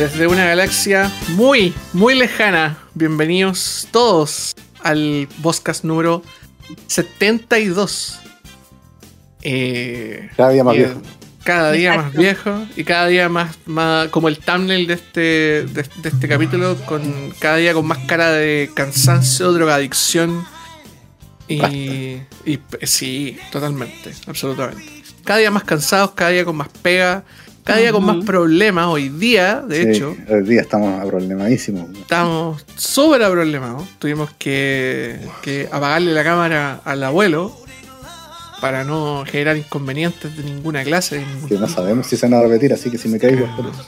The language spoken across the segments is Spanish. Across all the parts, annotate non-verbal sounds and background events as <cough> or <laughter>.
Desde una galaxia muy, muy lejana, bienvenidos todos al podcast número 72. Eh, Cada día más y- viejo. Cada día más viejo y cada día más, más como el thumbnail de este, de, de este capítulo, con cada día con más cara de cansancio, drogadicción y, y p- sí, totalmente, absolutamente. Cada día más cansados, cada día con más pega, cada día con más problemas. Hoy día, de Sí, hecho, Hoy día estamos problemadísimos. estamos súper problemados. Tuvimos que, que apagarle la cámara al abuelo para no generar inconvenientes de ninguna clase. de ningún Que no sabemos si se van a repetir, así que si me caigo es por eso.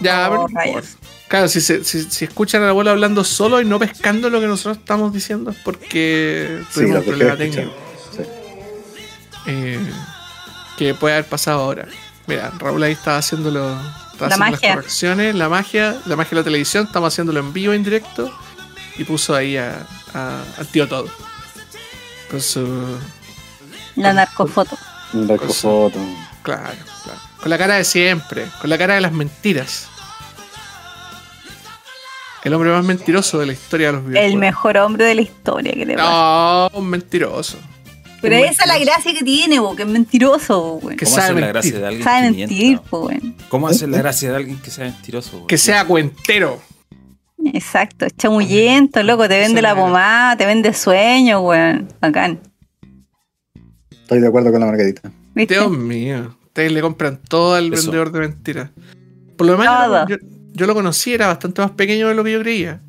Ya, Oh, pero. Claro, si, se- si, si escuchan al abuelo hablando solo y no pescando lo que nosotros estamos diciendo es porque Sí, tuvimos lo un problema técnico. escuchan. eh, que puede haber pasado ahora. Mira, Raúl ahí estaba haciéndolo. Estaba La haciendo magia. las correcciones, la magia, la magia de la televisión, estamos haciéndolo en vivo, en directo. Y puso ahí a, a- al tío todo. Con su. La narcofoto. Narcofoto. Claro, claro. Con la cara de siempre, con la cara de las mentiras. El hombre más mentiroso de la historia de los videojuegos. El mejor hombre de la historia, que te pasa? No, un mentiroso. Pero esa es la gracia que tiene, bo, que es mentiroso, bo. Que ¿Cómo sabe hacer la gracia de alguien Sabe que mentir, mienta? po, weón. ¿Cómo hacer la gracia de alguien que sea mentiroso? Que sea cuentero. Exacto, es chamullento, loco, te vende la pomada, te vende sueños, weón. Bacán. Estoy de acuerdo con la margarita. ¿Viste? Dios mío. Ustedes le compran todo al Eso. vendedor de mentiras. Por lo menos yo, yo lo conocí, era bastante más pequeño de lo que yo creía.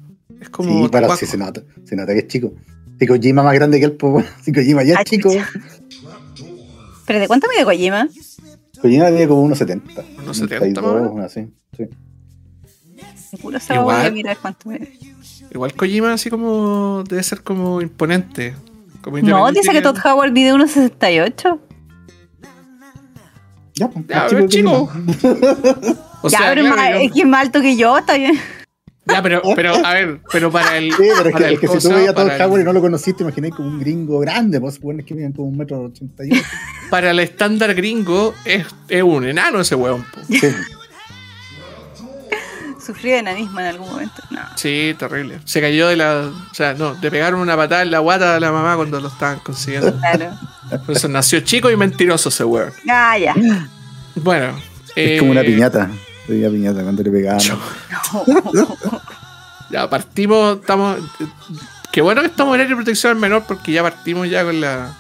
Es como. Sí, pero Tacuaco. sí se nota. Se nota que es chico. Si Kojima más grande que él, pues <laughs> bueno. Si Kojima ya Ah, es chico. chucha. ¿Pero de cuánto mide Kojima? Kojima tiene como unos 70. Unos 70 más o menos. así. Sí. Puro esa Igual. a mirar cuánto mide. Igual Kojima, así como. Debe ser como imponente. Como No, dice que Todd Howard mide 1,68. Ya, pues, Ya, pero que chico. Kojima. <laughs> O ya, sea, pero claro, más- yo- es que es más alto que yo, está bien. Ya, pero, <laughs> pero, a ver, pero para el. Sí, pero es para que, el es que si cosa, tú veías para el- Howard y no lo conociste, imagináis como un gringo grande, pues bueno, que miden como un metro ochenta y ocho. para el estándar gringo es, es un enano ese weón. po. Sí. <laughs> Sufrí de enanismo en algún momento. No. Sí, terrible. Se cayó de la. O sea, no, le pegaron una patada en la guata a la mamá cuando lo estaban consiguiendo. Claro. Por eso nació chico y mentiroso ese weón. Ah, ya. Bueno. Es como una eh, piñata. Una piñata cuando le pegaban. <laughs> Ya partimos, estamos. Qué bueno que estamos en área de protección al menor porque ya partimos ya con la.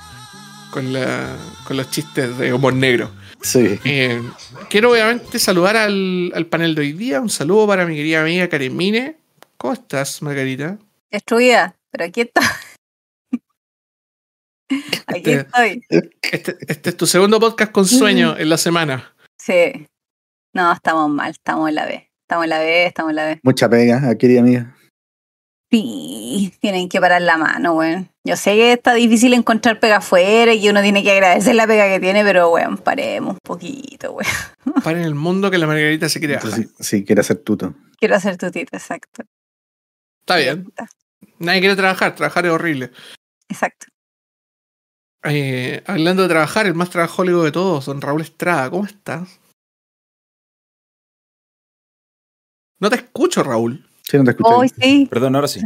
con la. con los chistes de humor negro. Sí. Eh, quiero obviamente saludar al, al panel de hoy día. Un saludo para mi querida amiga Karen Mine. ¿Cómo estás, Margarita? Destruida, pero aquí estoy. Aquí Este- estoy. Este, este es tu segundo podcast con sueño en la semana. Sí. No, estamos mal, estamos en la B. Estamos en la B, estamos en la B. Mucha pega, querida amiga. Sí, tienen que parar la mano, weón. Yo sé que está difícil encontrar pega afuera y que uno tiene que agradecer la pega que tiene, pero weón, paremos un poquito, weón. <laughs> Para en el mundo que la Margarita se quiere bajar. Sí, sí, quiere hacer tuto. Quiero hacer tu tita, exacto. Está bien. Nadie quiere trabajar. Trabajar es horrible. Exacto. Eh, hablando de trabajar, el más trabajólico de todos, don Raúl Estrada. ¿Cómo estás? No te escucho, Raúl. Sí, no te escuché. Hoy sí. Perdón, ahora sí. Sí.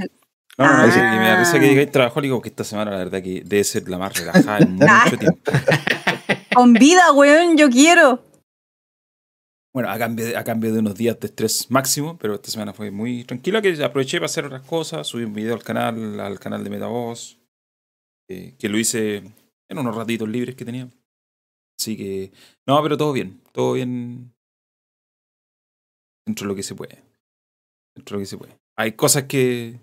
No, no, no, Ah. sí, que me da risa que digáis trabajólico porque esta semana la verdad que debe ser la más relajada en mucho tiempo. <laughs> Con vida, weón, yo quiero. Bueno, a cambio, de, a cambio de unos días de estrés máximo, pero esta semana fue muy tranquila, que aproveché para hacer otras cosas, subí un video al canal, al canal de Metavoz, eh, que lo hice en unos ratitos libres que tenía. Así que, no, pero todo bien, todo bien dentro de lo que se puede. Dentro de lo que se puede. Hay cosas que...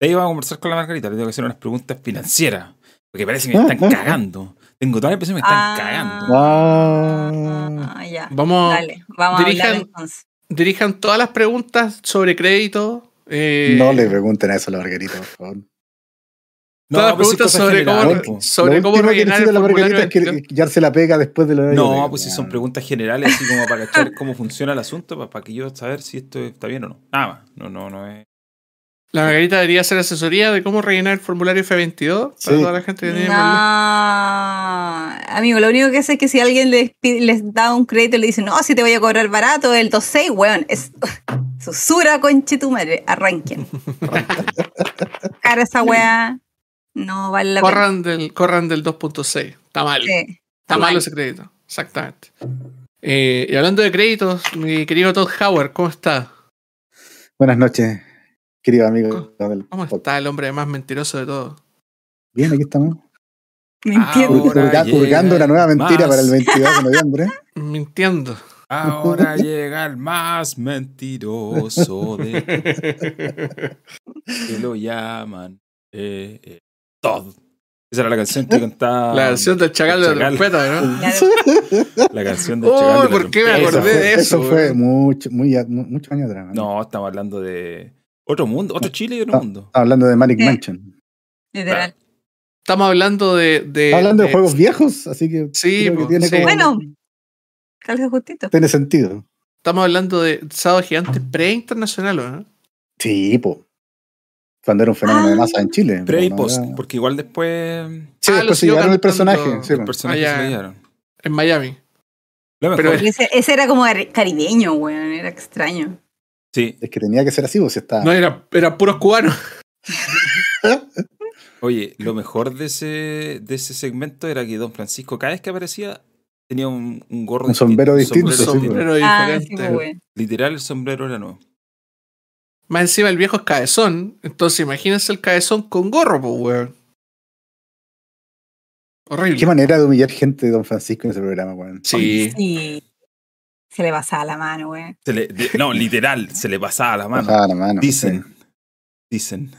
De ahí vamos a conversar con la Margarita, le tengo que hacer unas preguntas financieras, porque parece que me están cagando. Tengo toda la impresión que me están Ah. cagando. Ah. Ah, ya. Vamos, Dale, vamos a dirijan- hablar entonces. dirijan todas las preguntas sobre crédito. eh, No le pregunten eso a la Margarita, por favor. Todas las pues preguntas sobre cómo, generales, po. sobre Lo cómo rellenar el la formulario es que quedarse la pega después de lo de No, pues si son preguntas generales, así como para <laughs> cachar cómo funciona el asunto, para, que yo saber si esto está bien o no. Nada más. No, no, no es. La Margarita debería hacer asesoría de cómo rellenar el formulario F22 para Sí. toda la gente que tiene No, amigo, lo único que sé es que si alguien les, pide- les da un crédito y le dice, no, si te voy a cobrar barato, el 2.6, weón, es, <laughs> es Susura, conche tu madre. Arranquen. <laughs> Cara esa weá. No vale la pena. Corran del, corran del 2.6. Está mal. Sí, Está está malo mal. ese crédito. Exactamente. Eh, y hablando de créditos, mi querido Todd Howard, ¿cómo está? Buenas noches, querido amigo del ¿Cómo está el hombre más mentiroso de todos? Bien, aquí estamos. Mintiendo. Ahora Hurgando una nueva mentira más. para el 22 de noviembre. <laughs> Mintiendo. Ahora llega el más mentiroso de que lo llaman eh, eh, Todd. Esa era la canción que cantaba. la canción del chacal de la trompeta, <laughs> ¿no? La canción del Uy, Chacal de la ¿por qué me acordé de eso, Eso fue mucho, muy, muchos años atrás. ¿no? No, estamos hablando de otro mundo, otro Chile y otro No. mundo. Estaba hablando de Manic. Mansion. Literal. Estamos hablando de. de Estaba hablando de juegos viejos, así que Sí, creo que po, tiene sí. como- Bueno. Calza justito. tiene sentido. Estamos hablando de Sábado Gigante pre-internacional, ¿no? Sí, po. Cuando era un fenómeno de Ah. masa en Chile. Pre y post, era- porque igual después Sí, Ah, lo después se llevaron el personaje. sí, el personaje Ah, ya. se lo llevaron. En Miami. Lo Pero Ese, ese era como cari- caribeño, weón. Era extraño. sí. Es que tenía que ser así, pues si está. No, era, eran puros cubanos. <laughs> Oye, lo mejor de ese, de ese segmento era que Don Francisco, cada vez que aparecía, tenía un, un gorro Un sombrero distinto, Un sí, sombrero Ah, sí, diferente. pues. Literal, el sombrero era nuevo. Más encima el viejo es cabezón. Entonces imagínense el cabezón con gorro, pues, weón. Horrible. Qué manera de humillar gente de Don Francisco en ese programa, weón. Sí. Sí. Se le pasaba la mano, weón. Se le- de- no, literal, se le pasaba la mano. Pasaba la mano. Dicen, sí. dicen.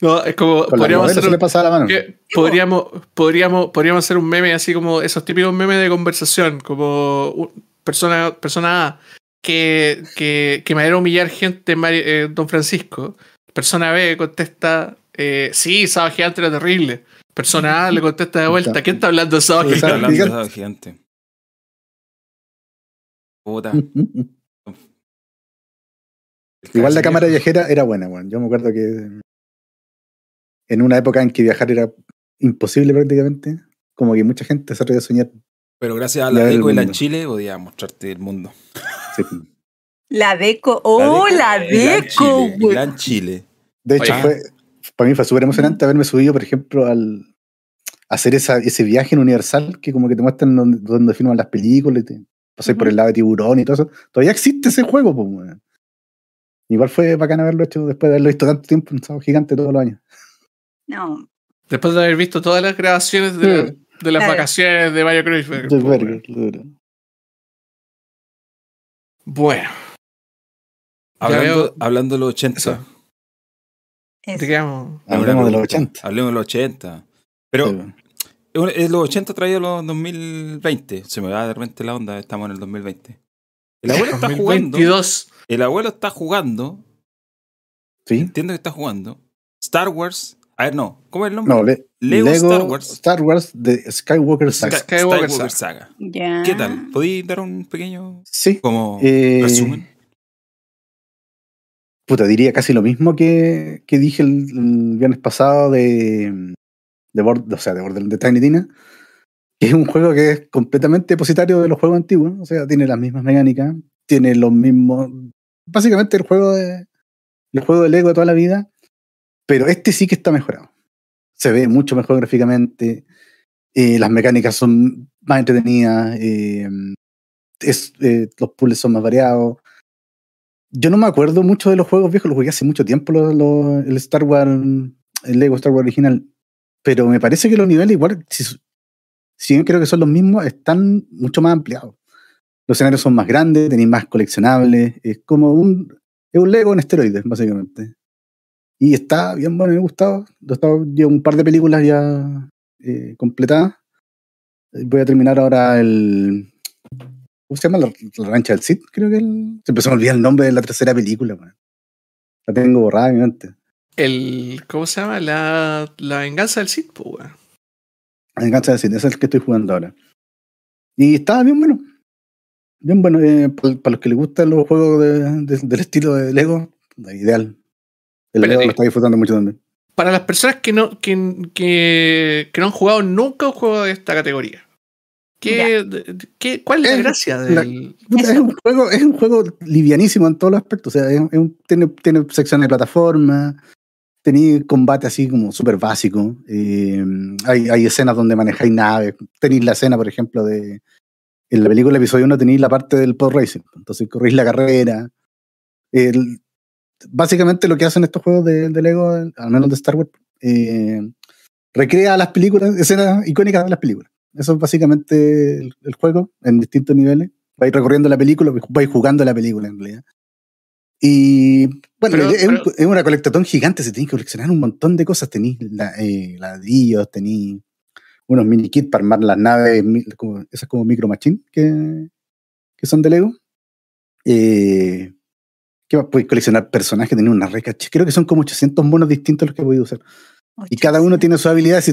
No, es como. Con podríamos hacer, se le un, pasaba la mano. que- podríamos, podríamos, podríamos hacer un meme así como esos típicos memes de conversación. Como un- persona, persona A que, que, que manera de humillar gente eh, Don Francisco. Persona B contesta. Eh, sí, Sábado Gigante era terrible. Persona A le contesta de vuelta. ¿Quién está hablando de Sábado Gigante? hablando de esa gigante. Puta. <laughs> Igual la cámara viajera era buena, weón. Yo me acuerdo que en una época en que viajar era imposible prácticamente, como que mucha gente se atrevía a soñar. Pero gracias a la Deco y la. Chile podía mostrarte el mundo. Sí. La deco. ¡Oh, la deco, Chile, weón! Gran Chile. De hecho, Oye. fue, para mí fue súper emocionante haberme subido, por ejemplo, al hacer esa, ese viaje en Universal, que como que te muestran donde, donde filman las películas y te pasas por el lado de tiburón y todo eso. Todavía existe ese juego, pues, weón. Igual fue bacán haberlo hecho después de haberlo visto tanto tiempo en Sábado Gigante todos los años. No. Después de haber visto todas las grabaciones de, la- de las Claro. vacaciones de Mario Kreuzberg. Weón. claro. Bueno, Hablando, veo- hablando de los 80. Eso. Eso. ¿de? Una Hablemos de los pregunta. 80. Hablemos de los 80. Pero Sí, los 80 traído los 2020. Se me va de repente la onda, estamos en el 2020. El abuelo está <laughs> jugando. 2022. El abuelo está jugando. Sí. Entiendo que está jugando. Star Wars. A ver, no. ¿Cómo es el nombre? No, Le- Lego Lego, Star Wars. Star Wars de Skywalker Sky- Saga. Skywalker Skywalker Saga. ¿Qué tal? ¿Podéis dar un pequeño Sí. como eh, resumen? puta, diría casi lo mismo que, que dije el, el viernes pasado de, de, o sea, de Borderlands de Tiny Tina. que Es un juego que es completamente depositario de los juegos antiguos. O sea, tiene las mismas mecánicas, tiene los mismos. Básicamente el juego de. El juego de Lego de toda la vida. Pero este sí que está mejorado. Se ve mucho mejor gráficamente. eh, las mecánicas son más entretenidas. eh, eh, los puzzles son más variados. Yo no me acuerdo mucho de los juegos viejos, los jugué hace mucho tiempo, el Star Wars, el Lego Star Wars original. Pero me parece que los niveles, igual, si, si creo que son los mismos, están mucho más ampliados. Los escenarios son más grandes, tenéis más coleccionables. Es como un, es un Lego en esteroides, básicamente. Y está bien bueno, me ha gustado. Llevo un par de películas ya eh, completadas. Eh, Voy a terminar ahora el. ¿Cómo se llama? La, la rancha del Sith, creo que el. Se empezó a olvidar el nombre de la tercera película, weón. La tengo borrada en mi mente. El, ¿Cómo se llama? La, la venganza del Sith, po, weón. La venganza del Sith, ese es el que estoy jugando ahora. Y estaba bien bueno. Bien bueno. eh, para, los que les gustan los juegos de- de- del estilo de Lego, ideal. El Espérate. lo está disfrutando mucho también. Para las personas que no, que, que, que no han jugado nunca un juego de esta categoría, ¿Qué, qué- ¿Cuál es la gracia la- del.? Puta, es, un juego, es un juego livianísimo en todos los aspectos. O sea, es un- es un- tiene, tiene secciones de plataforma, tenéis combate así como súper básico. eh, hay, hay escenas donde manejáis naves. Tenéis la escena, por ejemplo, de. En la película episodio 1 tenéis la parte del pod racing. Entonces corréis la carrera. El- básicamente lo que hacen estos juegos de, de Lego, al menos de Star Wars, eh, recrea las películas, escenas icónicas de las películas. Eso es básicamente el, el juego en distintos niveles. Vais recorriendo la película, vais jugando la película en realidad. Y bueno, Pero- es, un- pero- es una colectatón gigante, se tiene que coleccionar un montón de cosas. Tenéis la- eh, ladrillos, tenéis unos mini kits para armar las naves, esas como micro machine que, que son de Lego. Eh, ¿Qué más? Podéis coleccionar personajes, tenéis una reca. Creo que son como 800 monos distintos los que podéis usar. Y cada uno tiene su habilidad.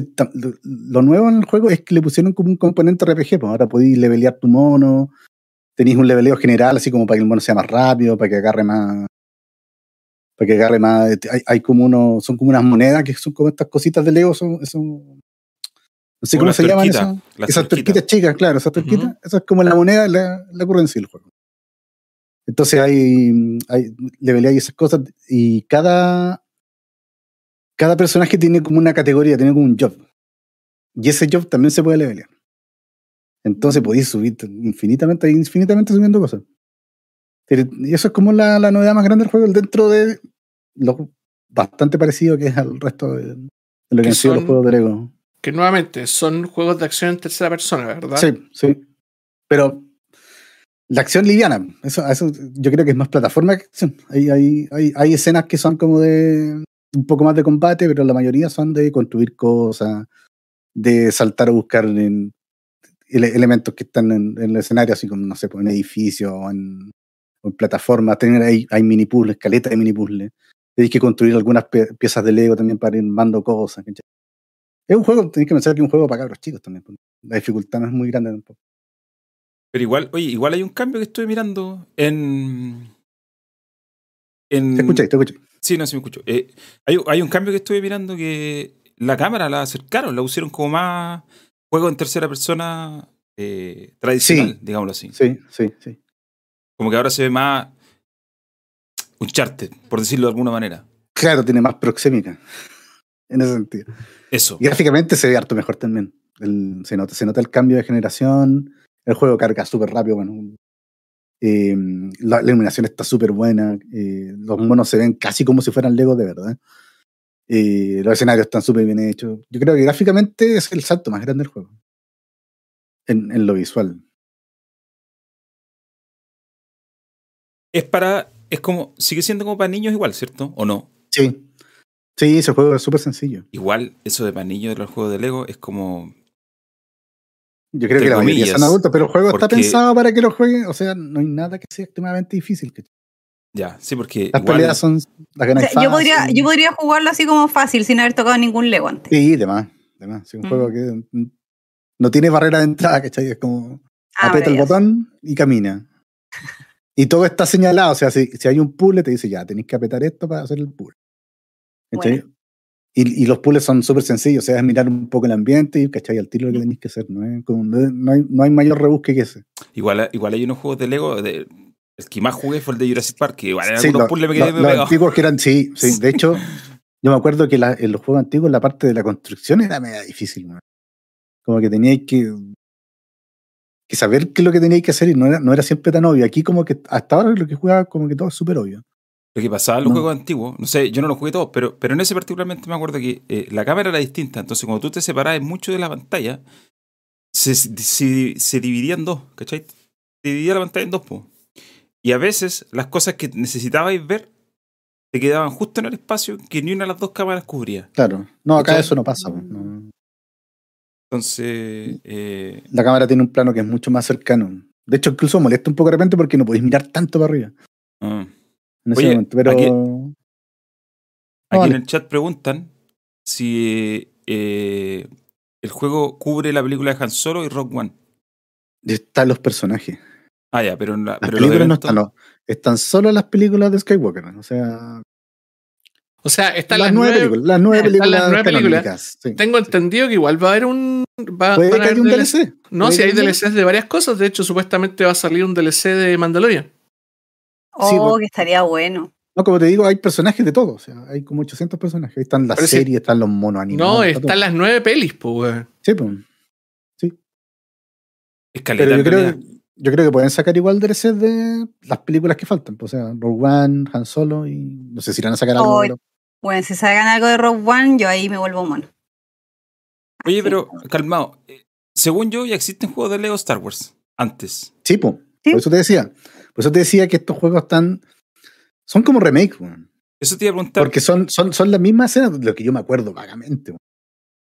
Lo- nuevo en el juego es que le pusieron como un componente RPG. Pues ahora podéis levelear tu mono. Tenéis un leveleo general, así como para que el mono sea más rápido, para que agarre más. Para que agarre más. Hay, hay como unos. Son como unas monedas que son como estas cositas de Lego. Son, son- no sé cómo se llaman esas. tuerquitas chicas, claro, esas tuerquitas. Ujú. Esa es como la moneda, la, la currency del juego. Entonces hay, hay leveleáis esas cosas y cada, cada personaje tiene como una categoría, tiene como un job. Y ese job también se puede levelear. Entonces podéis subir infinitamente, infinitamente subiendo cosas. Y eso es como la, la novedad más grande del juego dentro de lo bastante parecido que es al resto de, de lo que han sido los juegos de Lego. Que nuevamente son juegos de acción en tercera persona, ¿verdad? Sí, sí. Pero la acción liviana, eso, eso yo creo que es más plataforma que acción. Hay, hay, hay, hay escenas que son como de un poco más de combate, pero la mayoría son de construir cosas, de saltar a buscar en ele- elementos que están en, en el escenario, así como, no sé, pues, en edificios o en, en plataformas. Ahí, hay mini puzzles, escaletas de mini puzzles. Tenéis que construir algunas piezas de Lego también para ir armando cosas. Es un juego, tenéis que pensar que es un juego para cabros chicos también. pues. La dificultad no es muy grande tampoco. Pero igual, oye, igual hay un cambio que estoy mirando en. en Te escucháis, te escucháis. Sí, no, sí me escucho. Eh, hay, hay un cambio que estuve mirando que la cámara la acercaron, la pusieron como más juego en tercera persona eh, tradicional, Sí. digámoslo así. Sí, sí, sí. Como que ahora se ve más Uncharted, por decirlo de alguna manera. Claro, tiene más proxémica. <laughs> En ese sentido. Eso. Y gráficamente se ve harto mejor también. El- se, nota, se nota el cambio de generación. El juego carga súper rápido. Bueno, eh, la, la iluminación está súper buena. eh, los monos se ven casi como si fueran Lego de verdad. eh, los escenarios están súper bien hechos. Yo creo que gráficamente es el salto más grande del juego. En, en lo visual. Es para. Es como. Sigue siendo como para niños igual, ¿cierto? ¿O no? Sí. Sí, ese juego es súper sencillo. Igual, eso de para niños de los juegos de Lego es como. Yo creo que la mayoría son adultos, pero el juego está pensado para que lo jueguen. O sea, no hay nada que sea extremadamente difícil. ¿cachai? Ya, sí, porque. Las igual- peleas son las O ganas sea, yo, podría, yo podría jugarlo así como fácil, sin haber tocado ningún Lego antes. Sí, demás. demás. Sí, un Mm. juego que mm, no tiene barrera de entrada, ¿cachai? Es como Ah, aprieta el botón y camina. Y todo está señalado. O sea, si, si hay un puzzle, te dice ya, tenéis que apretar esto para hacer el puzzle. ¿Cachai? Y, y los puzzles son súper sencillos. O sea, es mirar un poco el ambiente y, ¿cachai? Al tiro lo que tenéis que hacer. No, es como- no, hay, no hay mayor rebusque que ese. Igual, igual hay unos juegos de Lego. De, el que más jugué fue el de Jurassic Park, que igual eran Sí, algunos lo- puzzles me lo- los pegado. antiguos que eran, sí, sí. De hecho, <laughs> yo me acuerdo que la- en los juegos antiguos la parte de la construcción era media difícil. Como que teníais que, que saber qué es lo que teníais que hacer y no era, no era siempre tan obvio. Aquí como que hasta ahora lo que jugaba como que todo es súper obvio. Lo que pasaba en los No. juegos antiguos, no sé, yo no los jugué todos, pero, pero en ese particularmente me acuerdo que eh, la cámara era distinta. Entonces, cuando tú te separabas mucho de la pantalla, se, se, se dividía en dos, ¿cachai? Se dividía la pantalla en dos, po. Y a veces las cosas que necesitabais ver te quedaban justo en el espacio que ni una de las dos cámaras cubría. Claro. No, acá ¿Cachai? eso no pasa. no. Entonces, eh, La cámara tiene un plano que es mucho más cercano. De hecho, incluso molesta un poco de repente porque no podéis mirar tanto para arriba. ah. En ese Oye, momento. Pero aquí- No, aquí vale. en el chat preguntan si eh, el juego cubre la película de Han Solo y Rock One. están los personajes. Ah, ya, pero, en la, Las pero películas no están, no. Están solo las películas de Skywalker. O sea, O sea, están las, las, nueve nueve. películas. Las nueve películas. las nueve películas. sí. Tengo entendido que igual va a haber un. Va, Puede que haya un DLC. DLC. No, si hay DLCs de varias cosas. De hecho, supuestamente va a salir un DLC de Mandalorian. Oh, Sí, pues. que estaría bueno. No, como te digo, hay personajes de todo. O sea, hay como 800 personajes. Ahí están las Pero sí. series, están los monos animados. No, está están las nueve pelis, pues, weón. Sí, pues. Escaleta, Pero yo creo, realidad. yo creo que pueden sacar igual DLC de las películas que faltan. pues, o sea, Rogue One, Han Solo y no sé si irán a sacar algo. Oh, Bueno, si sacan algo de Rogue One, yo ahí me vuelvo mono. Oye, Así. pero calmado. eh, Según yo, ya existen juegos de Lego Star Wars. Antes. Sí, pues. Sí. Por eso te decía. Por eso te decía que estos juegos están. Son como remakes, weón. Eso te iba a preguntar. Porque son, son, son las mismas escenas de lo que yo me acuerdo vagamente. weón.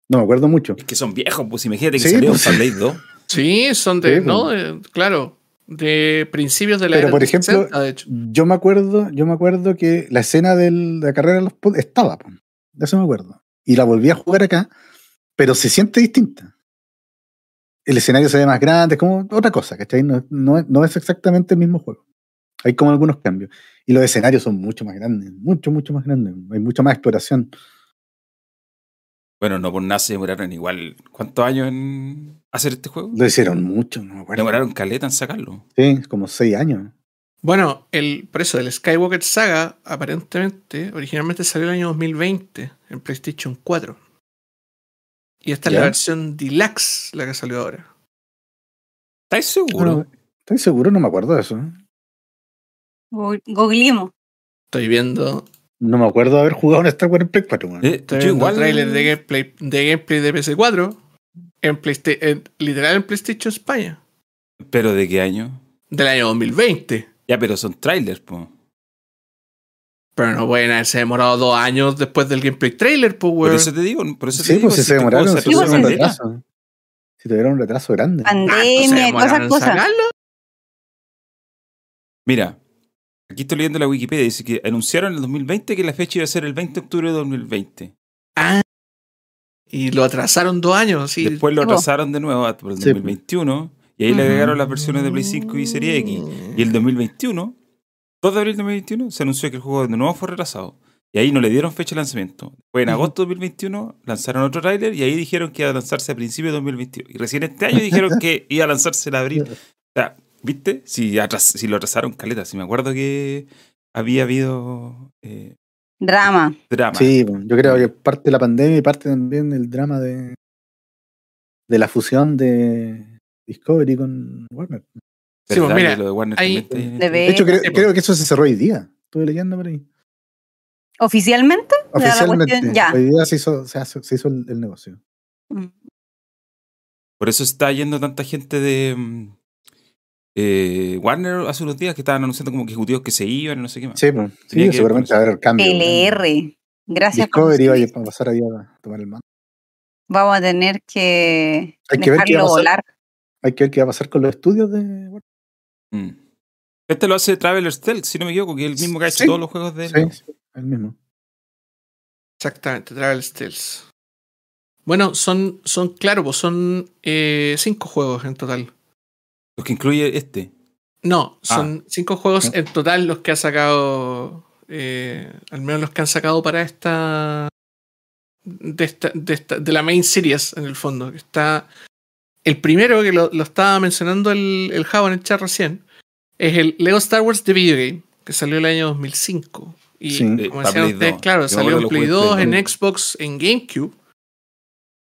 No me acuerdo mucho. Es que son viejos, pues imagínate que Sí, salieron pues, Blade 2. <laughs> Sí, son de. Sí, no, de- claro. De principios de la Pero, era por ejemplo, 60, de hecho. Yo me acuerdo, yo me acuerdo que la escena de la carrera de los estaba, po. de eso me acuerdo. Y la volví a jugar acá, pero se siente distinta. El escenario se ve más grande, es como otra cosa, ¿cachai? No, no es- no es exactamente el mismo juego. Hay como algunos cambios. Y los escenarios son mucho más grandes, mucho, mucho más grandes. Hay mucha más exploración. Bueno, no por nada se demoraron igual. ¿Cuántos años en hacer este juego? Lo hicieron mucho, no me acuerdo. Demoraron caleta en sacarlo. Sí, como seis años. Bueno, el por eso del Skywalker Saga, aparentemente, originalmente salió el año 2020 en PlayStation 4. Y esta es la versión Deluxe, la que salió ahora. ¿Estáis seguros? Bueno, estoy seguro, no me acuerdo de eso. Go- Googleemos. Estoy viendo, No me acuerdo de haber jugado un Star Wars en Play 4. weón. Eh, estoy viendo igual. trailers de gameplay, de gameplay de PS4 en en- literal en PlayStation España ¿Pero de qué año? del año 2020. Ya, pero son trailers, pues. Pero no pueden haberse demorado dos años después del gameplay trailer, pues, Por eso te digo, por eso te Sí, digo. pues si se demoraron, si tuvieron un retraso. Si tuvieron un retraso grande. Pandemia, y todas esas cosas. Mira, aquí estoy leyendo la Wikipedia. Dice que anunciaron en el 2020 que la fecha iba a ser el 20 de octubre de 2020. Ah, y lo atrasaron dos años, sí. Después lo atrasaron de nuevo a- por el Sí, po. 2021. Y ahí le agregaron las versiones de Play 5 y Serie X. Y el 2021, 2 de abril de 2021, se anunció que el juego de nuevo fue retrasado. Y ahí no le dieron fecha de lanzamiento. Fue en agosto de 2021, lanzaron otro tráiler y ahí dijeron que iba a lanzarse a principios de 2021. Y recién este año dijeron que <laughs> iba a lanzarse en abril. O sea, ¿viste? Si, atras- si lo atrasaron, caleta. Si me acuerdo que había habido eh, Drama. drama. Sí, yo creo que parte de la pandemia y parte también del drama de, de la fusión de Discovery con Warner. Sí, pues, mira, lo de Warner también. De De hecho, creo, que eso se cerró hoy día. Estuve leyendo por ahí. ¿Oficialmente? Oficialmente. ya. Hoy día se hizo, se hace- se hizo el, el negocio. Mm. Por eso está yendo tanta gente de mm, eh, Warner hace unos días que estaban anunciando como que ejecutivos que se iban y no sé qué más. Sí, pues, sí, seguramente va a haber cambio. PLR. Gracias Discovery va a pasar ahí a tomar el mando. Vamos a tener que Hay que ver qué va a dejarlo pasar. volar. Hay que ver qué va a pasar con los estudios de Warner. Mm. Este lo hace Traveler's Tales, si no me equivoco, que es el mismo que ha hecho Sí. todos los juegos de él. sí, el mismo. Exactamente, Travel Tales. Bueno, son, son claro, pues son eh, cinco juegos en total. Los que incluye este. No, Ah. son cinco juegos No. en total los que ha sacado, eh, al menos los que han sacado para esta de, esta, de, esta- de la main series en el fondo. que Está el primero que lo, lo estaba mencionando el, el Java en el chat recién es el Lego Star Wars The Video Game que salió el año 2005 y Sí. Eh, como decían Play ustedes, 2. claro, Yo salió en Play jugué en 2, Play en 2. Xbox, en GameCube.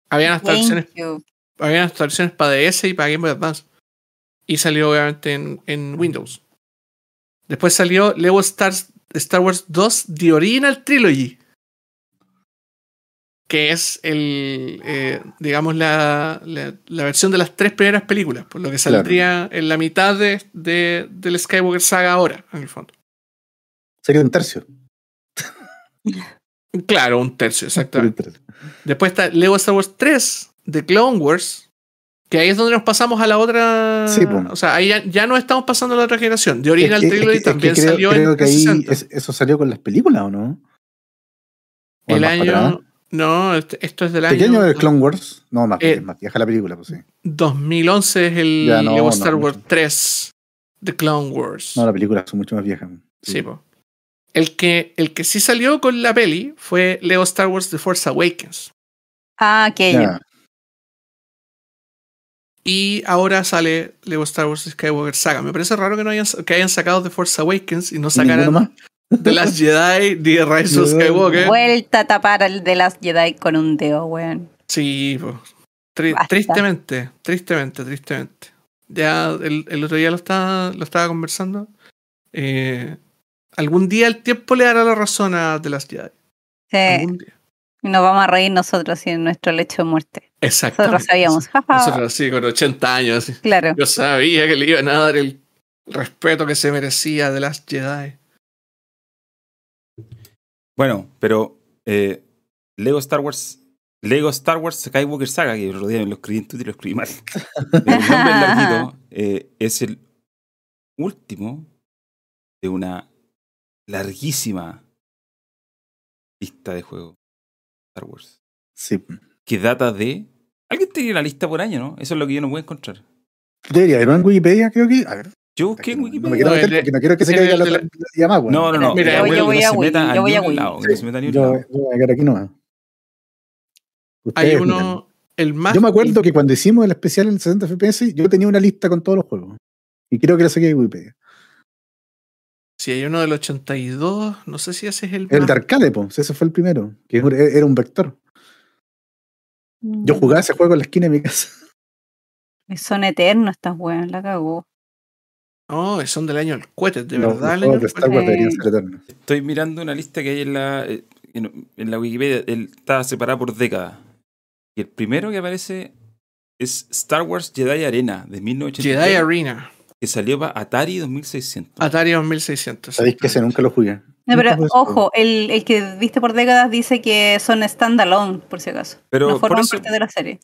Habían hasta versiones GameCube. había hasta versiones para DS y para Game Boy Advance. Y salió obviamente en, en Windows. Después salió Lego Star, Star Wars 2 The Original Trilogy. Que es el, eh, digamos, la, la, la versión de las tres primeras películas. Por lo que saldría en la mitad de, de- del Skywalker Saga ahora, en el fondo. Sería un tercio. Claro, un tercio, Sería exactamente. un tercio. Después está Lego Star Wars 3 de Clone Wars. Que ahí es donde nos pasamos a la otra. Sí, po. o sea, ahí ya, ya no estamos pasando a la otra generación. De Original Es que- es Trilogy es que también creo, salió creo en que ahí 360. es- eso salió con las películas, ¿o no? ¿O el año. No, este- esto es del Pequeño año. de Clone Wars. No, más, Eh, más vieja la película, pues sí. 2011 es el Ya, no, Lego no, Star no. Wars 3 de Clone Wars. No, la película es mucho más vieja. Sí, po. El que, el que sí salió con la peli fue Lego Star Wars The Force Awakens. Ah, aquello. Ya. Y ahora sale Lego Star Wars Skywalker Saga. Me parece raro que no hayan, que hayan sacado The Force Awakens y no ¿Ninguno sacaran <laughs> The Last Jedi ni The Rise of. Skywalker. Vuelta a tapar al de las Jedi con un dedo, weón. Sí, po. Tri- Basta. tristemente, tristemente, tristemente. Ya el, el otro día lo estaba, lo estaba conversando. Eh, algún día el tiempo le dará la razón a The Last Jedi. Sí. Algún día. Y nos vamos a reír nosotros en nuestro lecho de muerte. Exacto. Nosotros sabíamos. Nosotros así, con 80 años. Claro. Yo sabía que le iban a dar el respeto que se merecía a The Last Jedi. Bueno, pero eh, Lego Star Wars. Lego Star Wars Skywalker Saga, que día lo escribí en Twitter y lo escribí mal. <laughs> el nombre es larguito. eh, es el último de una larguísima lista de juegos Star Wars. Sí. Que data de. Alguien tenía la lista por año, ¿no? Eso es lo que yo no puedo encontrar. Debería haber en Wikipedia, creo que. A ver. Yo busqué en no, no me Wikipedia. quiero No, meter el de- porque no quiero que se caiga la, la- la llamada, weón. No, no, no. Mira, yo abuelo voy a Wii, yo voy a Wii. no se meta ni un Yo, lado. yo voy a quedar aquí nomás. Hay uno, el más. Yo me acuerdo que cuando hicimos el especial en 60 FPS, yo tenía una lista con todos los juegos. Y creo que la saqué de Wikipedia. Si hay uno del 82, no sé si ese es el. El más- de arcade, pues, ese fue el primero, que era un vector. Yo jugaba ese juego en la esquina de mi casa. Son eternos estas weón, la cagó. No, son del año del cohete, de verdad. el Star cohete. Wars deberían ser eternos. Estoy mirando una lista que hay en la, eh, en, en la Wikipedia. Él está separada por décadas. Y el primero que aparece es Star Wars Jedi Arena de 1983. Jedi Arena, Que salió para Atari 2600. Atari 2600. Sabéis que ese nunca lo jugué. No, pero ojo, el, el que viste por décadas dice que son standalone, por si acaso. Pero no forman eso- parte de la serie.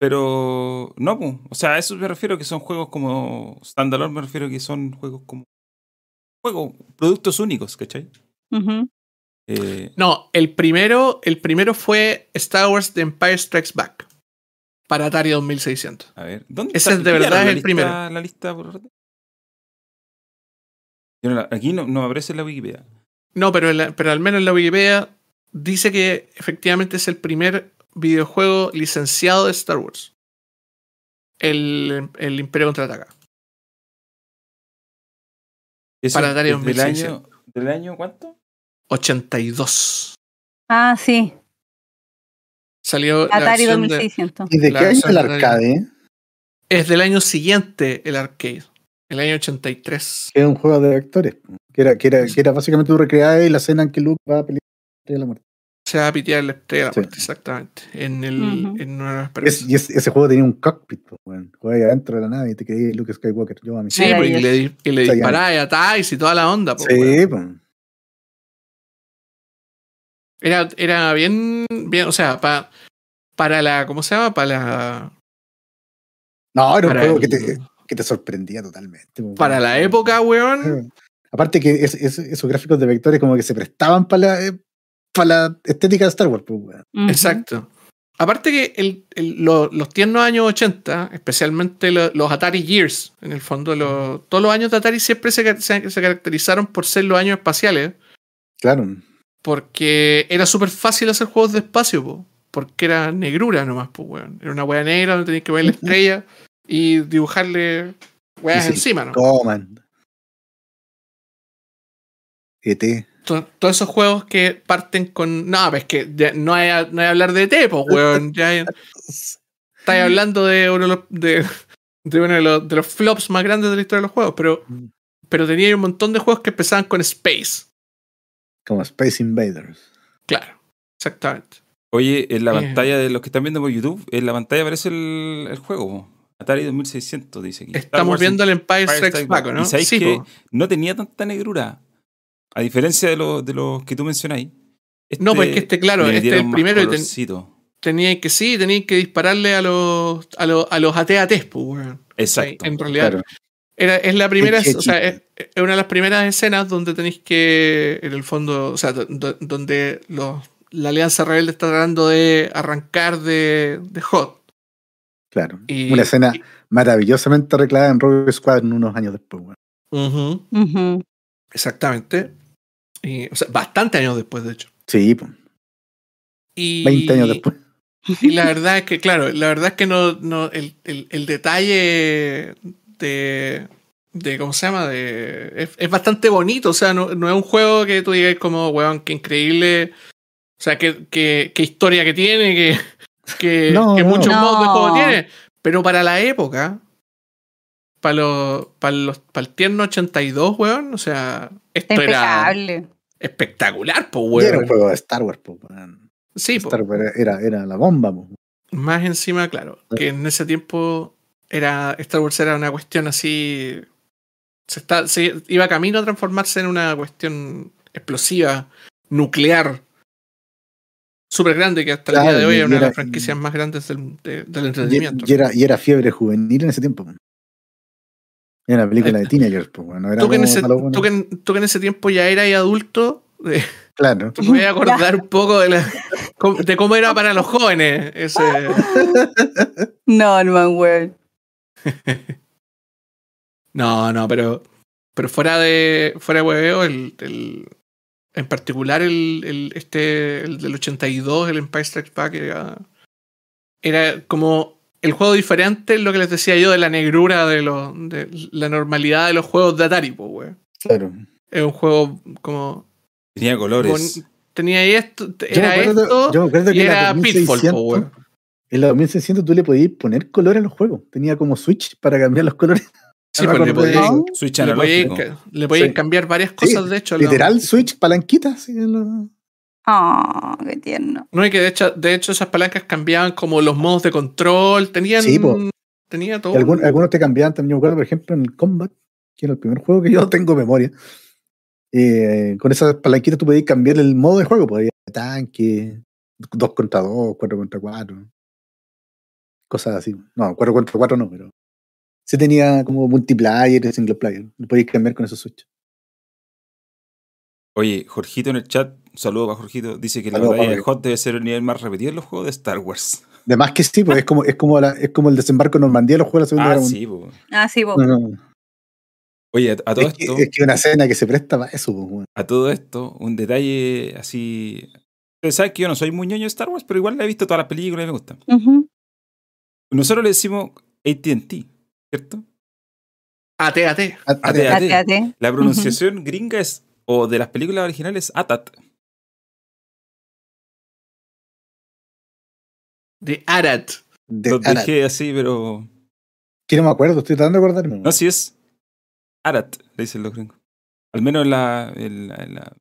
Pero no, po. o sea, a eso me refiero que son juegos como standalone, me refiero que son juegos como juegos, productos únicos, ¿cachai? Eh, No, el primero, el primero fue Star Wars The Empire Strikes Back. Para Atari 2600. a ver, ¿dónde Ese está? es de verdad ¿Pillaron la el lista- primero. La lista por orden? Yo no la- aquí no, no aparece en la Wikipedia. No, pero, en la- pero al menos en la Wikipedia dice que efectivamente es el primer videojuego licenciado de Star Wars. El, el Imperio Contraataca. Eso Para Atari es del 2600. año, ¿Del año cuánto? 82. Ah, sí. Salió la Atari de- 2600. ¿Y de La qué año el de arcade? es del año siguiente el arcade. El año 83. Que era un juego de vectores. Que era, que era, que era básicamente tú recreabas y la escena en que Luke va a pelear de la muerte. Se va a pitear la estrella Sí. exactamente. En, el, en una de las Es- personas. y es- ese juego tenía un cockpit, pues, weón. Jugabas adentro de la nave y te creías Luke Skywalker. Yo a mí. Sí, y Maravilloso. le, y le disparaba y atáis y toda la onda. po, Sí, weón. pues. Era, era bien, bien, o sea, pa- para la, ¿cómo se llama? Para la, No, era un juego el- que te, que te sorprendía totalmente. para la época, weón. Aparte que es- es- esos gráficos de vectores como que se prestaban para la, eh, para la estética de Star Wars, pues, weón. Exacto. Aparte que el, el- lo- los tiernos años 80, especialmente lo- los Atari Years, en el fondo, lo- todos los años de Atari siempre se, ca- se- se caracterizaron por ser los años espaciales, Claro. porque era súper fácil hacer juegos de espacio, po, porque era negrura nomás, pues, weón. Era una wea negra donde tenías que ver la estrella y dibujarle weas Y encima, ¿no? ET. To- Todos esos juegos que parten con. No, pues que ya no hay, a- no hay hablar de T, pues, weón. Ya hay- estáis hablando de uno de los, de, de uno de los, de los flops más grandes de la historia de los juegos, pero, Mm. pero tenía un montón de juegos que empezaban con Space. Como Space Invaders. Claro, exactamente. Oye, en la Eh. pantalla de los que están viendo por YouTube, en la pantalla aparece el, el juego. Atari 2600, dice aquí. Estamos viendo el Empire Strikes Back, Back. ¿no? ¿Y sabéis Sí, que po. no tenía tanta negrura? A diferencia de, los de los que tú mencionáis. No, pues que este, claro, le este es el primero y ten- tenía que sí, tenía que dispararle a los a los, a los AT-ATs, pues, weón. Exacto. En realidad, Claro. Era, es la primera, o sea, es, es una de las primeras escenas donde tenéis que, en el fondo, o sea, do- do- donde los, la Alianza Rebelde está tratando de arrancar de, de Hot. Claro. Y- Una escena y- maravillosamente recreada en Rogue Squadron unos años después, weón. Ujú, Ujú. Exactamente. Y, o sea, bastante años después, de hecho. Sí, pues, Y, 20 años después. Y la verdad es que, claro, la verdad es que no, no el, el, el detalle de, de, ¿cómo se llama? De, es, es bastante bonito, o sea, no, no es un juego que tú digas como, weón, qué increíble, o sea, qué, qué, qué historia que tiene, que, que, <laughs> No, que no. muchos modos de juego tiene, pero para la época, para los, para los, para el tierno 82, weón, o sea, esto era espectacular, Y weón. era un juego de Star Wars, po, weón. Sí, po. Star Wars era, era la bomba, po. Más encima, claro, que en ese tiempo era Star Wars era una cuestión así. Se, está, se iba camino a transformarse en una cuestión explosiva, nuclear, súper grande, que hasta el día de hoy es una de las franquicias más grandes del, de- del entretenimiento. y era, y era fiebre juvenil en ese tiempo. po. Era una película de teenagers, pues, bueno, no era tú, que en ese, malo, bueno. tú que en- tú que en ese tiempo ya eras adulto, eh, Claro. <laughs> te voy a acordar un poco de, la, de cómo era para los jóvenes ese. Norman, <laughs> weón. No, no, pero, pero fuera de fuera de hueveo, el, el- en particular el, el- este el del 82, el Empire Strikes Back, era, era como el juego diferente, lo que les decía yo de la negrura, de, lo, de la normalidad de los juegos de Atari, pues, weón. claro. Es un juego como... Tenía colores. tenía esto, Yo era acuerdo- esto, yo me acuerdo que era Pitfall, 2600, po, weón. En la 2600 tú le podías poner color a los juegos. Tenía como switch para cambiar los colores. <laughs> Sí, No pues le eso. Switch le ca- le podíais Sí. cambiar varias Sí, cosas, de hecho. la- Literal switch, palanquita. así, en lo- Oh, qué tierno. No, y que de hecho, de hecho esas palancas cambiaban como los modos de control, tenían... Sí, tenía todo. Algún- algunos te cambiaban también. Yo me acuerdo, por ejemplo, en el Combat, que era el primer juego que yo tengo memoria. eh, con esas palanquitas tú podías cambiar el modo de juego. Podías tanque, 2 contra 2, 4 contra 4. Cosas así. No, 4 contra 4 no, pero. Sí tenía como multiplayer y single player. Lo podías cambiar con esos switch. Oye, Jorgito en el chat, saludo para Jorgito, dice que la Saludos, batalla de. Hot debe ser el nivel más repetido en los juegos de Star Wars. Además que sí, pues es como, es como, la- es como el desembarco en Normandía de los juegos de la Segunda Ah, Guerra sí. Ah, sí. No, no. Oye, a, a todo Es que, esto, es que una escena que se presta para eso, pues, a todo esto, un detalle así. Ustedes saben que yo no soy muy ñoño de Star Wars, pero igual la he visto todas las películas y me gustan. Nosotros le decimos ATT, ¿cierto? AT, AT. A- AT. a- Date, date. La pronunciación gringa es, o de las películas originales, ATAT. De Arat. de- Lo Arat. dejé así, pero. Que no me acuerdo, estoy tratando de acordarme. No, si es ARAT, le dicen los gringos. Al menos en la, la- la-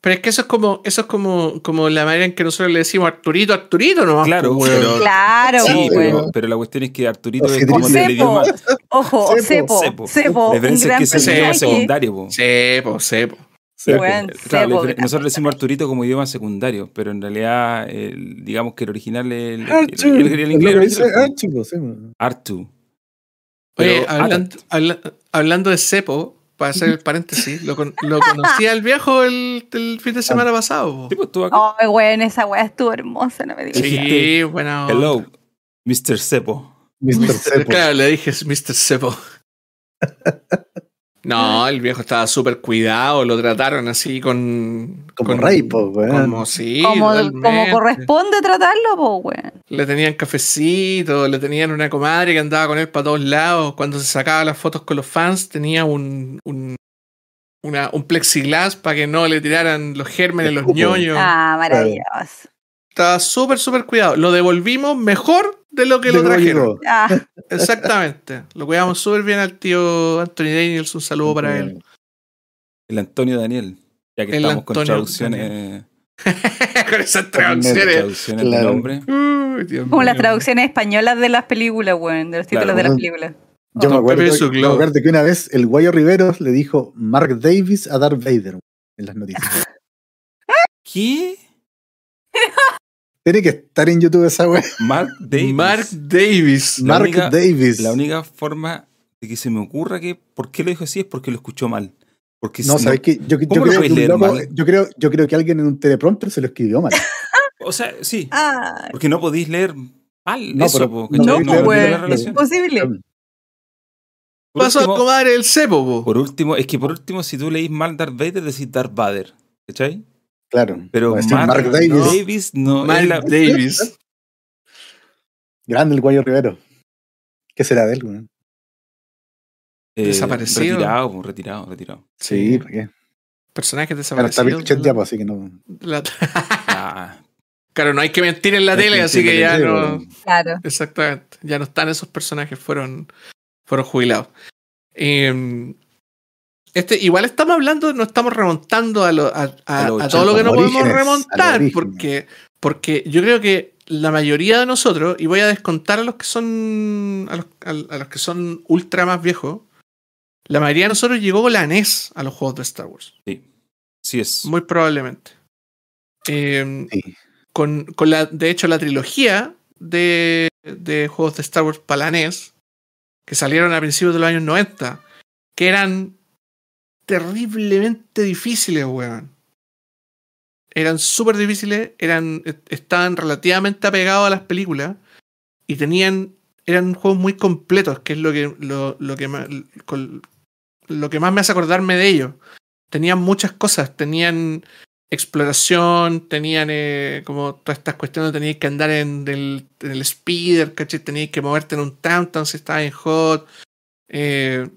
Pero es que eso es como, eso es como, como la manera en que nosotros le decimos Arturito, Arturito, ¿no? Claro, Pues, pero- Claro, Sí, po, pero, pero la cuestión es que Arturito O es como del idioma. cepo. Ojo, o Cepo. cepo. Cepo. Cepo. La diferencia es que es el idioma secundario, po. Sepo, sepo. Pero- Weón, claro, nosotros le decimos Arturito como idioma secundario, pero en realidad, el- digamos que el original es el, el, Archu, el- el inglés que sí. Artu. Oye, hablando, habla- hablando de Cepo, para hacer el paréntesis, lo, lo conocí al viejo el, el fin de semana pasado. Sí, pues, estuvo acá. Ay, weón, esa weá estuvo hermosa, no me digas. Sí, bueno. Hello, Mr. Cepo. Mr. Cepo. Claro, le dije Mr. Cepo. <laughs> No, el viejo estaba súper cuidado, lo trataron así con. Como con- rey, po, weón. Como sí. Como, corresponde tratarlo, po, weón. Le tenían cafecito, le tenían una comadre que andaba con él para todos lados. Cuando se sacaba las fotos con los fans, tenía un, un, una- un plexiglas para que no le tiraran los gérmenes, los ñoños. Ah, maravilloso. Estaba súper, súper cuidado. Lo devolvimos mejor de lo que De lo trajeron. Ah, Exactamente. Lo cuidamos súper bien al tío Anthony Daniels. Un saludo para él. El Antonio Daniel. Ya que El estamos con Antonio traducciones, <laughs> con esas Con traducciones. traducciones de Claro. nombre. Uy, Dios como las traducciones españolas de las películas, weón, de los títulos Claro. de las películas. Yo me acuerdo, me acuerdo que una vez el Guayo Riveros le dijo Mark Davis a Darth Vader en las noticias. ¿Qué? <laughs> Tiene que estar en YouTube esa wea. Mark <laughs> Davis. Mark Davis. La Mark única- Davis. La única forma de que se me ocurra que por qué lo dijo así es porque lo escuchó mal. Porque No, si ¿sabes qué? Yo, yo ¿Cómo lo creo que loco- yo, creo, yo creo que alguien en un teleprompter se lo escribió mal. <laughs> O sea, sí. Ah, Porque no podéis leer mal No, eso, pero- po, no ¿cachai? no, no, pues, no imposible. Por pasó a acomodar el cepo, po. Por último, es que por último, si tú leís mal Darth Vader, decís Darth Vader. ¿Cachai? Claro. Pero Mark, Mark Davis. Davis no Mark es la- Davis. Grande el Guayo Rivero. ¿Qué será de él, weón? eh, Desaparecido. Retirado, po, retirado, retirado. Sí, ¿para qué? Personajes Ahora está desaparecidos. Pinochet ya, pues, así que no. La- <laughs> Ah, Claro, no hay que mentir en la No tele, así que ya no. Claro. Exactamente. Ya no están esos personajes, fueron, fueron jubilados. Eh, este, igual estamos hablando, no estamos remontando a, lo- a, a- A los a todo lo que no podemos remontar, porque, porque yo creo que la mayoría de nosotros, y voy a descontar a los que son a los, a- a los que son ultra más viejos, la mayoría de nosotros llegó con la NES a los juegos de Star Wars. sí. Sí es. Muy probablemente. Eh, Sí. con, con la, de hecho, la trilogía de, de juegos de Star Wars para la NES, que salieron a principios de los años 90, que eran terriblemente difíciles, weón. Eran súper difíciles, eran, est- estaban relativamente apegados a las películas y tenían, eran juegos muy completos, que es lo que, lo, lo que, más, lo que más me hace acordarme de ellos. Tenían muchas cosas, tenían exploración, tenían eh, como todas estas cuestiones, tenías que andar en el, en el speeder. Tenías que moverte en un Tauntaun si estabas en hot. eh,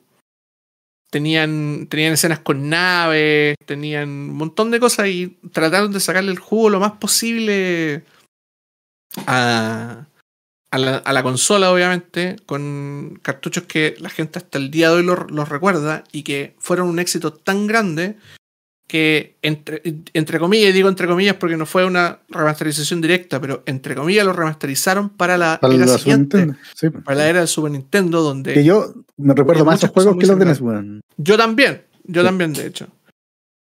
tenían, tenían escenas con naves, tenían un montón de cosas y trataron de sacarle el jugo lo más posible a, a, la, consola, obviamente, con cartuchos que la gente hasta el día de hoy los recuerda y que fueron un éxito tan grande que entre, entre comillas, y digo entre comillas porque no fue una remasterización directa, pero entre comillas lo remasterizaron para la Para era la Super siguiente, Nintendo. Sí, para la era del Super Nintendo, donde Que yo me recuerdo más esos juegos que los de NES, weón. yo también, yo Sí. también, de hecho.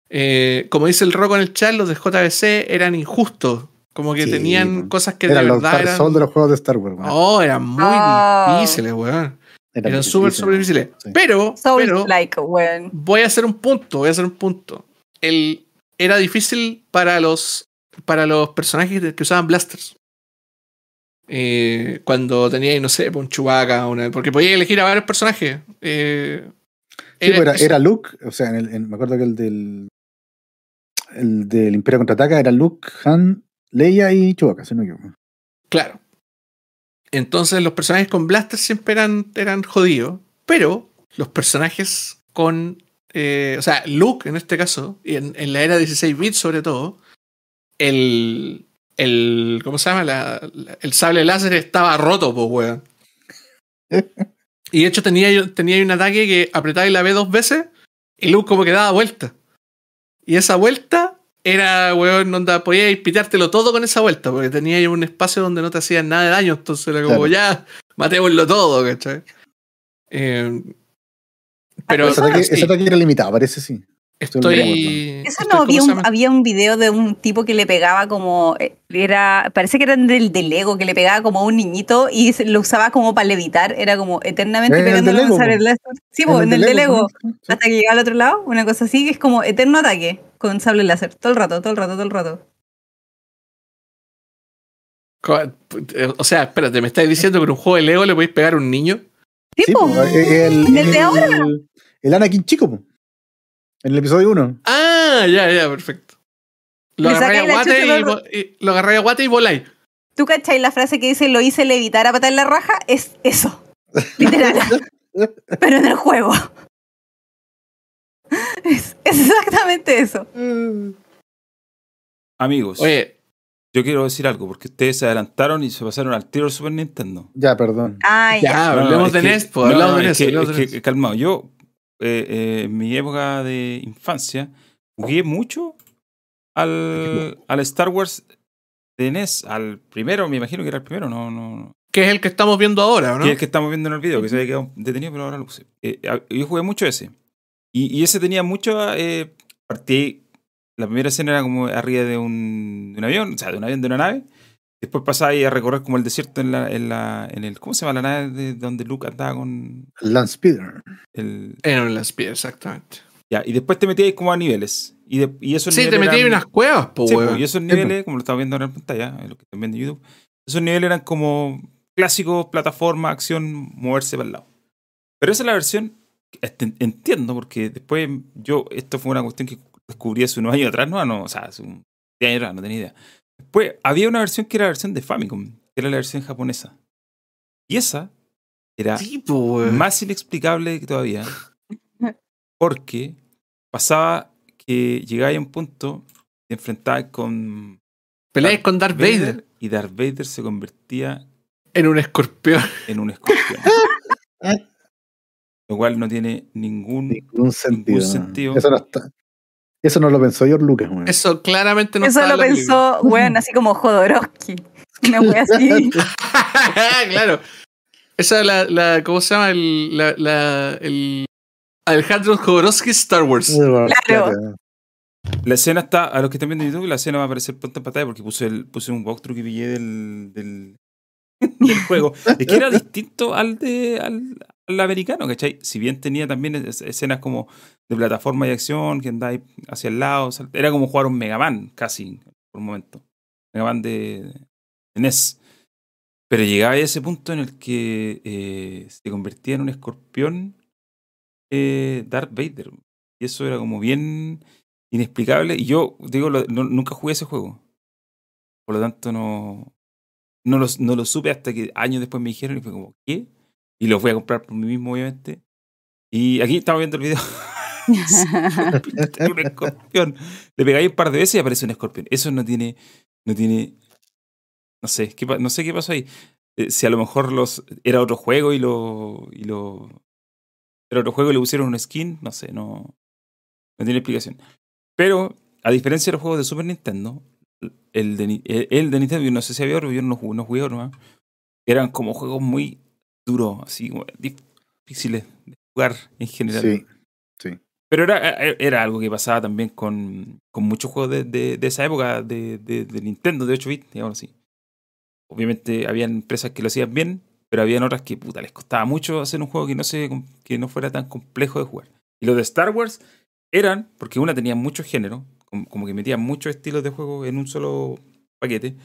Eh, como dice el Rock en el chat, los de JBC eran injustos. Como que Sí, tenían cosas que Eran de los verdad Dark eran. Souls de los juegos de Star Wars, weón. Oh, eran muy Oh. difíciles, weón. Eran súper, súper difíciles. Sí. Pero, pero like, weón. voy a hacer un punto, voy a hacer un punto. El, era difícil para los, para los personajes que usaban blasters. Eh, cuando tenía, no sé, un Chewbacca, una, porque podía elegir a varios personajes. Eh, Sí, pues era, era Luke, o sea, en el, en- me acuerdo que el del. El del Imperio Contraataca era Luke, Han, Leia y Chewbacca, si no equivoco. Claro. Entonces los personajes con blaster siempre eran, eran jodidos. Pero los personajes con. Eh, o sea, Luke en este caso, y en, en la era 16 bits sobre todo, el. el ¿Cómo se llama? La- la- el sable láser estaba roto, pues, weón. <laughs> Y de hecho tenía, tenía un ataque que apretaba la B dos veces y Luke como que daba vuelta. Y esa vuelta era, weón, donde podías pitártelo todo con esa vuelta, porque tenía un espacio donde no te hacían nada de daño, entonces era como Claro. ya, matémoslo todo, ¿cachai? Eh, pero ese, ataque, sí, ese ataque era limitado, parece sí. estoy. Eso no, ¿cómo había un, había un video de un tipo que le pegaba como. eh, era Parece que era del de Lego, que le pegaba como a un niñito y lo usaba como para levitar. Era como eternamente En el de pegándole con Lego, sable po. láser. Sí, pues, en el de Lego. Hasta que llegaba al otro lado, una cosa así, que es como eterno ataque con sable láser. Todo el rato, todo el rato, todo el rato. Co- O sea, espérate, ¿me estás diciendo que en un juego de Lego le podéis pegar a un niño? Sí, Sí, po. po, eh, el, Desde el- ahora. el Anakin chico, po. en el episodio 1. Ah, ya, ya, perfecto. Lo agarré a guate y, vo- y- lo agarré a guate y voláis. ¿Tú cachai la frase que dice lo hice levitar a patar en la raja? Es eso. Literal. <laughs> Pero en el juego. Es, es exactamente eso. Amigos, Oye, yo quiero decir algo, porque ustedes se adelantaron y se pasaron al tiro del Super Nintendo. Ya, perdón. Ah, ya. ya, No, no, hablemos de NES, pues, no, hablamos de es NES. calmado, yo eh, eh, en mi época de infancia jugué mucho al, al Star Wars de NES, al primero, me imagino que era el primero, no, no, no. Que es el que estamos viendo ahora, ¿no? Que es el que estamos viendo en el video, que se había quedado detenido, pero ahora lo puse. Eh, yo jugué mucho ese. Y, y ese tenía mucho. Eh, partí. La primera escena era como arriba de un, de un avión, o sea, de un avión, de una nave. Después pasaba ahí a recorrer como el desierto en, la, en, la, en el. ¿Cómo se llama la nave de donde Luke andaba con Lance Speeder. el. En un Last Speed, exactamente. Ya, y después te metías como a niveles. Y, de- y esos Sí, te niveles metí en eran- unas cuevas, po, Sí, weón. y esos niveles, como lo estamos viendo ahora en pantalla, eh, lo que están viendo en YouTube, esos niveles eran como clásicos, plataforma, acción, moverse para el lado. Pero esa es la versión entiendo, porque después yo, esto fue una cuestión que descubrí hace unos años atrás, no, no, o sea, hace un 10 años atrás, no tenía idea. Después había una versión que era la versión de Famicom, que era la versión japonesa. Y esa era Tipo, weón. más inexplicable que todavía, porque pasaba que llegaba a un punto, te enfrentabas con Peleáis con Darth Vader y Darth Vader se convertía en un escorpión. en un escorpión. <laughs> Lo cual no tiene ningún... Ningún sentido. sentido. Eso no está. Eso no lo pensó George Lucas, weón. Eso claramente no Eso lo pensó, weón, así como Jodorowsky. Una wea así. <laughs> claro. Esa es la, la. ¿Cómo se llama? El. La, la, el Alejandro Jodorowsky Star Wars. Claro. La escena está, a los que están viendo en YouTube, la escena va a aparecer pronto en pantalla porque puse, el, puse un walkthrough que pillé del, del, del juego. Es que era <laughs> distinto al de al, al americano, ¿cachai? Si bien tenía también es- escenas como de plataforma y acción, que andáis hacia el lado, era como jugar un Mega Man, casi, por un momento. Mega Man de, NES. Pero llegaba a ese punto en el que eh, se convertía en un escorpión eh, Darth Vader. Y eso era como bien inexplicable. Y yo, digo, lo- nunca jugué ese juego. Por lo tanto, no, no, lo, no lo supe hasta que años después me dijeron y fue como, ¿qué? Y lo fui a comprar por mí mismo, obviamente. Y aquí estamos viendo el video. <laughs> <laughs> un escorpión. Le pegáis un par de veces y aparece un escorpión. Eso no tiene, no tiene, no sé, qué, no sé qué pasó ahí. Eh, si a lo mejor los era otro juego y lo, y lo, era otro juego y le pusieron un skin, no sé, no, no tiene explicación. Pero a diferencia de los juegos de Super Nintendo, el de, el el de Nintendo, no sé si había otro, yo no no jugué otro más, eran como juegos muy duros, así como difíciles de jugar en general. Sí. Pero era, era algo que pasaba también con, con muchos juegos de, de, de esa época de, de, Nintendo, de 8 bits, digamos así. Obviamente habían empresas que lo hacían bien, pero habían otras que puta, les costaba mucho hacer un juego que no, se, que no fuera tan complejo de jugar. Y los de Star Wars eran, porque una tenía muchos géneros, como, como que metían muchos estilos de juego en un solo paquete,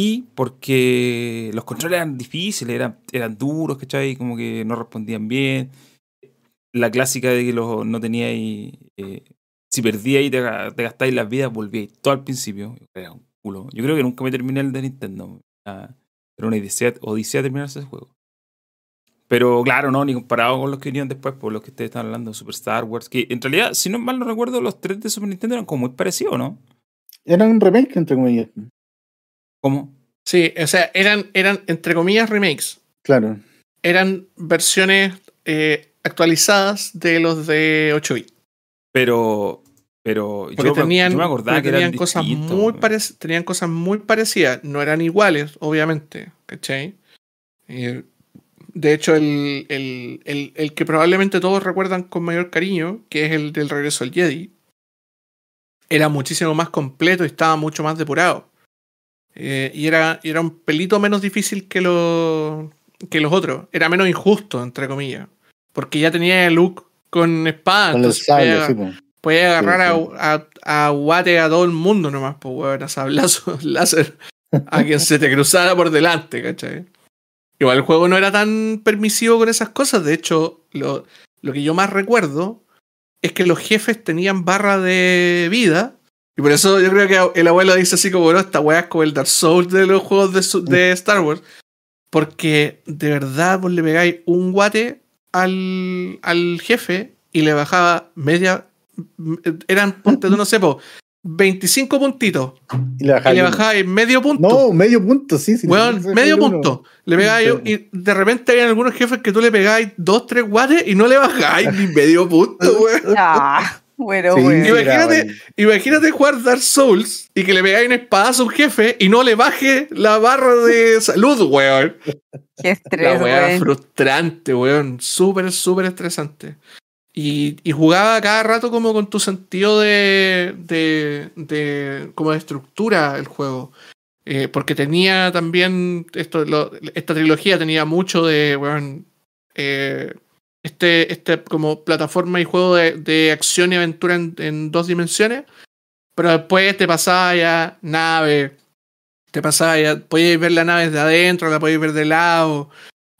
y porque los controles eran difíciles, eran, eran duros, ¿cachai? Como que no respondían bien la clásica de que los, no teníais. Eh, si perdíais y te, te gastáis las vidas, volvíais todo al principio. Era un culo. Yo creo que nunca me terminé el de Nintendo. Era era una odisea, odisea terminarse ese juego. Pero claro, no, ni comparado con los que vinieron después, por los que ustedes están hablando, Super Star Wars, que en realidad, si no mal no recuerdo, los tres de Super Nintendo eran como muy parecidos, ¿no? Era un remake, entre comillas. ¿Cómo? Sí, o sea, eran, eran entre comillas remakes. Claro. Eran versiones eh, actualizadas de los de 8 bits. Pero. Pero Porque yo, tenían, yo me acordaba porque que eran tenían cosas distintos, muy tenían cosas muy parecidas. No eran iguales, obviamente. ¿Cachai? Eh, de hecho, el, el, el, el que probablemente todos recuerdan con mayor cariño, que es el del regreso al Jedi, era muchísimo más completo y estaba mucho más depurado. Eh, y era, era un pelito menos difícil que, lo, que los otros. Era menos injusto, entre comillas. Porque ya tenía el look con espada. Con podía- sable, sí, po. Puede agarrar sí. A, a, a guate a todo el mundo nomás, pues weón, a sablazos <laughs> láser a quien se te cruzara por delante, ¿cachai? Igual el juego no era tan permisivo con esas cosas, de hecho, lo, lo que yo más recuerdo es que los jefes tenían barra de vida, y por eso yo creo que el abuelo dice así como, no, esta weá es como el Dark Souls de los juegos de, su- de Star Wars, porque de verdad vos le pegáis un guate al, al jefe y le bajaba media eran, ponte tú, no sé, po, 25 puntitos. Y le Y en medio punto. No, medio punto, sí. sí sí, medio uno. punto. Le pegabas Sí. y de repente hay algunos jefes que tú le pegabas dos, tres guates y no le bajáis ni medio punto, weón. Bueno, Sí, bueno. Imagínate- Imagínate jugar Dark Souls y que le pegáis un espadazo a un jefe y no le baje la barra de salud, weón. <laughs> Qué La estrés, weá weón. frustrante, weón. Súper, súper estresante. Y, y jugaba cada rato como con tu sentido de. de. de como de estructura el juego. Eh, porque tenía también. Esto, lo- esta trilogía tenía mucho de. weón, eh, este, este como plataforma y juego de, de acción y aventura en, en dos dimensiones. Pero después te pasaba ya nave. Te pasaba ya. Podías ver la nave desde adentro, la podías ver de lado.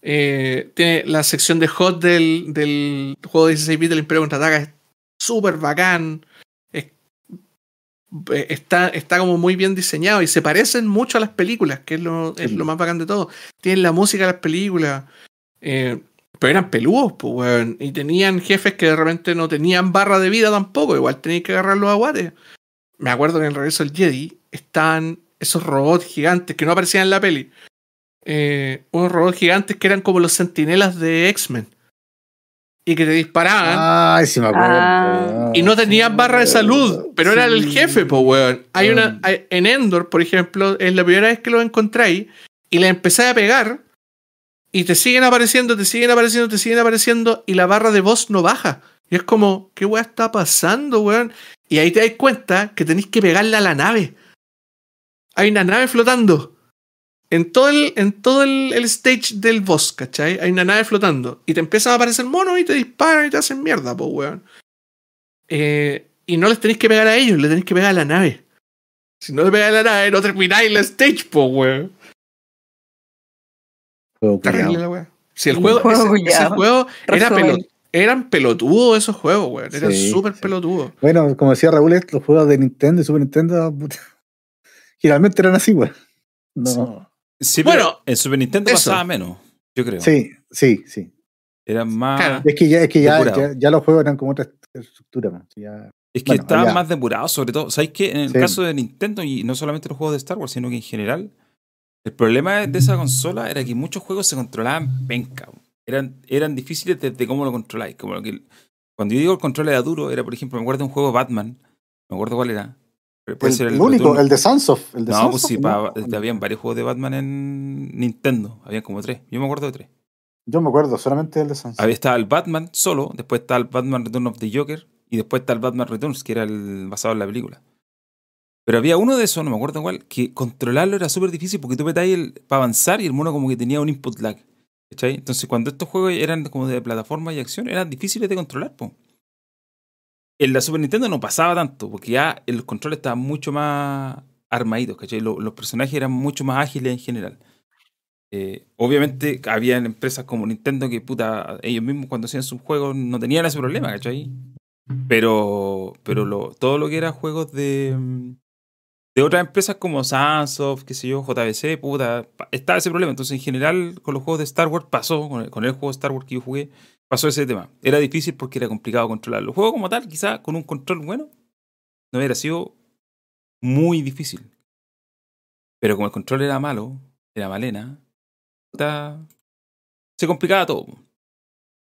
Eh, tiene la sección de hot del, del juego de 16 bits del Imperio Contraataca. Es súper bacán. Es- eh, está, está como muy bien diseñado y se parecen mucho a las películas, que es lo, es lo más bacán de todo. Tienen la música de las películas. eh, pero eran peludos, pues, weón. Y tenían jefes que de repente no tenían barra de vida tampoco. Igual tenías que agarrar los aguates. Me acuerdo que en el regreso del Jedi estaban esos robots gigantes que no aparecían en la peli. Eh, unos robots gigantes que eran como los sentinelas de X-Men. Y que te disparaban. Ay, sí me acuerdo. Ah. Y no tenían barra de salud, pero era el Sí. jefe, pues, weón. Hay una, hay- en Endor, por ejemplo, es la primera vez que lo encontráis y le empezáis a pegar y te siguen apareciendo, te siguen apareciendo, te siguen apareciendo y la barra de voz no baja. Y es como, ¿qué weón está pasando, weón? Y ahí te das cuenta que tenéis que pegarle a la nave. Hay una nave flotando. En todo el, en todo el, el stage del boss, ¿cachai? Hay una nave flotando. Y te empiezan a aparecer monos y te disparan y te hacen mierda, pues, weón. Eh, y no les tenéis que pegar a ellos, le tenéis que pegar a la nave. Si no le pegáis a la nave, no termináis la stage, po, weón. Juego Terrible culiao. la weá. Si el juego, juego ese, culiao. ese juego era Resumen. pelo- eran pelotudos esos juegos, weón. Eran súper sí. pelotudos. Bueno, como decía Raúl, los juegos de Nintendo y Super Nintendo generalmente eran así, güey. No. Sí, Bueno, en Super Nintendo eso. pasaba menos, yo creo. Sí, sí, sí. Eran más. Claro. Es que ya, es que ya, ya, ya los juegos eran como otra estructura, man. Ya- Es que Bueno, estaban más depurados, sobre todo. ¿Sabéis que en el Sí. caso de Nintendo, y no solamente los juegos de Star Wars, sino que en general, el problema de esa consola era que muchos juegos se controlaban penca. Eran, eran difíciles desde cómo lo controláis. Como lo que, cuando yo digo el control era duro, era por ejemplo, me acuerdo de un juego Batman, me acuerdo cuál era. Puede El, ser el único, Return- el de Sunsoft. El de No, pues sí, ¿no? pa- habían varios juegos de Batman en Nintendo. Habían como tres. Yo me acuerdo de tres. Yo me acuerdo, solamente el de Sunsoft. Había estaba el Batman solo, después está el Batman Return of the Joker y después está el Batman Returns, que era el basado en la película. Pero había uno de esos, no me acuerdo cuál, que controlarlo era súper difícil porque tú metáis para avanzar y el mono como que tenía un input lag. ¿cachai? Entonces cuando estos juegos eran como de plataforma y acción, eran difíciles de controlar. Po. En la Super Nintendo no pasaba tanto, porque ya el control estaba mucho más armadito, ¿cachai? Lo- los personajes eran mucho más ágiles en general. Eh, obviamente habían empresas como Nintendo que puta, ellos mismos cuando hacían sus juegos no tenían ese problema, ¿cachai? Pero, pero todo lo que era juegos de, mm, de otras empresas como Sunsoft, qué sé yo, JBC, puta, estaba ese problema. Entonces, en general, con los juegos de Star Wars pasó, con el, juego de Star Wars que yo jugué, pasó ese tema. Era difícil porque era complicado controlarlo. El juego como tal, quizá con un control bueno, no hubiera sido muy difícil. Pero como el control era malo, era malena, se complicaba todo.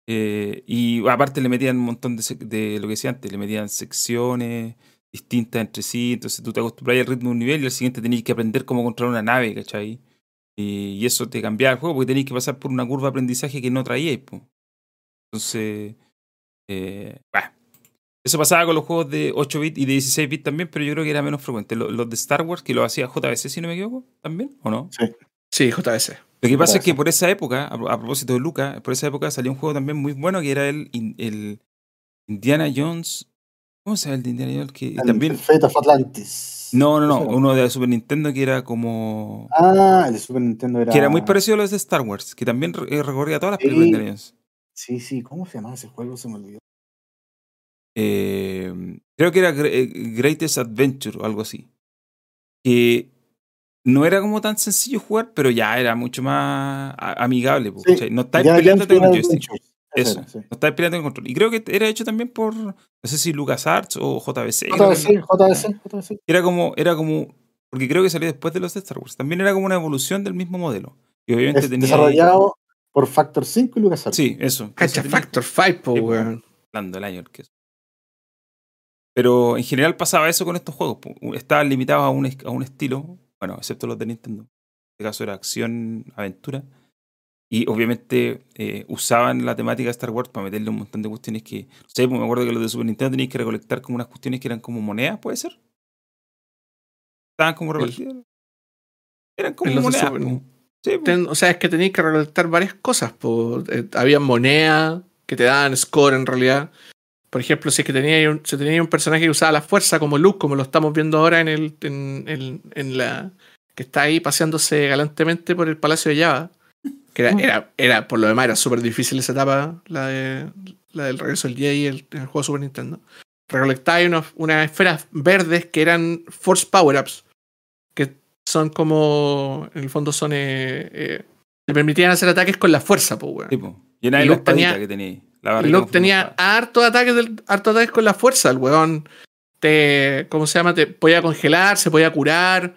Eh, y aparte le metían un montón de, de lo que decía antes, le metían secciones distintas entre sí, entonces tú te acostumbras al ritmo de un nivel y al siguiente tenías que aprender cómo controlar una nave, ¿cachai? Y, y eso te cambiaba el juego porque tenías que pasar por una curva de aprendizaje que no traíais. po. Entonces, eh, eso pasaba con los juegos de 8 bits y de 16 bits también, pero yo creo que era menos frecuente. Lo- Los, de Star Wars, que lo hacía JBC, si no me equivoco, también, ¿o no? Sí, JBC. Lo que pasa es que por esa época, a, a propósito de Luca, por esa época salió un juego también muy bueno que era el Indiana Jones. ¿Cómo se llama el de Indiana Jones? Que El también. Fate of Atlantis. No, no, no. Uno de Super Nintendo que era como. Ah, el de Super Nintendo era. Que era muy parecido a los de Star Wars, que también eh, recorría todas las Sí. películas de Indiana Jones. Sí, sí, ¿cómo se llamaba ese juego? Se me olvidó. Eh, creo que era eh, Greatest Adventure o algo así. Que no era como tan sencillo jugar, pero ya era mucho más amigable. No estáis Indiana peleando con joystick. Eso. era, sí. No estáis peleando el control. Y creo que era hecho también por, no sé si LucasArts o JBC. JBC, JBC, JBC. Era como, era como, porque creo que salió después de los de Star Wars. También era como una evolución del mismo modelo. Y obviamente Es tenía... desarrollado por Factor 5 y LucasArts. Sí, eso. Cacha tenía- Factor 5, po, po. weón. hablando del año el que es. Pero en general pasaba eso con estos juegos. Estaban limitados a un, a un estilo, bueno, excepto los de Nintendo. En este caso era acción, aventura. Y obviamente eh, usaban la temática de Star Wars para meterle un montón de cuestiones que. No sé, pues me acuerdo que los de Super Nintendo tenías que recolectar como unas cuestiones que eran como monedas, ¿puede ser? Estaban como repartidas. Eran como monedas. Sí. Ten- o sea, es que tenéis que recolectar varias cosas. Eh, había moneda que te daban score en realidad. Por ejemplo, si es que tenía un, si tenía un personaje que usaba la fuerza como Luke, como lo estamos viendo ahora en el en, en- en la que está ahí paseándose galantemente por el Palacio de Java. Que era, Mm. era, era, por lo demás, era súper difícil esa etapa, la, de, la del regreso del Jedi el, en el juego de Super Nintendo. Recolectáis unas esferas verdes que eran Force Power-Ups, que son como, en el fondo son, eh, eh, te permitían hacer ataques con la fuerza, pues, weón. Sí, po. Y Y la Luke tenía- que tenía. ahí, La Y Luke tenía harto ataques, del, harto ataques con la fuerza. El weón te. ¿Cómo se llama? Te podía congelar, se podía curar.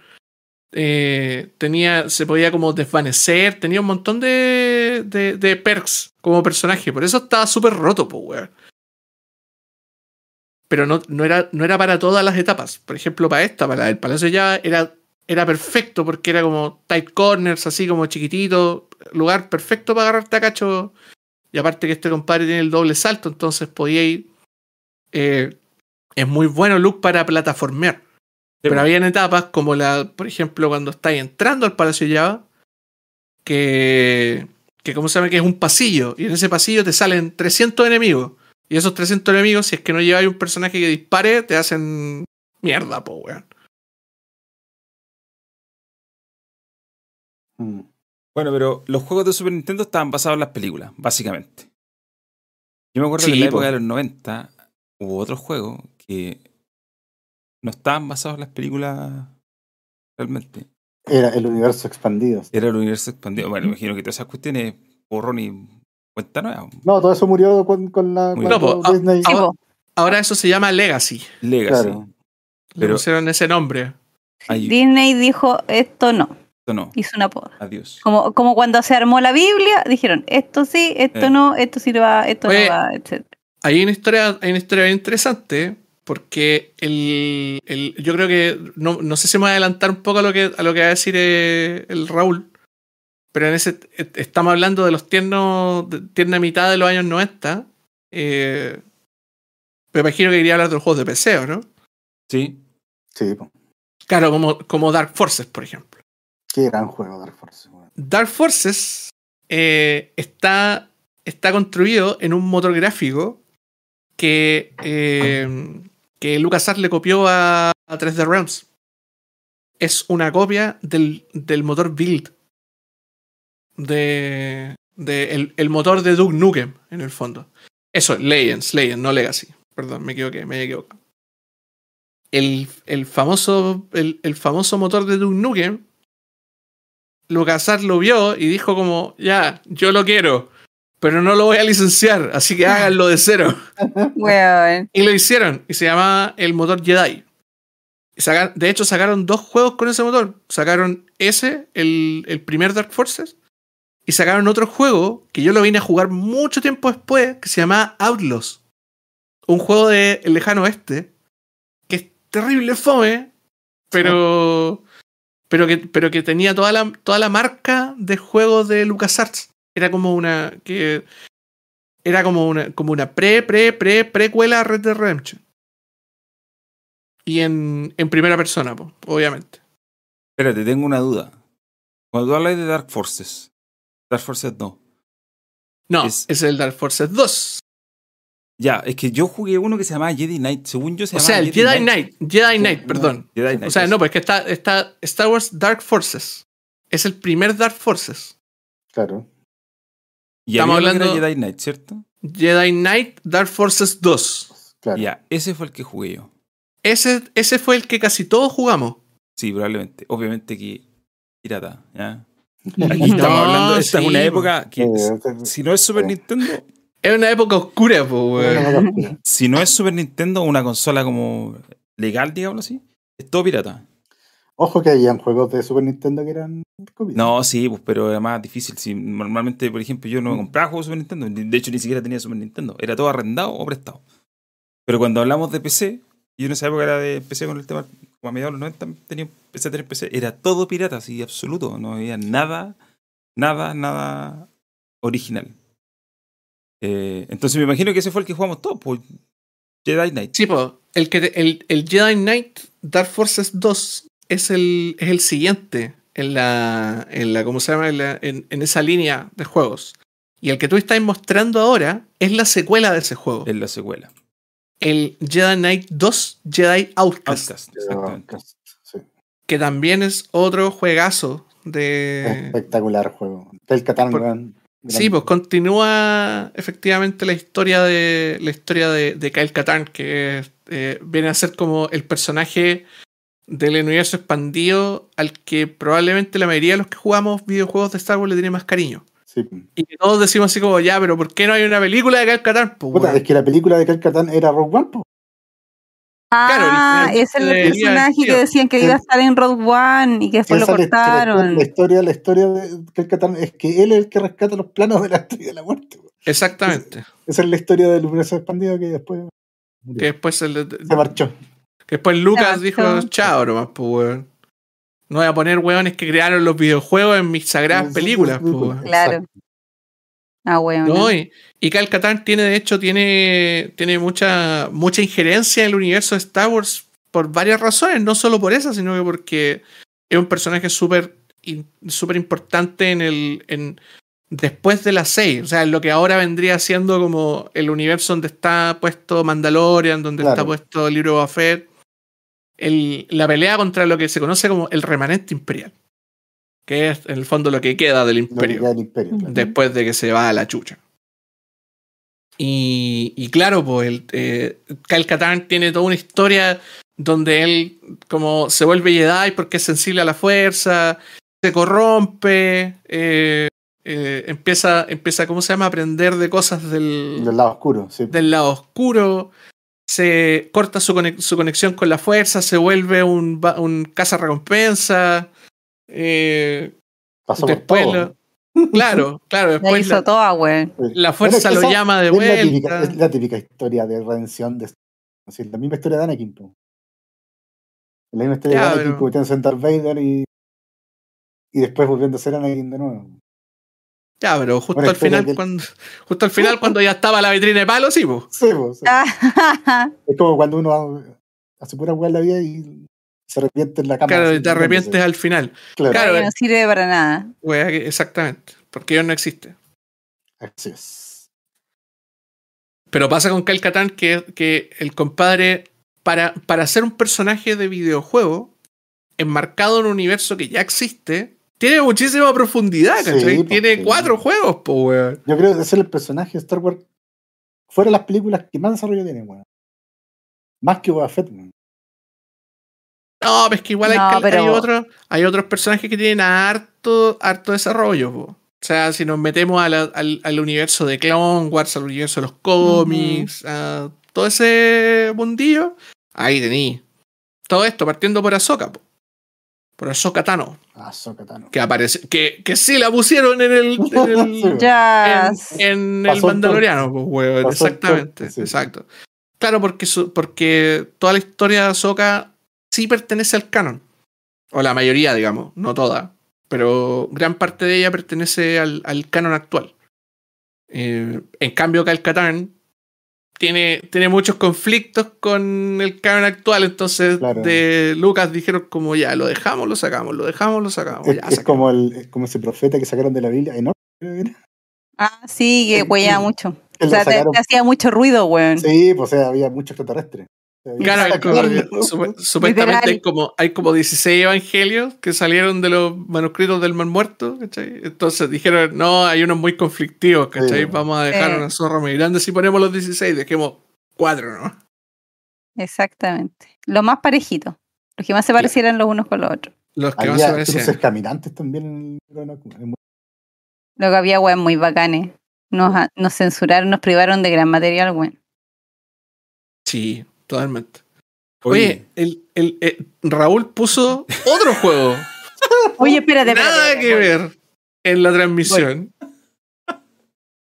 Eh, tenía. Se podía como desvanecer. Tenía un montón de. de, perks como personaje. Por eso estaba súper roto, pues, weón. Pero no, no, era, no era para todas las etapas. Por ejemplo, para esta, para el Palacio ya era, era perfecto porque era como tight corners, así como chiquitito. Lugar perfecto para agarrarte a cacho y aparte que este compadre tiene el doble salto, entonces podía ir. eh, es muy bueno Luke para plataformear. Sí, Pero habían etapas como la, por ejemplo, cuando estáis entrando al Palacio Java, que, que ¿cómo se llama? Que es un pasillo, y en ese pasillo te salen 300 enemigos. Y esos 300 enemigos, si es que no lleváis un personaje que dispare, te hacen mierda, po, weón. Mm. Bueno, pero los juegos de Super Nintendo estaban basados en las películas, básicamente. Yo me acuerdo Sí, que en la po. época de los 90 hubo otros juegos que no estaban basados en las películas realmente. Era el universo expandido. Era el universo expandido. Bueno, imagino que todas esas cuestiones, borrón y cuenta nueva. No, todo eso murió con, con la cuando No, po, ah, Disney. Sí, Ahora- eso se llama Legacy. Legacy. Claro. Le Pero- pusieron ese nombre. Ahí, Disney dijo esto no, esto no. hizo una poda. Adiós. Como, como cuando se armó la Biblia, dijeron esto sí, esto Eh. no, esto sí va, esto Oye, no va, etc. Hay una historia, hay una historia bien interesante porque el, el- yo creo que no, no sé si me voy a adelantar un poco a lo que a lo que va a decir eh, el Raúl, pero en ese estamos hablando de los tiernos de- tierna mitad de los años 90. eh, me imagino que quería hablar de los juegos de PC, ¿o ¿no? Sí. Sí. Claro, como, como Dark Forces, por ejemplo. qué gran juego Dark Forces. weón. Dark Forces eh, está, está construido en un motor gráfico que, eh, que LucasArts le copió a, a 3D Realms. Es una copia del, del motor Build. De, de el, el motor de Duke Nukem, en el fondo. Eso, Legends, Legends, no Legacy. Perdón, me equivoqué, me equivoqué. El, el, famoso, el, el famoso motor de Duke Nukem LucasArts lo vio y dijo como, ya, yo lo quiero, pero no lo voy a licenciar, así que háganlo de cero. <laughs> Y lo hicieron, y se llamaba el motor Jedi. Y saca- de hecho, sacaron dos juegos con ese motor. Sacaron ese, el, el primer Dark Forces, y sacaron otro juego que yo lo vine a jugar mucho tiempo después, que se llamaba Outlaws. Un juego de el lejano oeste, que es terrible fome, pero, pero, que, pero que tenía toda la, toda la marca de juegos de LucasArts. Era como una. que Era como una, como una pre, pre, pre, precuela a Red Dead Redemption. Y en, en primera persona, po, obviamente. Espérate, tengo una duda. Cuando tú hablas de Dark Forces, Dark Forces no. No, Es- es, el Dark Forces 2. Ya, es que yo jugué uno que se llamaba Jedi Knight. Según yo se O llamaba sea, el Jedi Knight. Jedi Knight, no, perdón. Jedi Knight. O sea, no, pues que está, está Star Wars Dark Forces. Es el primer Dark Forces. Claro. Y estamos hablando- era Jedi Knight, ¿cierto? Jedi Knight Dark Forces 2. Claro. Ya, ese fue el que jugué yo. Ese, ese fue el que casi todos jugamos. Sí, probablemente. Obviamente que pirata, ¿ya? <laughs> Aquí No, estamos hablando, esta sí, es una po. época que, si no es Super. Nintendo, Es una época oscura, po, weón. <laughs> si no es Super Nintendo, una consola como legal, digámoslo así, es todo pirata. Ojo que habían juegos de Super Nintendo que eran copias. No, sí, pues, pero era más difícil. Si normalmente, por ejemplo, yo no me compraba juegos de Super Nintendo. ni- De hecho, ni siquiera tenía Super Nintendo. Era todo arrendado o prestado. Pero cuando hablamos de PC, yo en esa época era de PC con el tema, como a mediados de los 90 tenía PC a tener PC, era todo pirata, así, absoluto. No había nada, nada, nada original. Eh, entonces me imagino que ese fue el que jugamos todos, pues Jedi Knight. Sí, po. El, que te- el, el Jedi Knight Dark Forces 2 es el, es el siguiente en la, en la. ¿Cómo se llama? En, la- en- en esa línea de juegos. Y el que tú estás mostrando ahora es la secuela de ese juego. Es la secuela. El Jedi Knight 2 Jedi Outcast. Outcast, exactamente. sí. Que también es otro juegazo de. Espectacular juego. El Catán, Por-. Sí, pues continúa efectivamente la historia de la historia de, de Kyle Katarn, que eh, viene a ser como el personaje del universo expandido al que probablemente la mayoría de los que jugamos videojuegos de Star Wars le tiene más cariño. Sí. pues. Y que todos decimos así como, ya, pero ¿por qué no hay una película de Kyle Katarn? Pues, Puta, weón. es que la película de Cal Catán era Rogue One, po. Ah, ese es el personaje que decían que iba a estar en Rogue One y que después lo cortaron. la historia, la historia de Cal Catán es que él es el que rescata los planos de la estrella de la muerte. Exactamente. Esa es la historia del universo expandido que después murió. Que después, el- se marchó. Que después Lucas dijo, chao nomás, pues, weón. No voy a poner weones que crearon los videojuegos en mis sagradas películas, pues, weón. Claro. Ah. No, y, y Cal tiene, de hecho, tiene, tiene mucha, mucha injerencia en el universo de Star Wars por varias razones, no solo por esa, sino que porque es un personaje súper súper importante en el. En, después de las 6. O sea, en lo que ahora vendría siendo como el universo donde está puesto Mandalorian, donde Claro. está puesto el libro de Boba Fett. El- la pelea contra lo que se conoce como el remanente imperial. Que es en el fondo lo que queda del imperio queda del imperio. claro. después de que se va a la chucha. Y, y claro, pues el, eh, Kyle Katarn tiene toda una historia donde él como se vuelve Jedi porque es sensible a la fuerza, se corrompe, eh, eh, empieza, empieza, ¿cómo se llama?, a aprender de cosas del, Del lado oscuro, sí. del lado oscuro, se corta su, conex- su conexión con la fuerza, se vuelve un, un caza-recompensa. eh, Pasó por después todo. lo- claro, <laughs> claro, La después hizo la, toda, güey. La fuerza Bueno, lo llama de es la, típica, vuelta. es la típica historia de redención de así, la misma historia de Anakin. po. La misma historia Ya, de Anakin pero- en Darth Vader y, y después volviendo a ser Anakin de nuevo. Ya, pero justo Bueno, al final, que- cuando, justo al final, cuando ya estaba la vitrina de palo, sí, po. Sí, po, sí. Ah, <laughs> Es como cuando uno hace pura en la vida y se arrepiente en la cama. Claro, te arrepientes al final. Claro, Claro, que no sirve para nada. Wea, exactamente. Porque Dios no existe. así es. Pero pasa con Kyle Katarn que, que el compadre, para, para ser un personaje de videojuego, enmarcado en un universo que ya existe, tiene muchísima profundidad, ¿cachai? pues, tiene sí. cuatro juegos, po, weón. Yo creo que es el personaje de Star Wars fuera de las películas que más desarrollo tiene, weón. Más que Boba Fett, weón. No, pero es que igual hay, No, pero- hay, otros, hay otros personajes que tienen harto, harto desarrollo. po. O sea, si nos metemos a la- al, al universo de Clone Wars, al universo de los cómics, a todo ese mundillo, ahí tení. Todo esto partiendo por Ahsoka, po. Por Ahsoka Tano, Ah, Ahsoka Tano. que aparece, que, que sí la pusieron en el, en el-. <laughs> Ya. en, en el Mandaloriano, pues, weón. Pasó el Exactamente, sí. exacto. Claro, porque, su- porque toda la historia de Ahsoka sí pertenece al canon. O la mayoría, digamos, no toda. Pero gran parte de ella pertenece al, al canon actual. Eh, en cambio, Cal Katarn tiene, tiene muchos conflictos con el canon actual. Entonces, Claro. de Lucas dijeron como ya, lo dejamos, lo sacamos, lo dejamos, lo sacamos. Es, ya, es como el, es como ese profeta que sacaron de la Biblia. ¿no? Ah, sí, que huella mucho. O sea, te, hacía mucho ruido, weón. Sí, pues o sea, había mucho extraterrestre. Había Claro, como supuestamente como, hay como 16 evangelios que salieron de los manuscritos del Mar Muerto, ¿cachai? Entonces dijeron, no, hay unos muy conflictivos, ¿cachai? Sí. Vamos a dejar Sí. una zorra muy grande si ponemos los 16, dejemos 4, ¿no? Exactamente. Lo más parejito. Los que más se parecieran los unos con los otros. Los que más se Había parecían. caminantes también en el Lo que había, weón, muy bacanes. Nos, nos censuraron, nos privaron de gran material, weón. Sí, totalmente. Oye, Oye, el, el, eh, Raúl puso otro juego. <laughs> Oye, espérate, espérate. Nada espérate. que ver en la transmisión.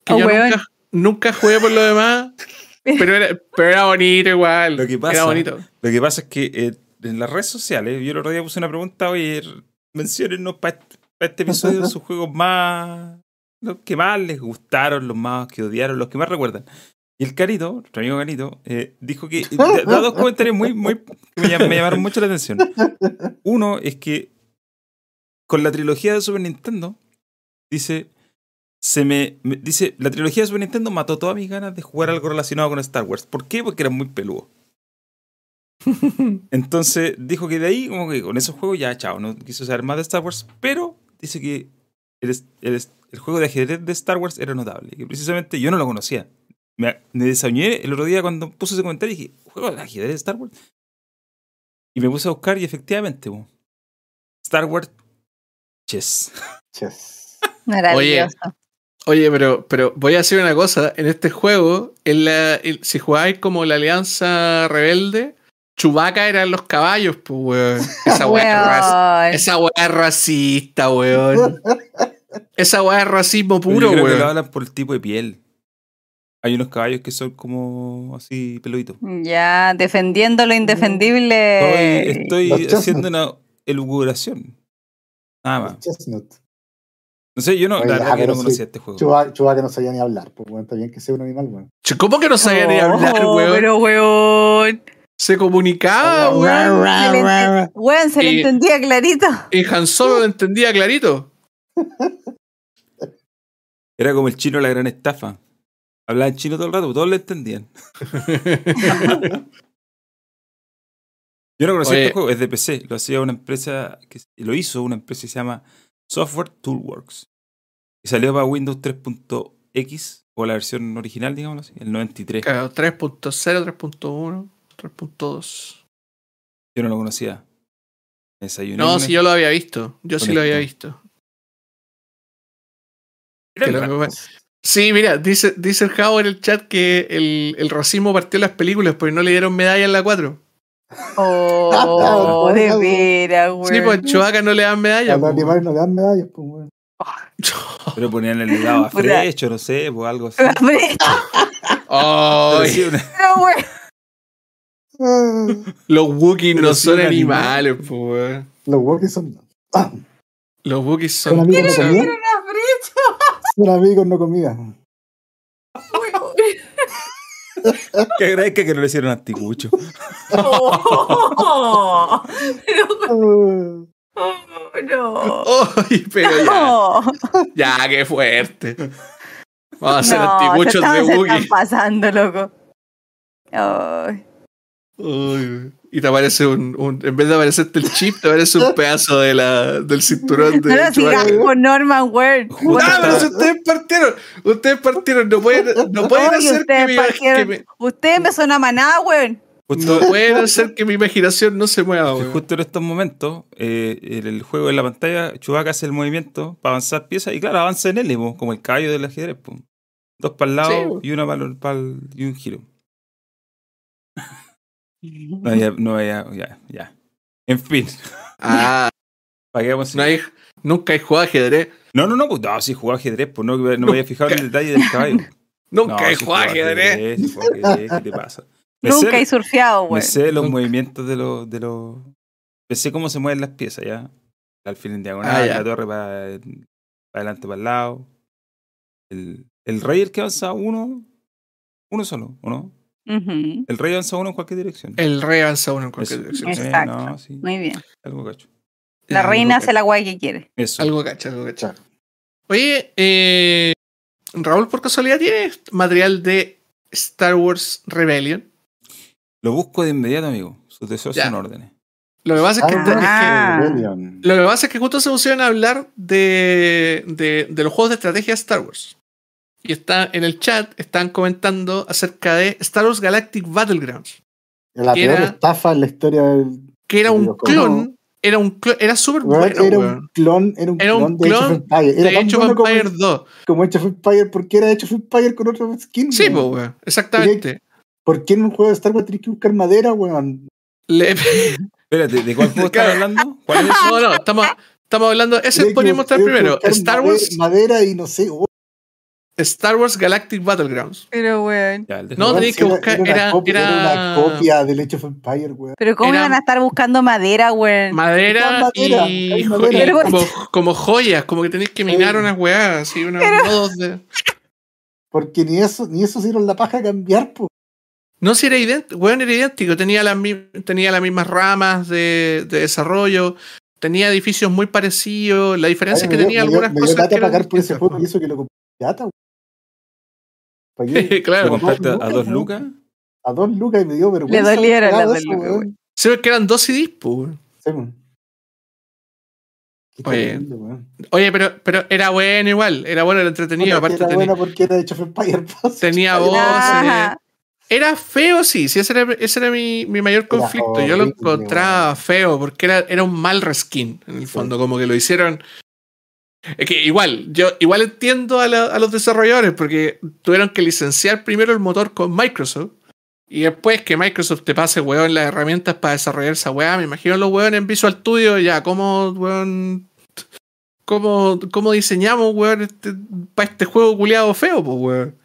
Que Oh, yo nunca, nunca jugué por lo demás, <laughs> pero era, pero era bonito igual. Lo que Era pasa- bonito. Lo que pasa es que eh, en las redes sociales, yo el otro día puse una pregunta, oye, menciónennos para este, pa' este episodio <laughs> sus juegos más. Los que más les gustaron, los más que odiaron, los que más recuerdan. Y el Carito, nuestro amigo Carito, eh, dijo que. <laughs> dos comentarios muy, muy. que me, llam- me llamaron mucho la atención. Uno es que con la trilogía de Super Nintendo, dice. Se me, me- dice, la trilogía de Super Nintendo mató todas mis ganas de jugar algo relacionado con Star Wars. ¿Por qué? Porque era muy peludo. <laughs> Entonces dijo que de ahí, como que con esos juegos ya, chao, no quiso saber más de Star Wars, pero dice que el, el juego de ajedrez de Star Wars era notable. Que precisamente yo no lo conocía. Me, me desañé el otro día cuando puse ese comentario y dije, ¿juego de ajedrez de Star Wars? Y me puse a buscar y efectivamente, po, Star Wars Chess. <laughs> Chess. Maravilloso. Oye, pero, pero voy a decir una cosa. En este juego, en la, en- si jugáis como la Alianza Rebelde, Chewbacca eran los caballos, pues, weón. <laughs> Esa weá es esa weá es racista, weón. <laughs> Esa weá es racismo puro, yo creo que lo weón. hablan por el tipo de piel. Hay unos caballos que son como así peluditos. Ya, defendiendo lo indefendible. Estoy, estoy haciendo una elucubración. Nada más. Chestnut. No sé, yo no, Oye, la verdad que no sí. conocía este juego. Chubaca, Chubaca no sabía ni hablar, pues bueno, está bien que sea un animal, weón. ¿Cómo que no sabía ni hablar, Oh, weón? Pero, weón. Se comunicaba, Oh, weón. Weón, se le Y- entendía clarito. Y Han Solo lo entendía clarito. Era como el chino la gran estafa. Hablaba en chino todo el rato, todos le entendían. <laughs> Yo no conocía Oye. este juego, es de PC. Lo hacía una empresa, que lo hizo una empresa que se llama Software Toolworks. Y salió para Windows 3.x, o la versión original, digámoslo así, el 93. Claro, 3.0, 3.1, 3.2. Yo no lo conocía. Desayuné No, si yo lo había visto. Yo sí lo había Honesto. visto. Era Que lo-. Sí, mira, dice, dice el Javo en el chat que el, el racismo partió las películas porque no le dieron medalla en la 4. Oh, de <laughs> veras, weón. Sí, pues en Chewbacca no le dan medalla. A los pues, animales no le dan medallas, pues weón. <laughs> Pero ponían el legado <laughs> a. Frecho, no sé, pues algo así. Pero sí, una- los Wookiees no son un animal. animales, pues, weón. Los Wookiees son. Ah, Los Wookiees son son. amigos no son- Son amigos no comida. <laughs> weón. Que agradezca que no le hicieron anticucho. Oh, pero, oh, no. Ay, pero ya, No, ya, qué fuerte. Vamos a hacer no, anticuchos se de Wookiee. están pasando, loco. Ay. Ay, y te aparece un, un- En vez de aparecerte el chip, te aparece un pedazo de la, del cinturón de No Norman Word. Ah, pero si ustedes partieron, ustedes partieron, no pueden, no pueden Oye, hacer que ustedes mi, partieron. que me- Ustedes me son a maná, weón. No pueden hacer que mi imaginación no se mueva, que weón. justo en estos momentos, eh, en el juego en la pantalla, Chewbacca hace el movimiento para avanzar piezas y claro, avanza en él, po, como el caballo del ajedrez. po. Dos para el lado Sí, y uno para el, para el- y un giro. No, ya, <laughs> no, ya, ya, ya. En fin, Ah, <laughs> ¿para qué vamos a no hay, nunca hay jugado ajedrez. No, no, no, pues no, si jugaba ajedrez, pues no, no me había fijado en el detalle del caballo. <laughs> Nunca no, hay sí jugado ajedrez. sí ¿Qué te pasa? Me Nunca sé- he surfeado, Me weón. sé los Nunca. movimientos de los, de los. Me sé cómo se mueven las piezas, ¿ya? El alfil en diagonal, Ah, la torre para, para adelante, para el lado. El, el rey, el que avanza uno. Uno solo, ¿o no? El rey avanza uno en cualquier dirección. El rey avanza uno en cualquier Eso. dirección. Sí, Exacto. no, sí, Muy bien. algo cacho. La Algo reina hace la guay que quiere. Eso. Algo cacha, algo cacha. Claro. Oye, eh, Raúl, por casualidad, ¿tienes material de Star Wars Rebellion? Lo busco de inmediato, amigo. Sus deseos Ya. son órdenes. Lo que pasa es que, Ah. es Rebellion. que- lo que pasa es que justo se pusieron a hablar de, de, de los juegos de estrategia de Star Wars. Y está en el chat, están comentando acerca de Star Wars Galactic Battlegrounds. La que peor era- estafa en la historia del. Que era un clon, era un clon, era súper bueno, era un clon, era un Era un clon de Age of clon Empires. Era De tan Age of bueno como, Empire 2. como Age of Empire, porque era Age of Empire con otro skin. Sí, weón. pues, weón. Exactamente. ¿Por qué en un juego de Star Wars tenés que buscar madera, weón? Le- <laughs> Espérate, ¿de cuál juego Claro. hablando? ¿Cuál es? no, no, estamos, estamos hablando. Ese Tenés que podría bus- mostrar primero. Star Wars, Madera y no sé. Star Wars Galactic Battlegrounds. Pero, weón. Ya, No, tenías que era- buscar- Era, era- una copia, era- era una copia del Age of Empire, weón. Pero, ¿cómo Era- iban a estar buscando madera, weón? Madera, madera, y, madera. como, como joyas, como que tenéis que minar Sí. unas weas, así, unos Pero- nodos de. Porque ni eso, ni eso se dieron la paja a cambiar, pues. No, si era idéntico, weón, era idéntico. Tenía las, mi- tenía las mismas ramas de, de desarrollo, tenía edificios muy parecidos. La diferencia es que tenía algunas me dio cosas. plata que eran pagar por ese juego y eso que lo compré pirata, weón. ¿Para qué? ¿Lo <laughs> claro. compraste a, dos lucas? A dos lucas y me dio vergüenza. Le dolieron las dos lucas, weón. weón. Se ve que eran dos CDs, weón. Sí, Oye, pero, pero era bueno igual, era bueno, era entretenido. Bueno, aparte era tenía, buena porque era Empire <laughs> pues. tenía voz. Era feo, sí, sí, ese era, ese era mi, mi mayor conflicto. Yo lo encontraba feo porque era, era un mal reskin, en el Sí. fondo, como que lo hicieron. Es que igual, yo igual entiendo a, los desarrolladores porque tuvieron que licenciar primero el motor con Microsoft y después que Microsoft te pase, weón, las herramientas para desarrollar esa weá. Me imagino los weón en Visual Studio, ya, ¿cómo, weón? ¿Cómo, cómo diseñamos, weón, este, para este juego culiado feo, pues, weón?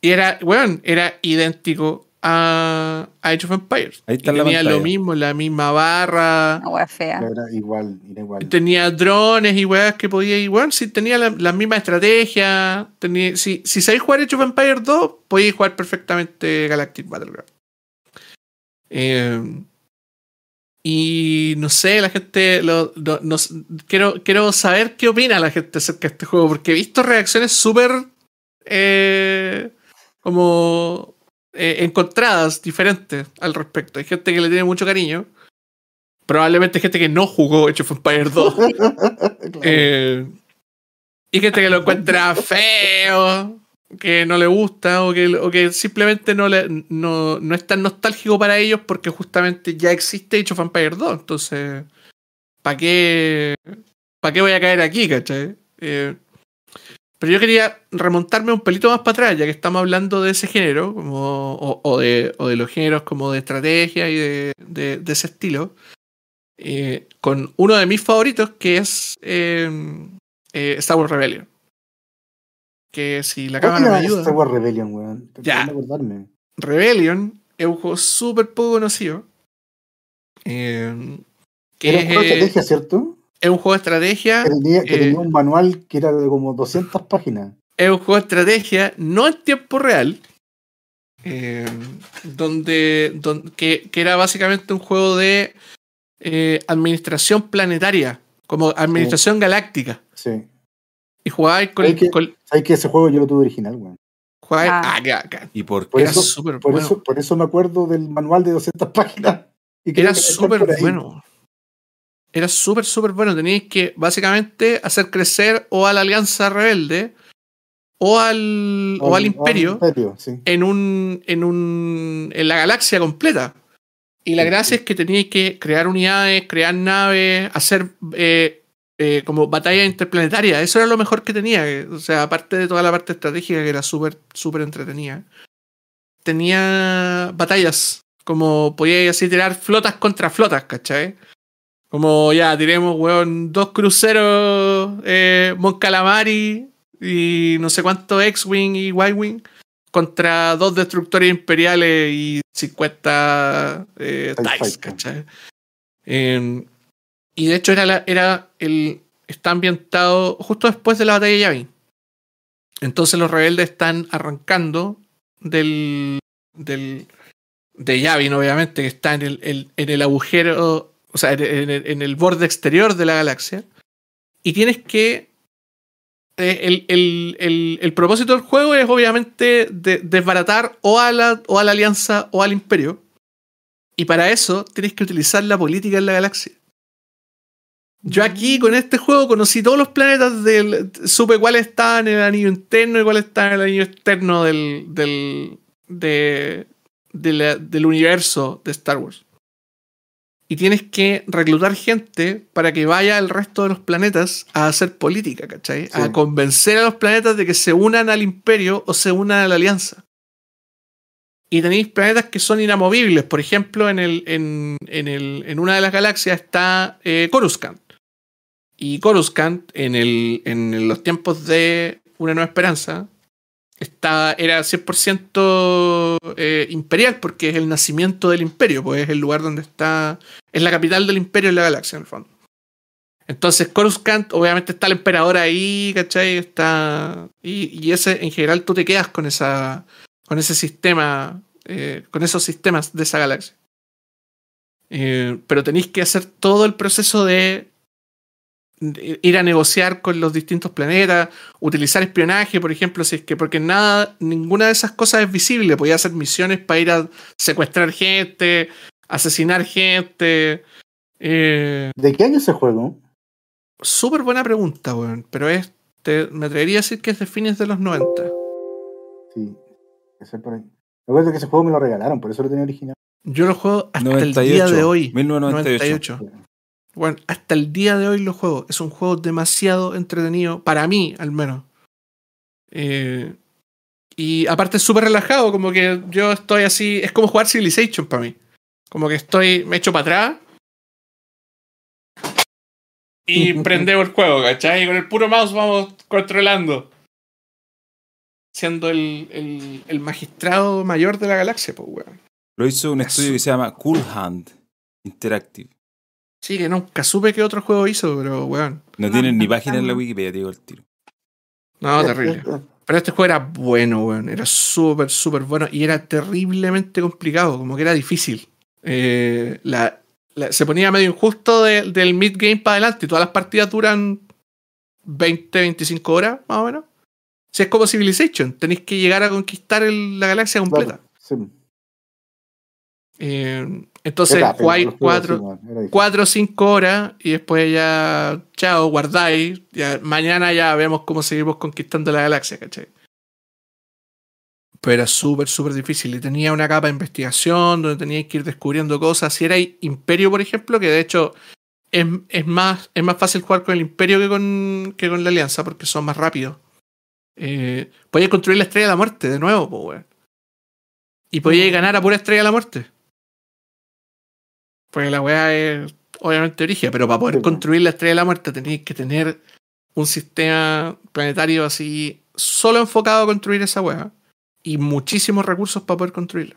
Y era, weón, era idéntico a, a Age of Empires. Ahí está Y la tenía lo mismo, la misma barra. Una wea fea. Era igual, era igual. Tenía drones y weas que podía ir. Bueno, si tenía la, la misma estrategia. Tenía, si, si sabéis jugar Age of Empires 2, podíais jugar perfectamente Galactic Battleground. Eh, y no sé, la gente. lo- lo- quiero, quiero saber qué opina la gente acerca de este juego, porque he visto reacciones súper. eh, como. Eh, encontradas, diferentes al respecto. Hay gente que le tiene mucho cariño. Probablemente gente que no jugó Age of Empires 2. Claro. <laughs> <laughs> Eh, y gente que lo encuentra feo, que no le gusta, o que, o que simplemente no, le, no, no es tan nostálgico para ellos porque justamente ya existe Age of Empires 2. Entonces, ¿para qué, ¿para qué voy a caer aquí, cachai? Eh, pero yo quería remontarme un pelito más para atrás, ya que estamos hablando de ese género, como, o, o de, o de los géneros como de estrategia y de, de- de ese estilo, eh, con uno de mis favoritos, que es eh, eh, Star Wars Rebellion. Que si la ¿Cuál cámara me ayuda. Star Wars Rebellion, weón? Ya. acordarme. Rebellion es un juego súper poco conocido. eh, que es, estrategia, ¿cierto? Es un juego de estrategia. Que tenía, que eh, tenía un manual que era de como 200 páginas. es un juego de estrategia, no en tiempo real, eh, donde, don- que, que era básicamente un juego de eh, administración planetaria, como administración galáctica. Sí. Y jugabais con, Hay que- con- ¿Sabes que ese juego yo lo tuve original, weón? Ah. ah, qué bacán. ¿Y por Por qué? Era eso- súper Por, bueno. eso, por eso me acuerdo del manual de 200 <laughs> páginas. Y Era súper bueno. Era súper, súper bueno. Teníais que básicamente hacer crecer o a la Alianza Rebelde o al, o al Imperio Imperio, sí. en un. en un. en la galaxia completa. Y la Sí, gracia sí. es que teníais que crear unidades, crear naves, hacer eh, eh, como batalla interplanetaria. Eso era lo mejor que tenía. O sea, aparte de toda la parte estratégica que era súper, súper entretenida. Tenía batallas. Como podíais así tirar flotas contra flotas, ¿cachai? Como ya, tiremos, weón, dos cruceros eh, Mon Calamari y no sé cuánto X-Wing y Y-Wing contra dos destructores imperiales y 50 eh, TIE TIEs. ¿cachai? Eh, y de hecho era, la- era el, está ambientado justo después de la batalla de Yavin. Entonces los rebeldes están arrancando del, del de Yavin, obviamente, que está en el, el- en el agujero, o sea, en el, en el borde exterior de la galaxia. Y tienes que eh, el, el- el- el propósito del juego es obviamente de- desbaratar o a, la, o a la alianza o al imperio. Y para eso tienes que utilizar la política en la galaxia. Yo aquí con este juego conocí todos los planetas del. Supe cuáles estaban en el anillo interno y cuáles estaban en el anillo externo del. del. de- de la- del universo de Star Wars. Y tienes que reclutar gente para que vaya al resto de los planetas a hacer política, ¿cachai? A convencer a los planetas de que se unan al imperio o se unan a la alianza. Y tenéis planetas que son inamovibles. Por ejemplo, en, el, en, en, el, en una de las galaxias está eh, Coruscant. Y Coruscant, en, el, en los tiempos de Una Nueva Esperanza, está, era 100% eh, imperial porque es el nacimiento del imperio, pues es el lugar donde está, es la capital del imperio en la galaxia, en el fondo. Entonces, Coruscant, obviamente está el emperador ahí, ¿cachai? Está. Y, y ese, en general, tú te quedas con esa. con ese sistema. eh, con esos sistemas de esa galaxia. Eh, pero tenéis que hacer todo el proceso de, de ir a negociar con los distintos planetas, utilizar espionaje, por ejemplo, si es que porque nada, ninguna de esas cosas es visible, podía hacer misiones para ir a secuestrar gente, asesinar gente, Eh, ¿De qué año es ese juego? Súper buena pregunta, weón. Pero es. te- me atrevería a decir que es de fines de los 90. Sí, ese por ahí. Me acuerdo que ese juego me lo regalaron, por eso lo tenía original. Yo lo juego hasta 98. el día de hoy. 1998. 98. Bueno, hasta el día de hoy lo juego. Es un juego demasiado entretenido, para mí al menos. Eh, y aparte es súper relajado, como que yo estoy así, es como jugar Civilization para mí. Como que estoy, me echo para atrás. Y <laughs> prendemos el juego, ¿cachai? Y con el puro mouse vamos controlando. Siendo el, el, el magistrado mayor de la galaxia, pues, weón. Lo hizo un estudio que se llama Cool Hand Interactive. Sí, que nunca supe qué otro juego hizo, pero weón. No tienen ni página en la. Wikipedia, digo el tiro. No, terrible. Pero este juego era bueno, weón. Era súper, súper bueno. Y era terriblemente complicado, como que era difícil. Eh, la, la- se ponía medio injusto de- del mid-game para adelante. Y todas las partidas duran 20, 25 horas, más o menos. Si es como Civilization, tenéis que llegar a conquistar el- la galaxia completa. Claro, sí. Eh, entonces jugáis los juegos cuatro, así, bueno, era difícil. 4 o 5 horas y después ya, chao, guardáis. Ya, mañana ya vemos cómo seguimos conquistando la galaxia, ¿cachai? Pero era súper, súper difícil. Y tenía una capa de investigación donde teníais que ir descubriendo cosas. Si era Imperio, por ejemplo, que de hecho es, es más, es más fácil jugar con el Imperio que con, que con la Alianza porque son más rápidos. Eh, podíais construir la estrella de la muerte de nuevo, pues, weón. Y podíais ganar a pura estrella de la muerte. Porque la weá es obviamente origen, pero para poder Sí, construir la estrella de la muerte tenéis que tener un sistema planetario así solo enfocado a construir esa weá. Y muchísimos recursos para poder construirla.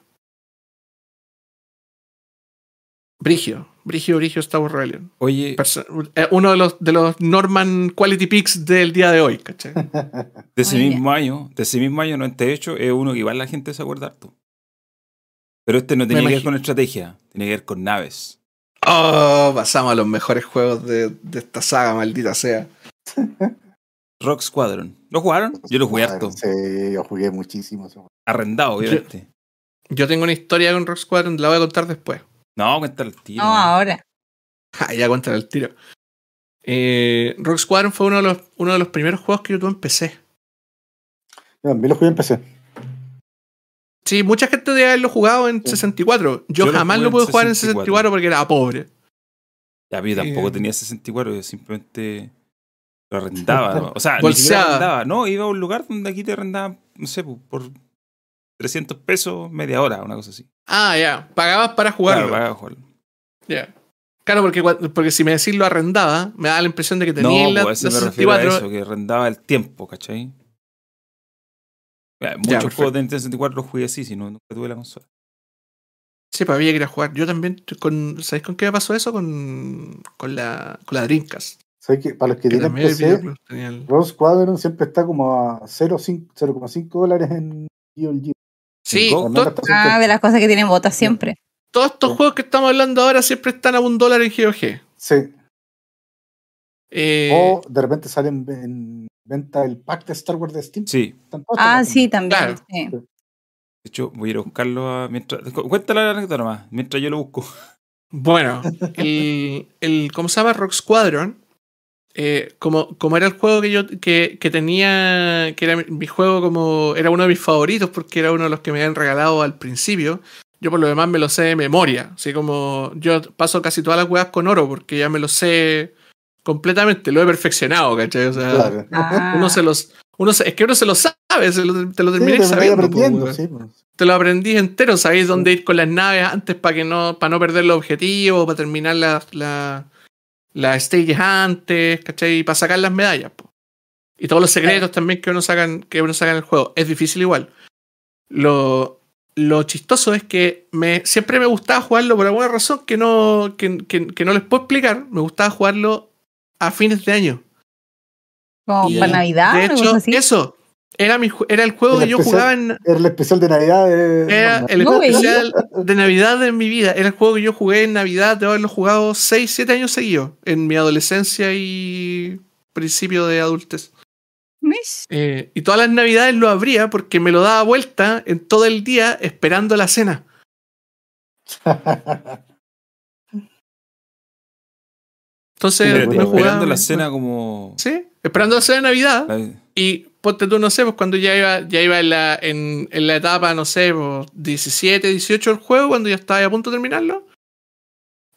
Brigio, Brigio, Brigio Star Wars Rebellion. Oye, Perso- uno de los, de los Norman Quality Picks del día de hoy, ¿cachai? de ese mismo año, de ese mismo año 98, es uno que igual la gente se acuerda harto. Pero este no tenía que ver con estrategia, tenía que ver con naves. Oh, pasamos a los mejores juegos de, de esta saga, maldita sea. Rock Squadron. ¿Lo jugaron? Yo lo jugué harto. Sí, yo jugué muchísimo. Arrendado, obviamente. Yo tengo una historia con Rock Squadron, la voy a contar después. No, cuéntale el tiro. No, ahora. Ah, ya cuéntale el tiro. Eh, Rock Squadron fue uno de, los, uno de los primeros juegos que yo tuve en PC. Yo también lo jugué en PC. Sí, mucha gente debe haberlo jugado en Sí. 64. Yo, Yo jamás lo pude jugar en 64. 64 porque era pobre. Ya, pero yo tampoco Eh. tenía 64, yo simplemente lo arrendaba. ¿no? O sea, ni siquiera arrendaba. No, iba a un lugar donde aquí te arrendaban, no sé, por- por 300 pesos media hora, una cosa así. Ah, ya. Pagabas para jugarlo. Claro, pagaba jugarlo. Ya. Claro, porque, porque si me decís lo arrendaba, me da la impresión de que tenía No, la, pues a eso me refiero a 64. eso, que arrendaba el tiempo, ¿cachai? Ya, muchos juegos de Nintendo 64 los jugué así, si no, nunca tuve la consola. Sí, pues había que ir a jugar. Yo también, con, ¿sabéis con qué me pasó eso? Con, con, la, con la Dreamcast. ¿Sabes que Para los que Que tienen PC, el- Rogue Squadron siempre está como a 0,5 0,5 dólares en GOG. Sí, está Ah, de las cosas que tienen botas siempre. todos estos Sí. juegos que estamos hablando ahora siempre están a un dólar en GOG. Sí. Eh, O de repente salen en venta el pack de Star Wars de Steam. Sí, Ah, sí, también. Claro. sí. de hecho, voy a ir a buscarlo a, mientras. cu- Cuéntale la anécdota nomás, mientras yo lo busco. Bueno, <laughs> el, el ¿cómo se llama? Rock Squadron. eh, como, como era el juego que yo que, que tenía, que era mi, mi juego como, era uno de mis favoritos porque era uno de los que me habían regalado al principio, yo por lo demás me lo sé de memoria, así como yo paso casi todas las weas con oro porque ya me lo sé completamente, lo he perfeccionado, ¿cachai? O sea, Claro. Ah. uno se los, uno se- es que uno se lo sabe, se lo- te lo Sí, terminé te vas sabiendo. sí, pues. te lo aprendí entero, sabéis dónde ir con las naves antes para que no, para no perder los objetivos, para terminar las la, las stages antes, ¿cachai? Y para sacar las medallas, po. Y todos los secretos también que uno sacan, que uno saca en el juego. Es difícil igual. Lo, lo chistoso es que me, siempre me gustaba jugarlo por alguna razón que no, que, que- que no les puedo explicar. Me gustaba jugarlo a fines de año. Como Y, para Navidad, de hecho, así. eso era, mi, era el juego El que yo jugaba en, Era el especial de Navidad. de- era no, el No, especial de Navidad de mi vida. Era el juego que yo jugué en Navidad, de haberlo jugado 6, 7 años seguidos. En mi adolescencia y principio de adultez. Eh, y todas las navidades lo abría porque me lo daba vuelta en todo el día esperando la cena. <laughs> Entonces, esperando la cena como. Sí, esperando la cena de Navidad. la- Y ponte tú, no sé, pues cuando ya iba, ya iba en, la, en, en la etapa, no sé, pues, 17, 18 del juego, cuando ya estaba a punto de terminarlo,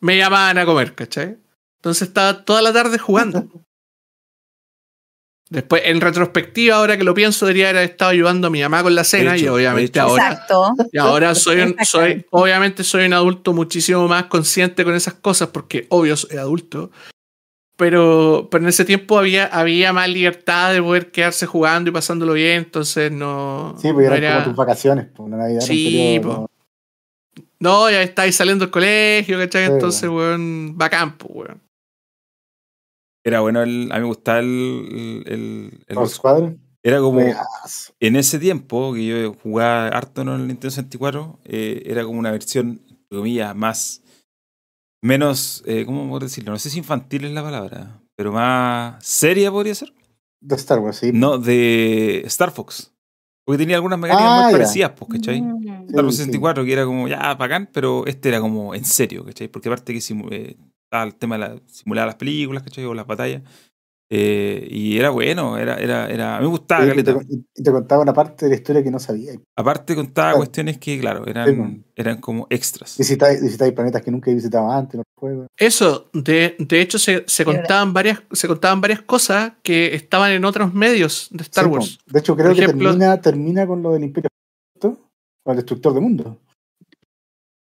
me llamaban a comer, ¿cachai? Entonces estaba toda la tarde jugando. <laughs> Después, en retrospectiva, ahora que lo pienso, debería haber estado ayudando a mi mamá con la cena hecho, y obviamente ahora, Exacto. y ahora soy, un, soy, obviamente soy un adulto muchísimo más consciente con esas cosas, porque obvio soy adulto. Pero, pero en ese tiempo había, había más libertad de poder quedarse jugando y pasándolo bien, entonces no. Sí, pues no eran era- como tus vacaciones, pues una Navidad. Sí, periodo- No, ya estáis saliendo del colegio, ¿cachai? Sí, Entonces, weón, va a campo, weón. Era bueno, el- a mí me gustaba el. el, el- Rogue Squadron. era como. Juegazo. En ese tiempo, que yo jugaba harto en el Nintendo 64, eh, era como una versión, entre comillas, más. Menos. Eh, ¿Cómo puedo decirlo? No sé si infantil es la palabra, pero más seria podría ser. De Star Wars, sí. No, de Star Fox. Porque tenía algunas mecánicas Ah, muy ya. parecidas, pues, ¿cachai? Mm. Star Wars Sí, sí. 64, que era como ya bacán, pero este era como en serio, ¿cachai? Porque aparte que simu- eh, estaba el tema de la, simular las películas, ¿cachai? O las batallas. Eh, y era bueno, era, era, era, a mí me gustaba, Sí, y, te, caleta. y te contaba una parte de la historia que no sabía. Aparte contaba Claro. cuestiones que, claro, eran, eran como extras. Visitáis, visitáis planetas que nunca he visitado antes en los juegos. Eso, de, de hecho, se, se contaban varias, se contaban varias cosas que estaban en otros medios de Star Sí, Wars. De hecho, creo Por ejemplo- que termina, termina con lo del Imperio con el destructor de mundo.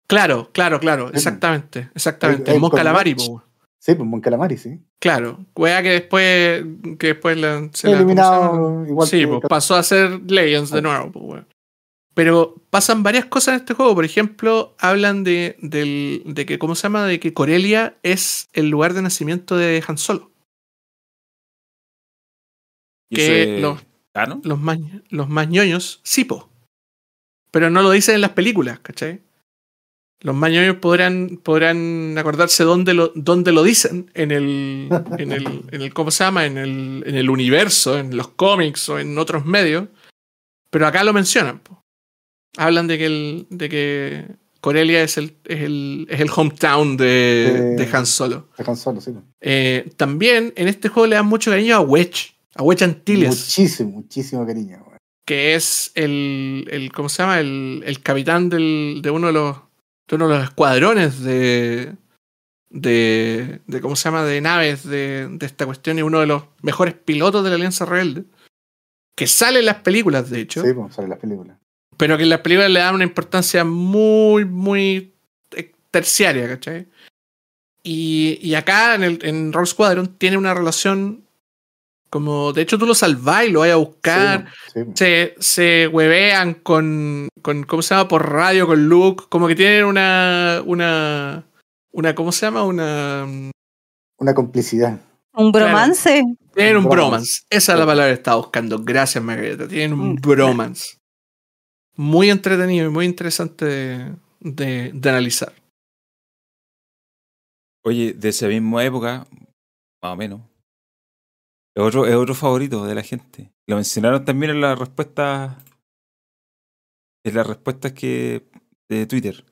Claro, claro, claro, Sí. exactamente, exactamente. Ahí- El ahí Mon Calamari, po. Sí, pues Mon Calamari, sí. Claro, wea que después, que después la, se la-. Eliminado igual sí, que pues pasó a ser Legends de nuevo. pues, weón. Pero pasan varias cosas en este juego. Por ejemplo, hablan de, del- de que, ¿cómo se llama? De que Corelia es el lugar de nacimiento de Han Solo. Que los-. Los más, los más ñoños, sí, po. Pero no lo dicen en las películas, ¿cachai? Los más ñoños podrán, podrán acordarse dónde lo, dónde lo dicen en el, <laughs> en el, en el, ¿cómo se llama? En el, en el universo, en los cómics o en otros medios. Pero acá lo mencionan, po. Hablan de que, el, de que Corelia es el, es el, es el hometown de, De- de Han Solo. de Han Solo, sí. Eh, también en este juego le dan mucho cariño a Wedge, a Wedge Antilles Muchísimo, muchísimo cariño. weón. que es el, el ¿cómo se llama? El, el capitán del, de uno de los de uno de los escuadrones de, de, de ¿cómo se llama? de naves de, de esta cuestión y uno de los mejores pilotos de la Alianza Rebelde que sale en las películas de hecho Sí, pues sale en las películas. pero que en las películas le dan una importancia muy muy terciaria ¿cachai? y, y acá en, el, en Rogue Squadron tiene una relación como de hecho tú lo salvás y lo vas a buscar Sí, sí, se, se huevean con, con, ¿cómo se llama? Por radio con Luke, como que tienen una, una, una, ¿cómo se llama? Una, Una complicidad. Un bromance. tienen un Un bromance. bromance. Esa es la palabra que estaba buscando. Gracias, Margarita. Tienen un Mm, bromance. Muy entretenido y muy interesante de, de, de analizar. Oye, de esa misma época, más o menos, es otro, es otro favorito de la gente. Lo mencionaron también en las respuestas. En las respuestas que. de Twitter.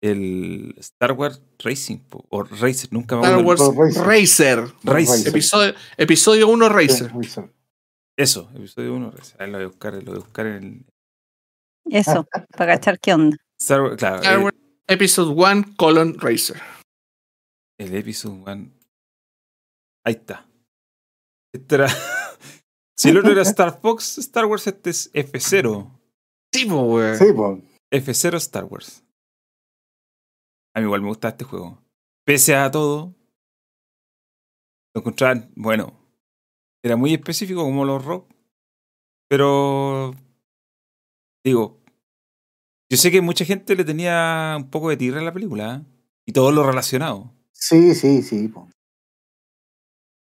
El Star Wars Racing, po, o Racer, nunca me Star acuerdo. Wars Racer. Racer. Racer. Episodio, episodio 1 Racer. Eso, episodio 1, Racer. Ahí lo voy a buscar, lo voy a buscar en el. Eso, <laughs> para cachar qué onda. Star Wars, claro, Star el- Wars Episode 1 colon Racer. El episodio 1. Ahí está. Este era. <laughs> si el otro era Star Fox, Star Wars, este es F0. Sí, po, weón. Sí, pues. F0 Star Wars. A mí igual me gusta este juego. Pese a todo, lo encontraban, bueno, era muy específico como los rock, pero digo, yo sé que mucha gente le tenía un poco de tirre a la película ¿eh? y todo lo relacionado. Sí, sí, sí. po.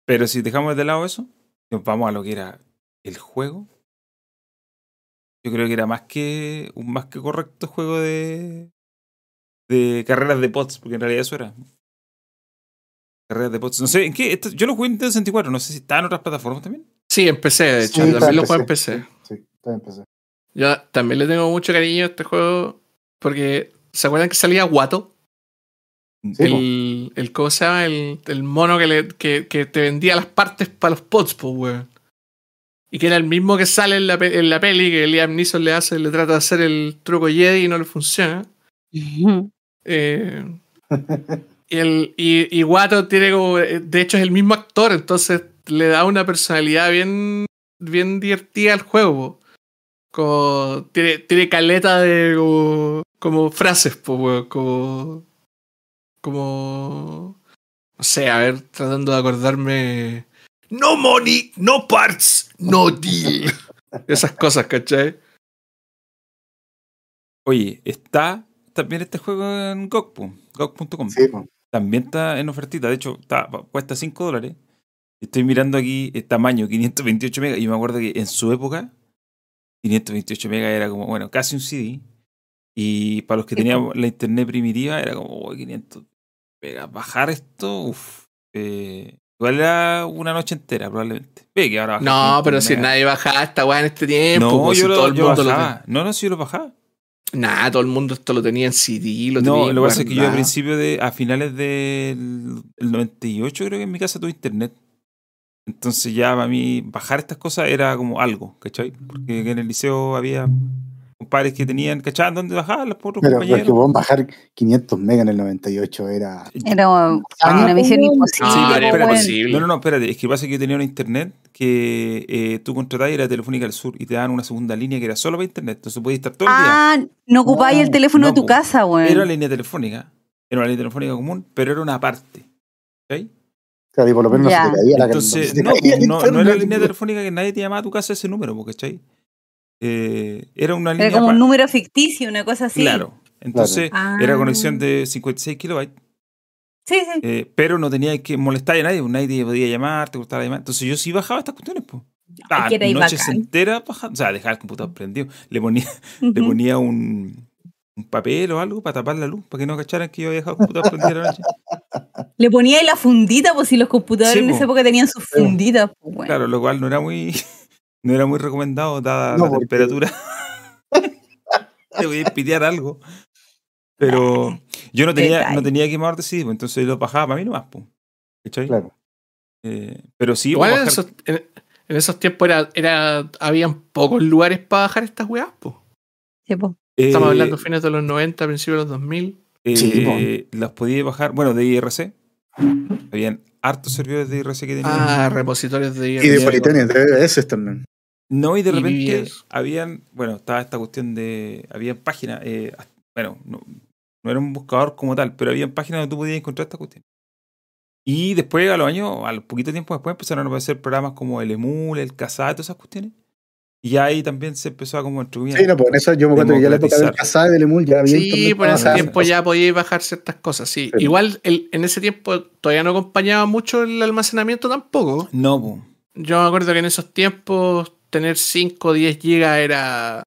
Pero si dejamos de lado eso, nos vamos a lo que era el juego. Yo creo que era más que un más que correcto juego de de carreras de pods, porque en realidad eso era. Carreras de pods. No sé, ¿en qué? Esto- yo lo jugué en Nintendo 64, no sé si está en otras plataformas también. Sí, empecé, de hecho. Sí, también lo juego en PC. Sí, en PC. Yo también le tengo mucho cariño a este juego porque ¿se acuerdan que salía Guato? Sí, el, el, ¿Cómo se llama? El, el mono que, le, que, que te vendía las partes para los pods, pues, weón. Y que era el mismo que sale en la, en la peli, que Liam Neeson le hace, le trata de hacer el truco Jedi y no le funciona. <laughs> Eh, y, el, y, y Watto tiene como. eh, De hecho, es el mismo actor, entonces le da una personalidad bien, bien divertida al juego. po. Como, tiene, tiene caleta de como, como frases, po, weón, como. Como. No sé, a ver, tratando de acordarme. No money, no parts, no deal. <laughs> Esas cosas, ¿cachai? Oye, está también este juego en GOG, GOG.com. Sí, po. También está en ofertita. De hecho, está, cuesta 5 dólares. Estoy mirando aquí el tamaño, 528 megas. Y me acuerdo que en su época, 528 megas era como, bueno, casi un CD. Y para los que teníamos la internet primitiva, era como, oh, 500 Bajar esto, uff. Eh, igual era una noche entera, probablemente. Ve que ahora baja No, 500 pero si nadie bajaba esta weá en este tiempo. No, pues, yo si lo, todo el yo mundo lo bajaba. No, no, sí, yo lo bajaba. Nah, todo el mundo esto lo tenía en CD, lo No, tenía lo que pasa es que yo al guardado. principio de, a finales del el 98 creo que en mi casa tuve internet. Entonces ya para mí bajar estas cosas era como algo, ¿cachai? Porque en el liceo había compadres que tenían, ¿cachai? ¿Dónde bajaban los otros Pero, pero es compañeros? que vos bajar 500 megas en el 98 era. Era una Ah, misión imposible. Sí, pero era espérate. weón. imposible. No, no, no, espérate. Es que pasa que yo tenía una internet que eh, tú contratabas y era Telefónica del Sur y te daban una segunda línea que era solo para internet. Entonces podías estar todo el día. Ah, no ocupáis el No, teléfono no, de tu casa, weón. Era línea telefónica. Era una línea telefónica común, pero era una parte. ¿cachai? Claro, y por lo menos no se te caía la Entonces, no, era internet. línea telefónica que nadie te llamaba a tu casa ese número, ¿cachai? Eh, era una Era línea. como un número ficticio, una cosa así. Claro. Entonces, Ah. era conexión de 56 kilobytes, Sí, sí. eh, pero no tenía que molestar a nadie, pues, nadie podía llamar, te cortaba la llamada. Entonces, yo sí bajaba estas cuestiones, pues. Ah, noches enteras bajando. O sea, dejaba el computador prendido. Le ponía, le ponía un, un papel o algo para tapar la luz, para que no cacharan que yo había dejado el computador prendido a la noche. <laughs> Le ponía ahí la fundita, pues si los computadores Sí, en po. esa época tenían sus funditas, pues. Claro, lo cual no era muy, no era muy recomendado dada No, la porque- temperatura. <laughs> <laughs> Te voy a pitear algo. Pero yo no tenía, no tenía quemador de CD, entonces lo bajaba para mí nomás. Pues. ¿Cachai? Claro. Eh, pero sí, Igual bajar- en esos, en, en esos tiempos era, era, habían pocos lugares para bajar estas weas, po. Sí, po. Estamos eh, hablando fines de los 90, principios de los 2000. eh, Sí, las podía bajar, bueno, de IRC. Habían hartos servidores de IRC que tenían. Ah, repositorios de Y de IRC. Politenia, de BBS también. No, y de Y repente vivías. habían, bueno, estaba esta cuestión de, habían páginas, eh, bueno, no, no era un buscador como tal, pero habían páginas donde tú podías encontrar esta cuestión. Y después, a los años, al poquito tiempo después, empezaron a aparecer programas como el Emul, el Kazaa, todas esas cuestiones. Y ahí también se empezó a como, entre comillas, Sí, no, por eso yo me acuerdo que ya la época del. Casado y del Emul ya había Sí, por ese bajar. tiempo ya podíais bajar ciertas cosas, sí. Sí. Igual el- en ese tiempo todavía no acompañaba mucho el almacenamiento tampoco. no, po. Yo me acuerdo que en esos tiempos tener 5 o 10 gigas era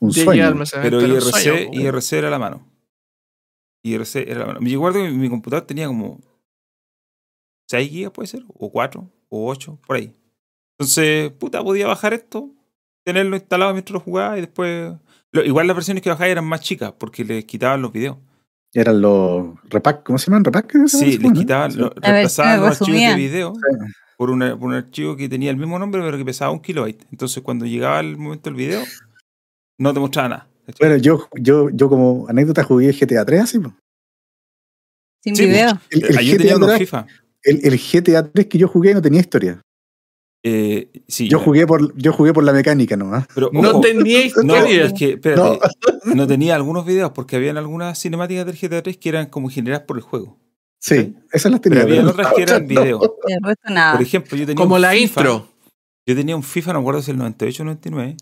Un 10 gigas de sueño. almacenamiento. pero era un IRC, sueño. IRC era la mano. IRC era la mano. Yo recuerdo que mi, computador tenía como 6 gigas, puede ser, o 4, o 8, por ahí. Entonces, puta, podía bajar esto, tenerlo instalado mientras lo jugaba y después. lo- igual las versiones que bajaba eran más chicas porque les quitaban los videos. Eran los repack, ¿cómo se llaman? ¿Repack? ¿Qué se Sí, les quitaban, lo- A ver, reemplazaban me los archivos de video por, una- por un archivo que tenía el mismo nombre pero que pesaba un kilobyte. Entonces, cuando llegaba el momento del video, no te mostraba nada. ¿cachai? Bueno, yo, yo, yo como anécdota jugué GTA 3 así. Sin Sí, video. El, el yo tenía GTA unos 3, FIFA. el, el GTA 3 que yo jugué no tenía historia. Eh, sí, Yo jugué por, yo jugué por la mecánica nomás. Pero, No ojo, tenía No, historia. es que, espérate, no. tenía algunos videos porque habían algunas cinemáticas del GTA 3 que eran como generadas por el juego. Sí, esas las Pero tenía. había pero otras que eran <laughs> no. video. <laughs> Nada. Por ejemplo, yo tenía Como un la FIFA, intro. Yo tenía un FIFA, no me acuerdo si el 98 o 99,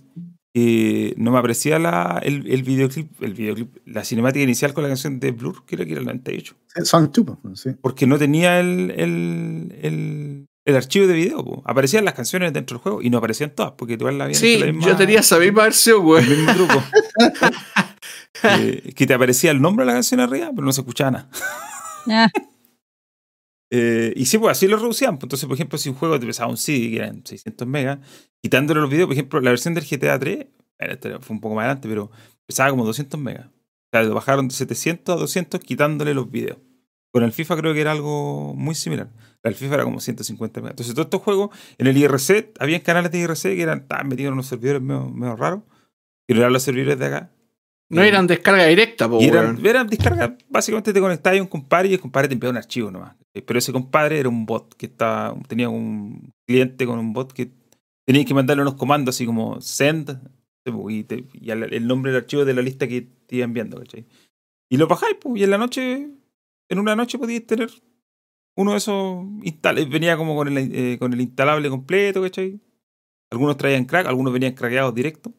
que no me aparecía la, el, el videoclip, el videoclip, la cinemática inicial con la canción de Blur, que era que era el 98. Sí, Son po, sí. Porque no tenía el, el, el, el archivo de video. po. Aparecían las canciones dentro del juego y no aparecían todas, porque igual la habían Sí, hecho la misma- yo tenía esa misma versión, el güey. mismo truco. <laughs> Eh, que te aparecía el nombre de la canción arriba, pero no se escuchaba nada. Ah, Eh, y sí, pues así lo reducían. Pues, Entonces, por ejemplo, si un juego te pesaba un CD, que eran 600 megas, quitándole los videos, por ejemplo, la versión del GTA 3, bueno, fue un poco más adelante, pero pesaba como 200 megas. O sea, lo bajaron de 700 a 200 quitándole los videos. Con el FIFA creo que era algo muy similar. El FIFA era como 150 megas. Entonces, todos estos juegos, en el IRC, había canales de IRC que eran estaban metidos en unos servidores medio raros, que no eran los servidores de acá. No eran descarga directa, po, eran, eran descargas, básicamente te conectabas a un compadre y el compadre te enviaba un archivo nomás. Pero ese compadre era un bot que estaba, tenía un cliente con un bot que tenía que mandarle unos comandos así como send y, te- y el nombre del archivo de la lista que te iba enviando, ¿cachai? Y lo bajáis, pues, y en la noche, en una noche podías tener uno de esos instalados. Venía como con el, eh, con el instalable completo, ¿cachai? Algunos traían crack, algunos venían craqueados directo.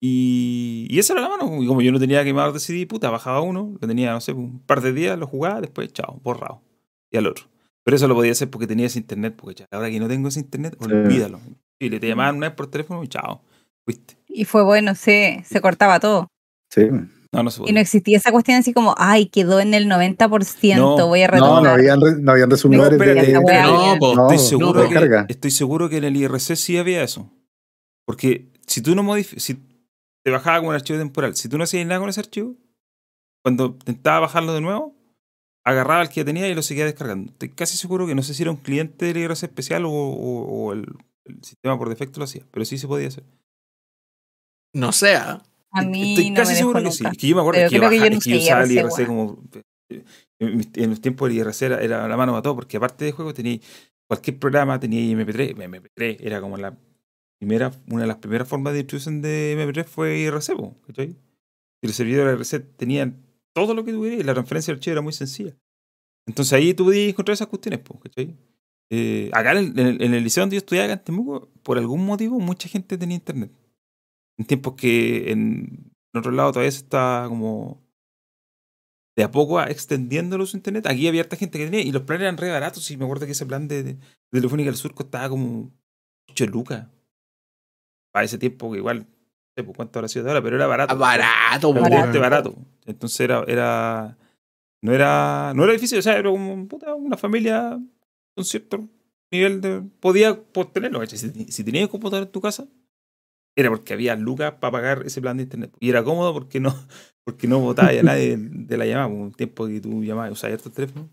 Y, y esa era la mano. Y como yo no tenía quemador de CD, puta, bajaba uno, lo tenía, no sé, un par de días, lo jugaba, después, chao, borrado. Y al otro. Pero eso lo podía hacer porque tenía ese internet, porque ya, ahora que no tengo ese internet, Sí. olvídalo. Y le te llamaban una vez por teléfono y chao, fuiste. Y fue bueno, sí, se cortaba todo. Sí. No, no se Y no podía. existía esa cuestión así como, ay, quedó en el 90%, No, voy a No, retomar. no habían, re- no habían resumidores No, de, weá No, po. No, Estoy no, seguro, no, que, estoy seguro que en el IRC sí había eso. Porque si tú no modificas, si te bajaba como un archivo temporal, si tú no hacías nada con ese archivo, cuando intentaba bajarlo de nuevo, agarraba el que ya tenía y lo seguía descargando. Estoy casi seguro que no sé si era un cliente del IRC especial o, o- o el, el sistema por defecto lo hacía, pero sí se podía hacer. No sea. A mí Estoy no casi me seguro que sí. Es que yo me acuerdo Pero que, yo creo que yo bajaba- no es que yo usé usaba el IRC, IRC como. En, los tiempos del IRC era, era la mano mató, porque aparte de juegos tenía cualquier programa, tenía MP3. MP3 era como la primera, una de las primeras formas de distribución de MP3 fue IRC, ¿cachai? Y el servidor de IRC tenía todo lo que tuviera y la transferencia de archivo era muy sencilla. Entonces ahí tú podías encontrar esas cuestiones, ¿cachai? Eh, acá en el, en el- liceo donde yo estudiaba en Temuco, por algún motivo, mucha gente tenía internet. En tiempos que en, en otro lado todavía se está como de a poco extendiendo su internet. Aquí había harta gente que tenía y los planes eran re baratos. Y me acuerdo que ese plan de, de Telefónica del Sur costaba como 8 lucas. Para ese tiempo, que igual, no sé por cuánto habrá sido de ahora, pero era barato. Barato, po, Era bastante weón. barato. Entonces era, era. No era. No era difícil, o sea, era como puta, una familia con cierto nivel de. Podía tenerlo. Si, si tenías computador en tu casa, era porque había lucas para pagar ese plan de internet. Y era cómodo porque no, porque no votaba a nadie <laughs> de la llamada. Un tiempo que tú llamabas, usabas el teléfono.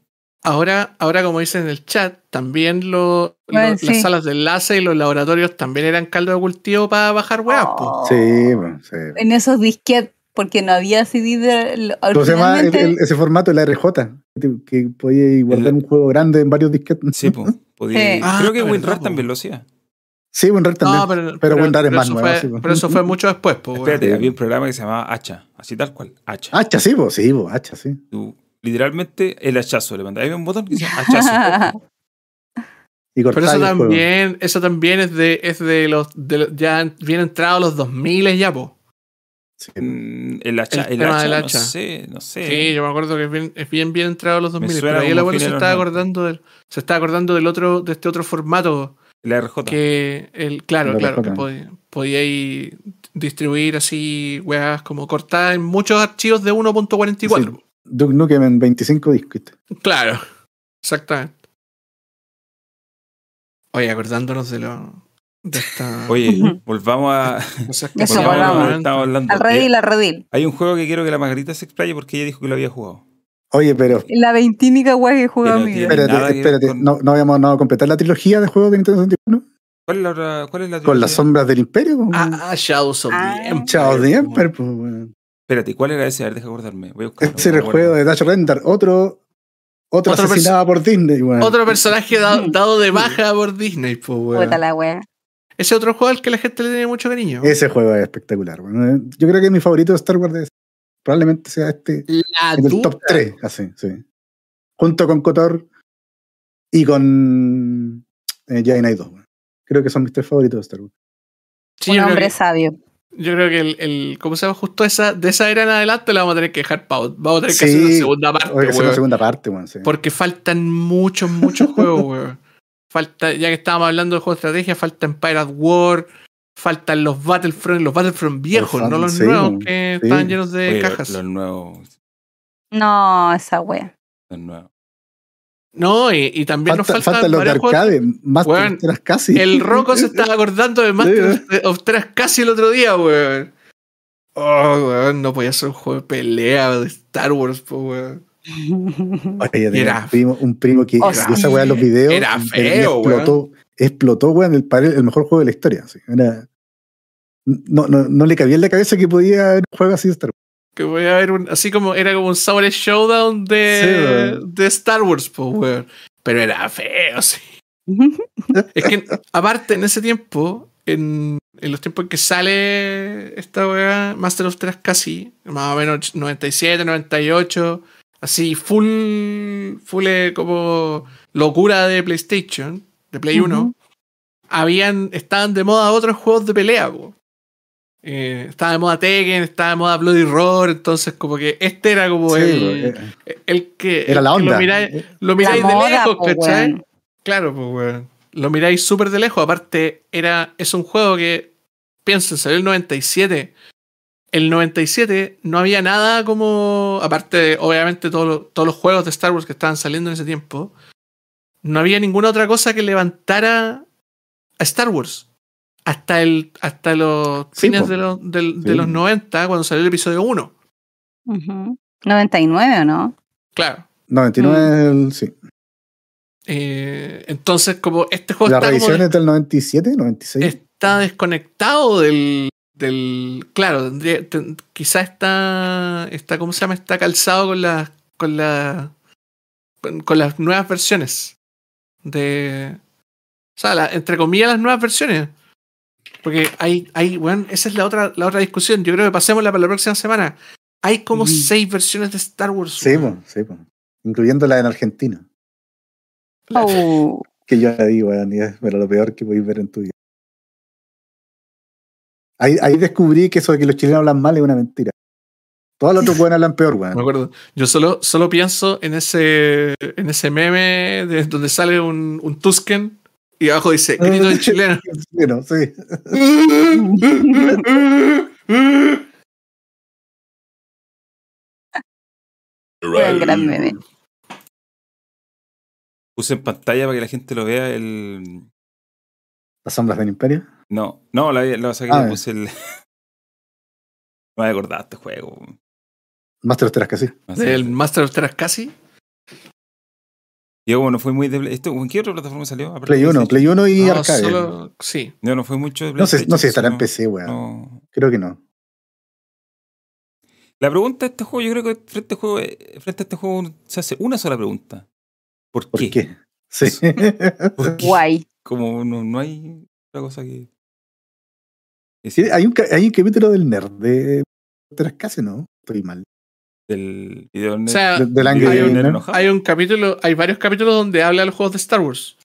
Ahora, ahora, como dicen en el chat, también lo- Bueno, lo- sí. las salas de enlace y los laboratorios también eran caldo de cultivo para bajar weas. Oh, Sí, bueno, sí. En esos disquetes, porque no había CD de. ¿Cómo se llama el- originalmente- el- ese formato, la RJ? Que, podía guardar El- un juego grande en varios disquetes. Sí, pues. Podía, Sí. Ah, creo que WinRAR también lo hacía. Sí, WinRAR también. No, pero, pero WinRAR es más nuevo, fue- sí, pero eso fue mucho después, po. Espérate, había un programa que se llamaba Hacha, así tal cual, Hacha. Hacha, sí, po, sí, po, hacha, sí. Tú, literalmente el hachazo le mandaba. Había un botón que decía <laughs> hachazo. Y Pero eso también, eso también es de, es de los, de los- ya bien entrados los 2000 ya, po. Sí. Mm, el hacha, El el, tema hacha, del no hacha. sé, no sé. Sí, yo me acuerdo que es bien, es bien, bien entrado los 2000, suena pero ahí el abuelo se estaba 90. acordando del, se estaba acordando del otro, de este otro formato La RJ. que el, claro, La claro, RJ. que podía, podía ahí distribuir así weas como cortadas en muchos archivos de 1.44. Duke Nukem en 25 discos. Claro, exactamente. Oye, acordándonos de lo de esta Oye, volvamos a. <laughs> Eso, volvamos hablando. Al redil, Eh, al redil. hay un juego que quiero que la Margarita se explaye porque ella dijo que lo había jugado. Oye, pero La veintínica weá que juega nada espérate, espérate. con- No, no habíamos no, completar la trilogía de juegos de Nintendo 61 ¿Cuál es la, cuál es la con las trilogía? sombras del Imperio. Ah, ah, Shadows of Ah. the Empire. Chao de Emperor, pues, weón. Espérate, ¿cuál era ese? A ver, deja acordarme. Voy a buscarlo. Ese era el juego de Dash Render, otro, otro, Otro asesinado por Disney, weón. Otro personaje da- <laughs> dado de baja por Disney, pues, weón. Puta la weá. Ese otro juego al que la gente le tiene mucho cariño. Ese juego es espectacular. weón. Yo creo que mi favorito de Star Wars es- probablemente sea este La en el top 3, así, sí. Junto con Kotor y con eh, Jedi Knight 2. weón. Creo que son mis tres favoritos de Star Wars. Sí, Un hombre que, sabio. Yo creo que el, el- ¿cómo se llama? Justo esa, de esa era en adelante la vamos a tener que dejar pa' Vamos a tener que Sí. hacer una segunda parte, que weón. la segunda parte, sí. Porque faltan muchos, muchos <laughs> juegos, weón. Falta, ya que estábamos hablando de juegos de estrategia, falta Empire at War, faltan los Battlefront, los Battlefront viejos, Los no los sí, nuevos que Sí. estaban llenos de Oye, cajas. Los nuevos. No, esa weá. Los nuevos. No, y, y también nos Falta, faltan faltan los de arcade, más Weón, casi. El Rocco se estaba acordando de Master Sí, of Teras casi el otro día, weón. Oh, weón, no podía ser un juego de pelea de Star Wars, po, weón. Oye, tenía un primo, un primo que Oh, esa weá los videos. Era feo, explotó, explotó, weón, el, el mejor juego de la historia. así. Era- no, no, no le cabía en la cabeza que podía haber un juego así de Star Wars. Que voy a ver un, así como era como un Sour Showdown de, Sí, de Star Wars, po, weón. Pero era feo, sí. <laughs> Es que, aparte, en ese tiempo, en, en los tiempos en que sale esta weá, Master of Trust casi, más o menos 97, 98, así, full, full eh, como locura de PlayStation, de Play 1, Ujú. habían, estaban de moda otros juegos de pelea, po. Eh, estaba de moda Tekken, estaba de moda Bloody Roar, entonces como que este era como Sí, el, eh, el que, era la el que onda. Lo miráis, lo La miráis de moda, lejos, po, ¿cachai? weón. Claro, pues, weón. Lo miráis súper de lejos. Aparte, era, es un juego que, piensen, salió el 97. El 97 no había nada como, aparte de, obviamente, todos los- todos los juegos de Star Wars que estaban saliendo en ese tiempo, no había ninguna otra cosa que levantara a Star Wars. Hasta, el, hasta los Sí, fines po. de los, del- de Sí. los 90, cuando salió el episodio 1. Ujú. 99 o no? Claro. 99, el- sí. Eh, entonces, como este juego La está como revisión es del 97, 96. está desconectado del. del claro, tendría- ten- quizá está. está. ¿Cómo se llama? Está calzado con las. con la. con, con las nuevas versiones. De. O sea, la- entre comillas, las nuevas versiones. Porque hay, hay, bueno, esa es la otra, la otra discusión. Yo creo que pasémosla para la próxima semana. Hay como seis versiones de Star Wars. Sí, po, sí, po. incluyendo la en Argentina. Oh. Que yo la digo, weón, y es pero lo peor que podéis ver en tu vida. Ahí, ahí descubrí que eso de que los chilenos hablan mal es una mentira. Todos los otros pueden hablan peor, Me weón. acuerdo. Yo solo, solo pienso en ese, en ese meme de donde sale un, un Tusken y abajo dice <laughs> grito en chileno. Bueno, sí. Gran meme. Puse en pantalla para que la gente lo vea el. Las sombras del imperio. No, no, la, la saqué, Ah, le puse el. <laughs> No me acordaba de este juego. Master of Teras que sí. No sé. Del Master of Teras casi. Yo, bueno, fue muy de. ¿Esto, ¿En qué otra plataforma salió? Aparte Play de 1, PlayStation. Play 1 y No, arcade. solo- sí. No, no fue mucho de No sé, no sé si PlayStation, estará en PC, weón. no. Creo que no. La pregunta de este juego, yo creo que frente a este juego, eh, frente a este juego se hace una sola pregunta. ¿Por ¿Por qué? qué? Sí. <laughs> ¿Por qué? <laughs> Guay. Como no, no hay otra cosa que. sí, hay, un, hay un capítulo del nerd de Teras casi, ¿no? Estoy mal. Del video O sea, De- del hay, un, hay capítulo, hay varios capítulos donde habla de los juegos de Star Wars.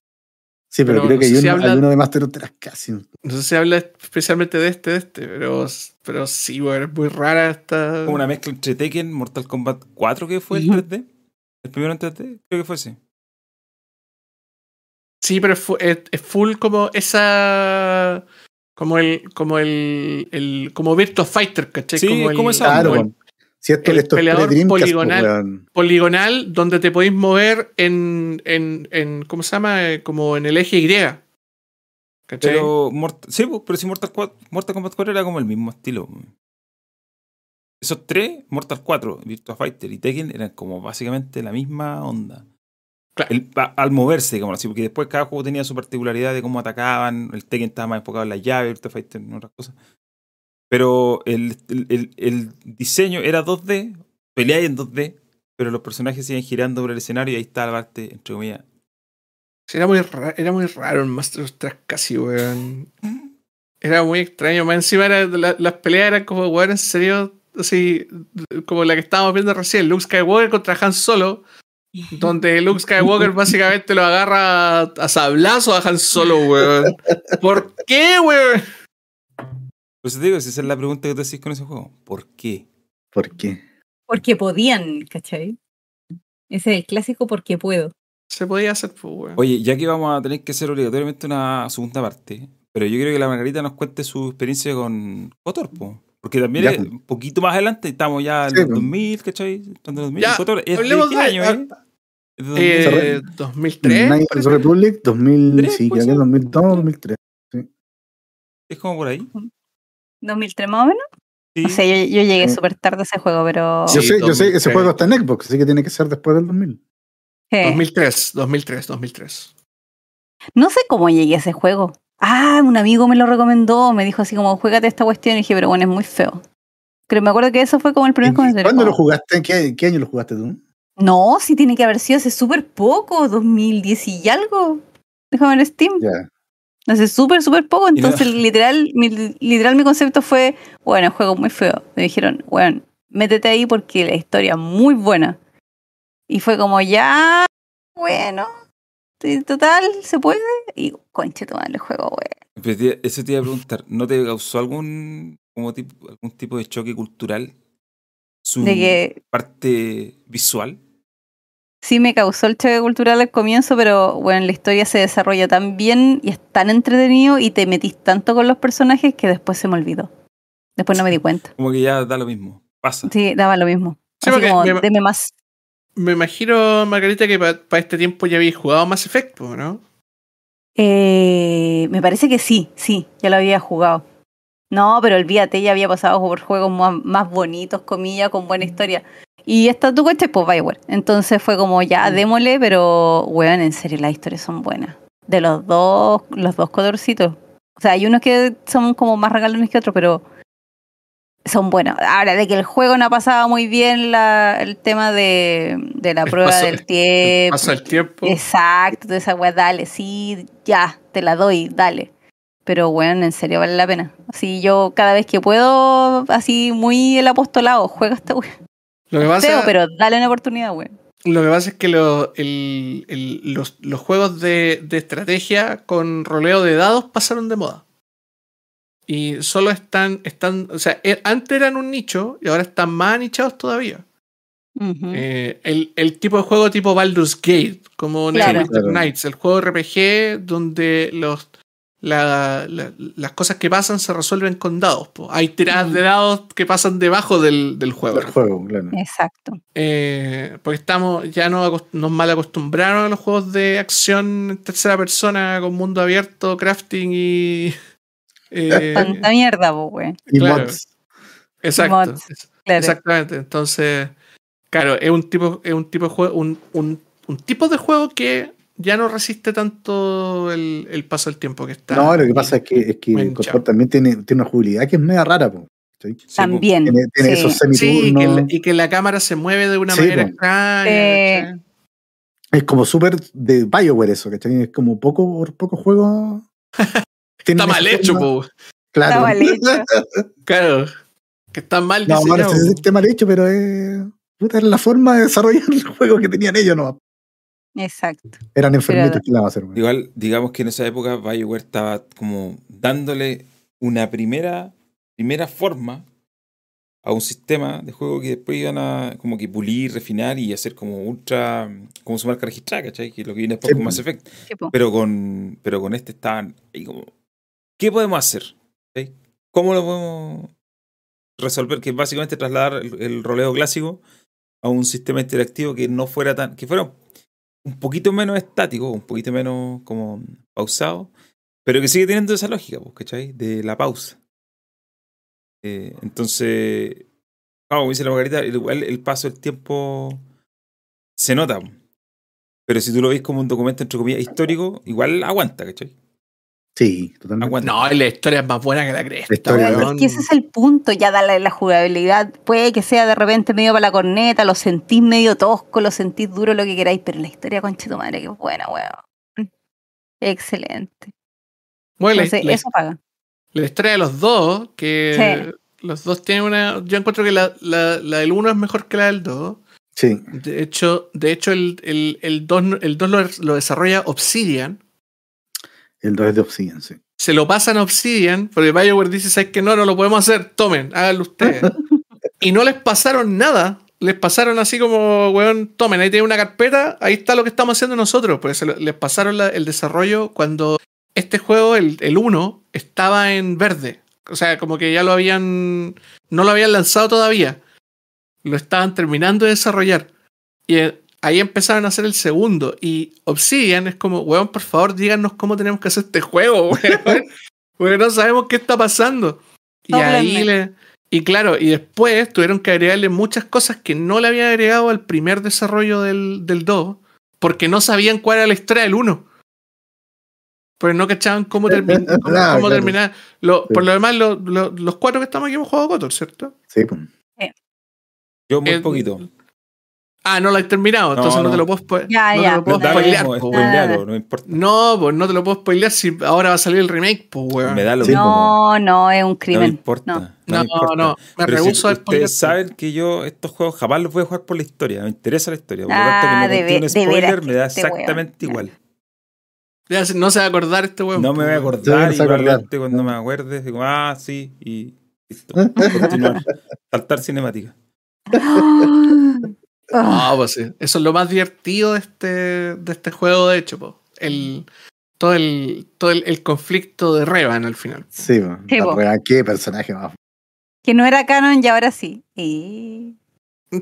Sí, pero, pero creo no que sé hay, si uno, habla- hay uno de Master of casi. No sé si habla especialmente de este, de este, pero, pero sí, bueno, es muy rara esta. Como una mezcla entre Tekken, Mortal Kombat 4 que fue el Ujú. 3D. El primero en 3D, creo que fue ese. Sí, pero es, es- es full como esa. Como el. Como el. el como Virtua Fighter, ¿cachai? Sí, el- como esa Claro, como el weón. Si esto, el esto es peleador pre-Dreamcast, pues, poligonal. poligonal donde te podéis mover en, en, en. ¿Cómo se llama? Eh, Como en el eje Y. ¿Cachai? Pero, Mort- sí, pero si Mortal, 4 Mortal Kombat 4 era como el mismo estilo. Esos tres, Mortal 4, Virtua Fighter y Tekken, eran como básicamente la misma onda. Claro. El- a- al moverse, digamos así, porque después cada juego tenía su particularidad de cómo atacaban. El Tekken estaba más enfocado en la llave, Virtua Fighter en otras cosas. Pero el, el, el- diseño era 2D, peleáis en 2D, pero los personajes siguen girando por el escenario y ahí está la parte, entre comillas. Era, muy ra- era muy raro el Master of Tracks casi, weón. Era muy extraño. Más encima era, la- las peleas eran como, weón, en serio, así, como la que estábamos viendo recién, Luke Skywalker contra Han Solo, donde Luke Skywalker básicamente lo agarra a sablazo a Han Solo, weón. ¿Por qué, weón? Por eso te digo, si esa es la pregunta que te haces con ese juego. ¿Por qué? ¿Por qué? Porque podían, ¿cachai? Ese es el clásico porque puedo. Se podía hacer, pues, weón. Oye, ya que vamos a tener que hacer obligatoriamente una segunda parte, pero yo creo que la Margarita nos cuente su experiencia con Cotor, po. porque también Ya, es pues. un poquito más adelante, estamos ya en Sí, los pues. 2000, ¿cachai? Estamos en los 2000. Ya, Cotor es de hablemos qué de- año, ¿eh? De 2000. Eh, 2003. Parece. the Republic, 2000, ¿Tres, sí, creo que ser? 2002, 2003. es como por ahí. 2003 más o menos. Sí. No sé, yo, yo llegué Sí. súper tarde a ese juego, pero. Sí. yo sé, yo sé, ese 2003. juego está en Xbox, así que tiene que ser después del 2000. Eh, 2003, 2003, 2003. No sé cómo llegué a ese juego. Ah, un amigo me lo recomendó, me dijo así como, juégate esta cuestión. Y dije, pero bueno, es muy feo. Pero me acuerdo que eso fue como el primer ¿Y comentario. ¿Cuándo lo jugaste? ¿En qué, qué año lo jugaste tú? No, sí tiene que haber sido hace súper poco, 2010 y algo. Déjame ver Steam. Ya. Hace súper, súper poco. Y no- Entonces, <laughs> literal, mi, literal, mi concepto fue, bueno, el juego muy feo. Me dijeron, bueno, métete ahí porque la historia es muy buena. Y fue como, ya, bueno, total, se puede. Y conche, tomar el juego, weón. Pero te- eso te iba a preguntar, ¿no te causó algún como tipo, algún tipo de choque cultural su De que parte visual? Sí me causó el choque cultural al comienzo, pero bueno, la historia se desarrolla tan bien y es tan entretenido y te metís tanto con los personajes que después se me olvidó. Después no me di cuenta. Como que ya da lo mismo, pasa. Sí, daba lo mismo. Sí, Así como, me- deme más. Me imagino, Margarita, que para este tiempo ya habéis jugado Mass Effect, ¿no? Eh, me parece que sí, sí, ya lo había jugado. No, pero olvídate, ya había pasado por juegos más, más bonitos, comillas, con buena historia. Y esta tu coche, pues Bioware. Entonces fue como, ya, démosle, pero, weón, en serio, las historias son buenas. De los dos, los dos colorcitos. O sea, hay unos que son como más regalones que otros, pero son buenos. Ahora, de que el juego no ha pasado muy bien la, el tema de, de la El prueba paso- del tiempo. Pasa el tiempo. Exacto, toda esa weá, dale, sí, ya, te la doy, dale. Pero bueno, en serio vale la pena. Así yo cada vez que puedo, así muy el apostolado, juega esta weá. Lo que pasa, pero dale una oportunidad, weón. lo que pasa es que lo- el- el- los, los juegos de, de estrategia con roleo de dados pasaron de moda. Y solo están, están, o sea, e- antes eran un nicho y ahora están más nichados todavía. Eh, el, el tipo de juego tipo Baldur's Gate, como Claro. Neverwinter Claro. Nights, el juego RPG donde los, la- la- las cosas que pasan se resuelven con dados. po. Hay tiradas Mm. de dados que pasan debajo del, del juego. Del juego, claro. Exacto. Eh, porque estamos, ya nos, nos mal acostumbraron a los juegos de acción en tercera persona con mundo abierto, crafting y. <laughs> eh, Tanta mierda, po, weón. Y claro. mods. exacto. mods. Claro. Exactamente. Entonces, claro, es un tipo, es un tipo de juego, un, un- un tipo de juego que ya no resiste tanto el, el paso del tiempo que está. No, lo que pasa es que, es que el control también tiene, tiene una jugabilidad que es media rara, po. También. Tiene, tiene sí. esos Sí, y que, la, y que la cámara se mueve de una Sí, manera po. extraña. Eh. Es como súper de Bioware eso, ¿cachai? Es como poco, poco juego. <laughs> Está mal hecho, po. Claro. Está mal hecho. <laughs> Claro. Que está mal No, bueno, está mal hecho, pero es. Puta, era la forma de desarrollar el juego que tenían ellos, no. Exacto. Eran enfermitos que la van a hacer. Igual, digamos que en esa época BioWare estaba como dándole una primera, primera forma a un sistema de juego que después iban a como que pulir, refinar y hacer como ultra, como su marca registrada, ¿cachai? Que es lo que viene después Sí, con. Mass Effect. Pero con, pero con este estaban ahí como, ¿qué podemos hacer? ¿Cachai? ¿Cómo lo podemos resolver? Que básicamente trasladar el, el roleo clásico a un sistema interactivo que no fuera tan, que fuera un poquito menos estático, un poquito menos como pausado, pero que sigue teniendo esa lógica, pues, ¿cachai? De la pausa. Eh, entonces, como dice la Margarita, igual el paso del tiempo se nota. Pero si tú lo ves como un documento, entre comillas, histórico, igual aguanta, ¿cachai? Sí, totalmente. Aguanta. No, la historia es más buena que la cresta. La historia es- que ese es el punto, ya dale la jugabilidad. Puede que sea de repente medio para la corneta, lo sentís medio tosco, lo sentís duro, lo que queráis, pero la historia, concha tu madre, que es buena, weón. Excelente. Bueno, Entonces, la, eso paga. la historia de los dos, que los dos tienen una. Yo encuentro que la, la, la del uno es mejor que la del dos. Sí, De hecho, de hecho el, el, el 2 el dos lo, lo desarrolla Obsidian. El 2 es de Obsidian, sí. Se lo pasan a Obsidian, porque BioWare dice, ¿sabes que No, no lo podemos hacer. Tomen, háganlo ustedes. <laughs> y no les pasaron nada. Les pasaron así como, weón, tomen, ahí tienen una carpeta, ahí está lo que estamos haciendo nosotros. Se lo- les pasaron la- el desarrollo cuando este juego, el, el 1, estaba en verde. O sea, como que ya lo habían. No lo habían lanzado todavía. Lo estaban terminando de desarrollar. Y eh, ahí empezaron a hacer el segundo. Y Obsidian es como, weón, por favor, díganos cómo tenemos que hacer este juego, <laughs> weón. Porque no sabemos qué está pasando. Y ahí, le, Y claro, y después tuvieron que agregarle muchas cosas que no le habían agregado al primer desarrollo del, del 2, porque no sabían cuál era la historia del 1. Pero no cachaban cómo, <laughs> termi- cómo, Claro, cómo claro. terminar. Lo- Sí. Por lo demás, lo- lo- los cuatro que estamos aquí hemos jugado Kotor, ¿cierto? Sí, pues. Yo muy El- poquito. Ah, no lo has terminado, No, entonces no, no. te lo puedo, spo- Ya, no ya. te lo puedo lo spoilear. mismo, po, no importa. No, pues no te lo puedo spoilear si ahora va a salir el remake, pues, weón. Me da lo Sí, mismo. No, no, es un No me crimen. importa. No. No, No, me importa. no, me Pero si rehuso a spoilear. Ustedes saben que yo estos juegos jamás los voy a jugar por la historia. Me interesa la historia. Por lo Ah, tanto, que me de conté un ve- de spoiler me da este weón. exactamente igual. Ya no se va a acordar este weón. No me voy a acordar no y acordar. cuando me acuerde digo, ah, sí, y listo. <laughs> Continuar. Saltar cinemática. <laughs> Ah, No, pues sí. Eso es lo más divertido de este, de este juego, de hecho, po. El, todo el, todo el, el conflicto de Revan al final. Sí. Sí, po. qué personaje más. que no era canon y ahora sí. Y...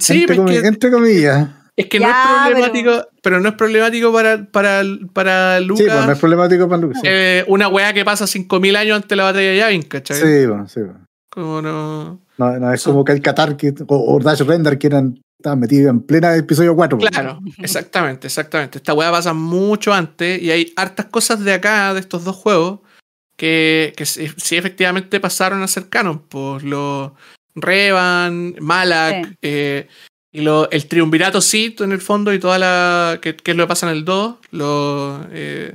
Sí, entre, es comi- que, entre comillas. es que Ya, no es problemático, pero... no es problemático para, para, para Sí, Lucas. pues no es problemático para Lucas. Sí, eh, una weá que pasa 5.000 años antes de la batalla de Yavin, ¿cachai? sí, pues, sí, pues. Como no... No, no es como que el Qatar que, o, o Dash Render que eran, estaban metidos en plena episodio 4. pues. Claro, exactamente, exactamente. Esta weá pasa mucho antes y hay hartas cosas de acá, de estos dos juegos, que, que sí, sí efectivamente pasaron a ser canon. Pues los Revan, Malak, Sí. eh, y lo, el triunvirato Sith en el fondo y toda la. que, que es lo que pasa en el 2, los. Eh,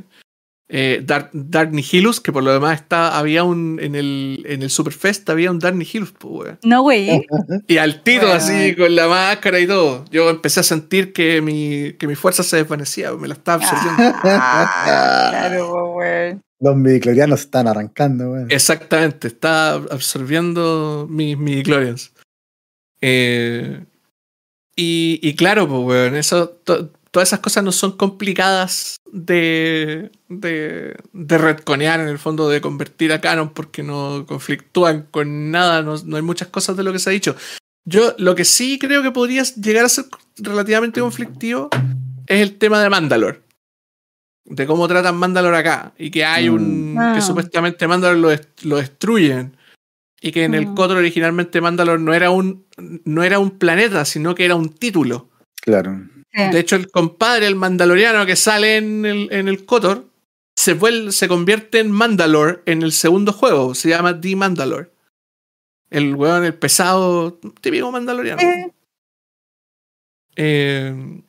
eh, Dark, Dark Nihilus, que por lo demás está, había un. En el, en el Superfest había un Dark Nihilus, pues, weón. No, güey. <laughs> Y al tiro Bueno. así, con la máscara y todo. Yo empecé a sentir que mi, que mi fuerza se desvanecía, me la estaba absorbiendo. Ah, claro, güey. Los midiclorianos están arrancando. weón. Exactamente, estaba absorbiendo mis midichlorians. Eh, y, y claro, pues, weón, eso, to- todas esas cosas no son complicadas de, de, de retconear en el fondo, de convertir a canon porque no conflictúan con nada, no, no hay muchas cosas de lo que se ha dicho. Yo lo que sí creo que podría llegar a ser relativamente conflictivo es el tema de Mandalore. De cómo tratan Mandalore acá. Y que hay un. Mm. que Ah. supuestamente Mandalore lo, dest- lo destruyen. Y que en el Mm. Kotor originalmente Mandalore no era un. no era un planeta, sino que era un título. Claro. Sí. De hecho, el compadre, el mandaloriano que sale en el, en el Kotor, se, vuel- se convierte en Mandalore en el segundo juego. Se llama The Mandalore. El weón, el pesado, típico mandaloriano. Eh, Eh,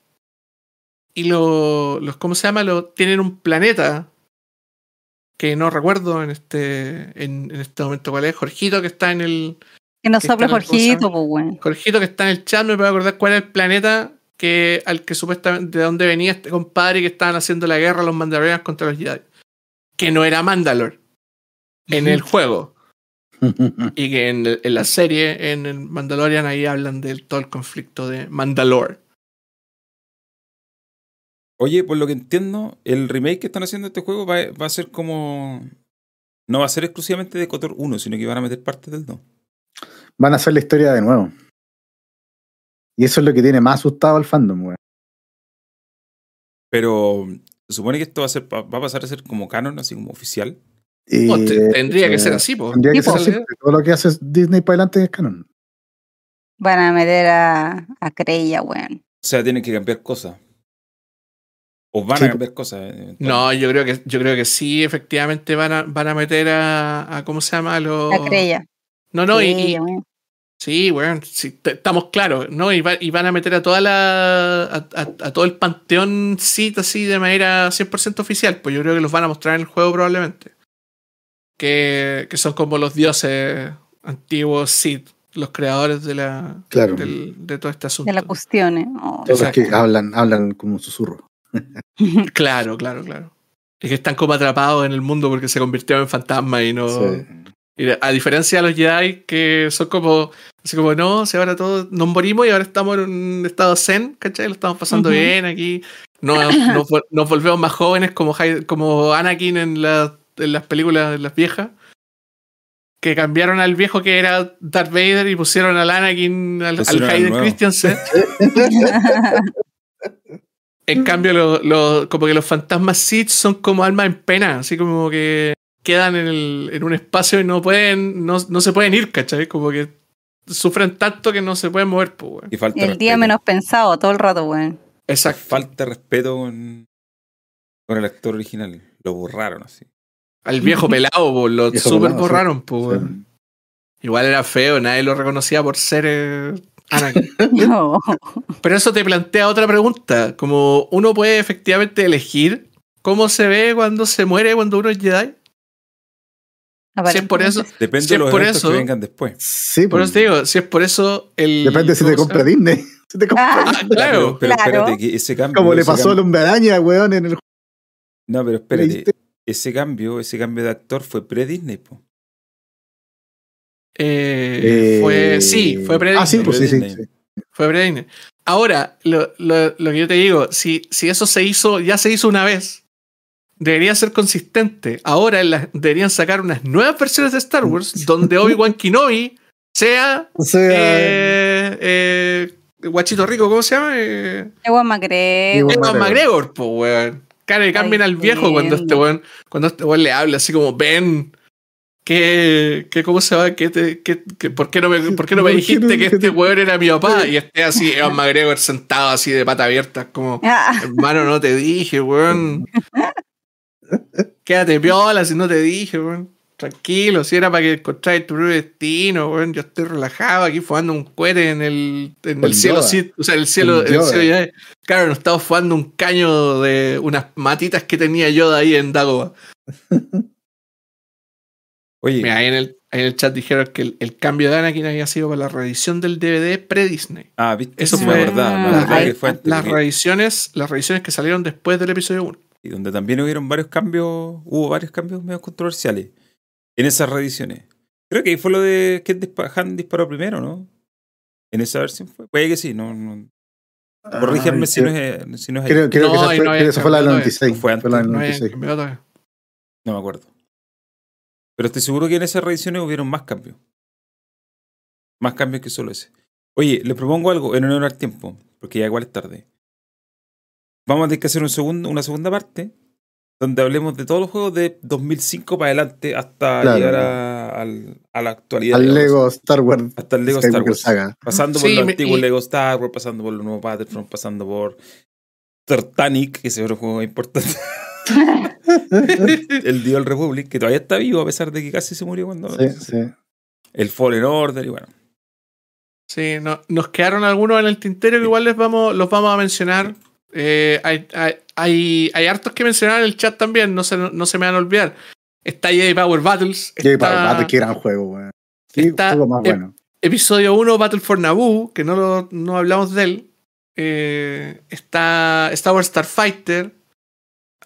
y lo- los, ¿cómo se llama? Lo, tienen un planeta que no recuerdo en este, en, en este momento cuál es. Jorgito que está en el. que no que sople está en el- ¿cómo se Jorgito, pues, güey. Jorgito que está en el chat me puede acordar cuál es el planeta que, al que supuestamente de dónde venía este compadre que estaban haciendo la guerra los mandalorianos contra los Jedi. Que no era Mandalore en el juego. <laughs> Y que en, el- en la serie, en el Mandalorian, ahí hablan de todo el conflicto de Mandalore. Oye, por lo que entiendo, el remake que están haciendo de este juego va, va a ser como. No va a ser exclusivamente de Cotor 1, sino que van a meter partes del 2. Van a hacer la historia de nuevo. Y eso es lo que tiene más asustado al fandom, weón. Pero se supone que esto va a, ser, va a pasar a ser como canon, así como oficial. Y, No, te- tendría que eh, ser así, po. Tendría que ser así, porque todo lo que hace Disney para adelante es canon. Van a meter a, a Creia, weón. O sea, tienen que cambiar cosas. O van Sí, a cambiar cosas. eh. No, yo creo que yo creo que sí, efectivamente van a, van a meter a, a ¿cómo se llama? A los... La Creia. No, no, y-. Sí, weón, sí, estamos claros, ¿no? Y, va- y van a meter a toda la. A, a- a todo el panteón Sith así de manera 100% oficial. Pues yo creo que los van a mostrar en el juego probablemente. Que, que son como los dioses antiguos Sith, los creadores de la. Claro. del- de todo este asunto. De la cuestión, ¿eh? Oh. Todos los que hablan, hablan como un susurro. <laughs> Claro, claro, claro. Y que están como atrapados en el mundo porque se convirtieron en fantasmas y no. Sí. Y a diferencia de los Jedi, que son como, así como, no, si ahora todos nos morimos y ahora estamos en un estado zen, ¿cachai? Lo estamos pasando bien aquí. No, nos, nos volvemos más jóvenes como, como Anakin en, la- en las películas, en las viejas. Que cambiaron al viejo que era Darth Vader y pusieron al Anakin, al, al Hayden. Christensen. <laughs> En cambio, lo- lo- como que los fantasmas Sith son como almas en pena, así como que quedan en, el- en un espacio y no pueden, no, no se pueden ir, ¿cachai? Como que sufren tanto que no se pueden mover, pues, weón. Y falta El día menos pensado, todo el rato, weón. Exacto. Falta de respeto con, con el actor original. Lo borraron así. Al viejo pelado, po, lo Viejo super pelado, sí. borraron, pues, weón. Igual era feo, nadie lo reconocía por ser eh, Anakin. <laughs> No. Pero eso te plantea otra pregunta. Como uno puede efectivamente elegir cómo se ve cuando se muere cuando uno es Jedi. Si es por eso, Depende Si de es los por eventos eso- que vengan después. Sí, por pues, eso te digo, si es por eso el. Depende si te ¿cómo se compra? Disney. <laughs> Si te compra Ah, Ah, Disney. claro. pero, pero Claro. espérate, que ese cambio. Como le pasó al hombre araña, weón, en el No, pero espérate. Ese cambio, ese cambio de actor fue pre-Disney, po. Eh, fue. Sí, fue pre Ah, sí, pues sí, sí. Disney. sí. Fue pre Ahora, lo, lo- lo que yo te digo, si, si eso se hizo, ya se hizo una vez, debería ser consistente. Ahora en la- deberían sacar unas nuevas versiones de Star Wars <laughs> donde Obi-Wan Kenobi sea. O sea, Eh, eh, Guachito Rico, ¿cómo se llama? Eh, Ewan McGregor. Ewan McGregor. Po, weón. Cara, cambien al viejo cuando este weón, cuando este weón le habla así como, ven, que, que ¿cómo se va? ¿Qué te, qué- qué- por, qué no me, ¿Por qué no me <laughs> ¿Por qué dijiste no- que qué este te- weón era mi papá? <laughs> Y esté así, Ewan McGregor sentado así de pata abierta, como, hermano, no te dije, weón. Quédate piola si no te dije, weón. Tranquilo, si era para que encontraras tu propio destino, weón. Yo estoy relajado aquí fumando un cohete en el, en el cielo, sí, o sea, el cielo, el cielo ya- Claro, nos estamos fumando un caño de unas matitas que tenía Yoda ahí en Dagoba. <laughs> Oye, Mira, ahí en el, ahí en el chat dijeron que el, el cambio de Anakin había sido para la reedición del DVD pre-Disney. ah, viste, Eso Sí, fue- me Ah, acordaba Las, que fue las reediciones, las reediciones que salieron después del episodio 1. Y donde también hubieron varios cambios, hubo varios cambios medio controversiales en esas reediciones. Creo que ahí fue lo de que Han disparó primero, ¿no? En esa versión fue. Puede que sí, no. no. Corrígeme Ay, si, no es, si no es ahí. Creo, creo No, que esa ahí fue, no creo había que esa fue la del cambiado, 96. fue Fue la del No habían 96. cambiado todavía. No me acuerdo. Pero estoy seguro que en esas reediciones hubieron más cambios. Más cambios que solo ese. Oye, le propongo algo en honor al tiempo, porque ya igual es tarde. Vamos a tener que hacer un segundo, una segunda parte donde hablemos de todos los juegos de 2005 para adelante hasta Claro. llegar a, al- a la actualidad. Al digamos. Lego Star Wars. Hasta el Lego Star Wars. Saga. Pasando por Sí, los antiguos y- Lego Star Wars, pasando por los nuevos Battlefront, pasando por Titanic, que ese es otro juego importante. <laughs> el The Old Republic, que todavía está vivo a pesar de que casi se murió cuando. Sí, sí. El Fallen Order, y bueno. Sí, no- nos quedaron algunos en el tintero que igual les vamos, los vamos a mencionar. Eh, hay, hay, hay, hay hartos que mencionar en el chat también, no se, no se me van a olvidar. Está Jedi Power Battles. Jedi Power Battle, qué gran juego, weón. Sí, está- juego más bueno. Episodio 1, Battle for Naboo, que no, lo- no hablamos de él. Eh, está Star Wars Starfighter.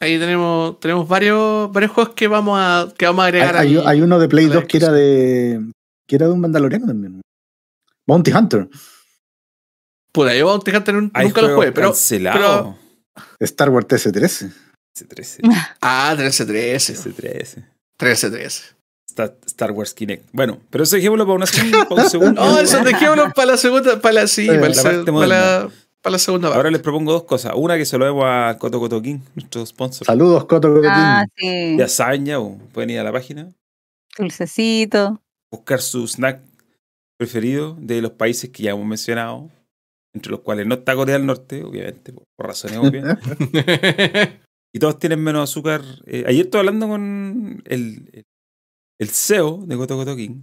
Ahí tenemos, tenemos varios, varios juegos que vamos a, que vamos a agregar hay- al- hay uno de Play a la 2 que era de. que era de un Mandaloriano también. Bounty Hunter. Puta, yo Bounty Hunter nun- Hay nunca lo jugué, pero. cancelados. Star Wars TS13. S13, <laughs> Ah, 13-13. S13. 13-13. Star, Star Wars Kinect. Bueno, pero eso dejémoslo para una segunda. para un <laughs> segundo. No, eso dejémoslo para la segunda, para la, sí, Eh, para, la se- parte para moderna. la, para la segunda Ahora parte. les propongo dos cosas. Una que se lo debo a Coto Coto King, nuestro sponsor. Saludos, Coto Coto Ah, sí. Ya saben ya, o pueden ir a la página, Dulcecito. buscar su snack preferido de los países que ya hemos mencionado, entre los cuales no está Corea del Norte, obviamente, por, por razones obvias. <laughs> y todos tienen menos azúcar. Eh, ayer estuve hablando con el, el, el CEO de Coto Coto King.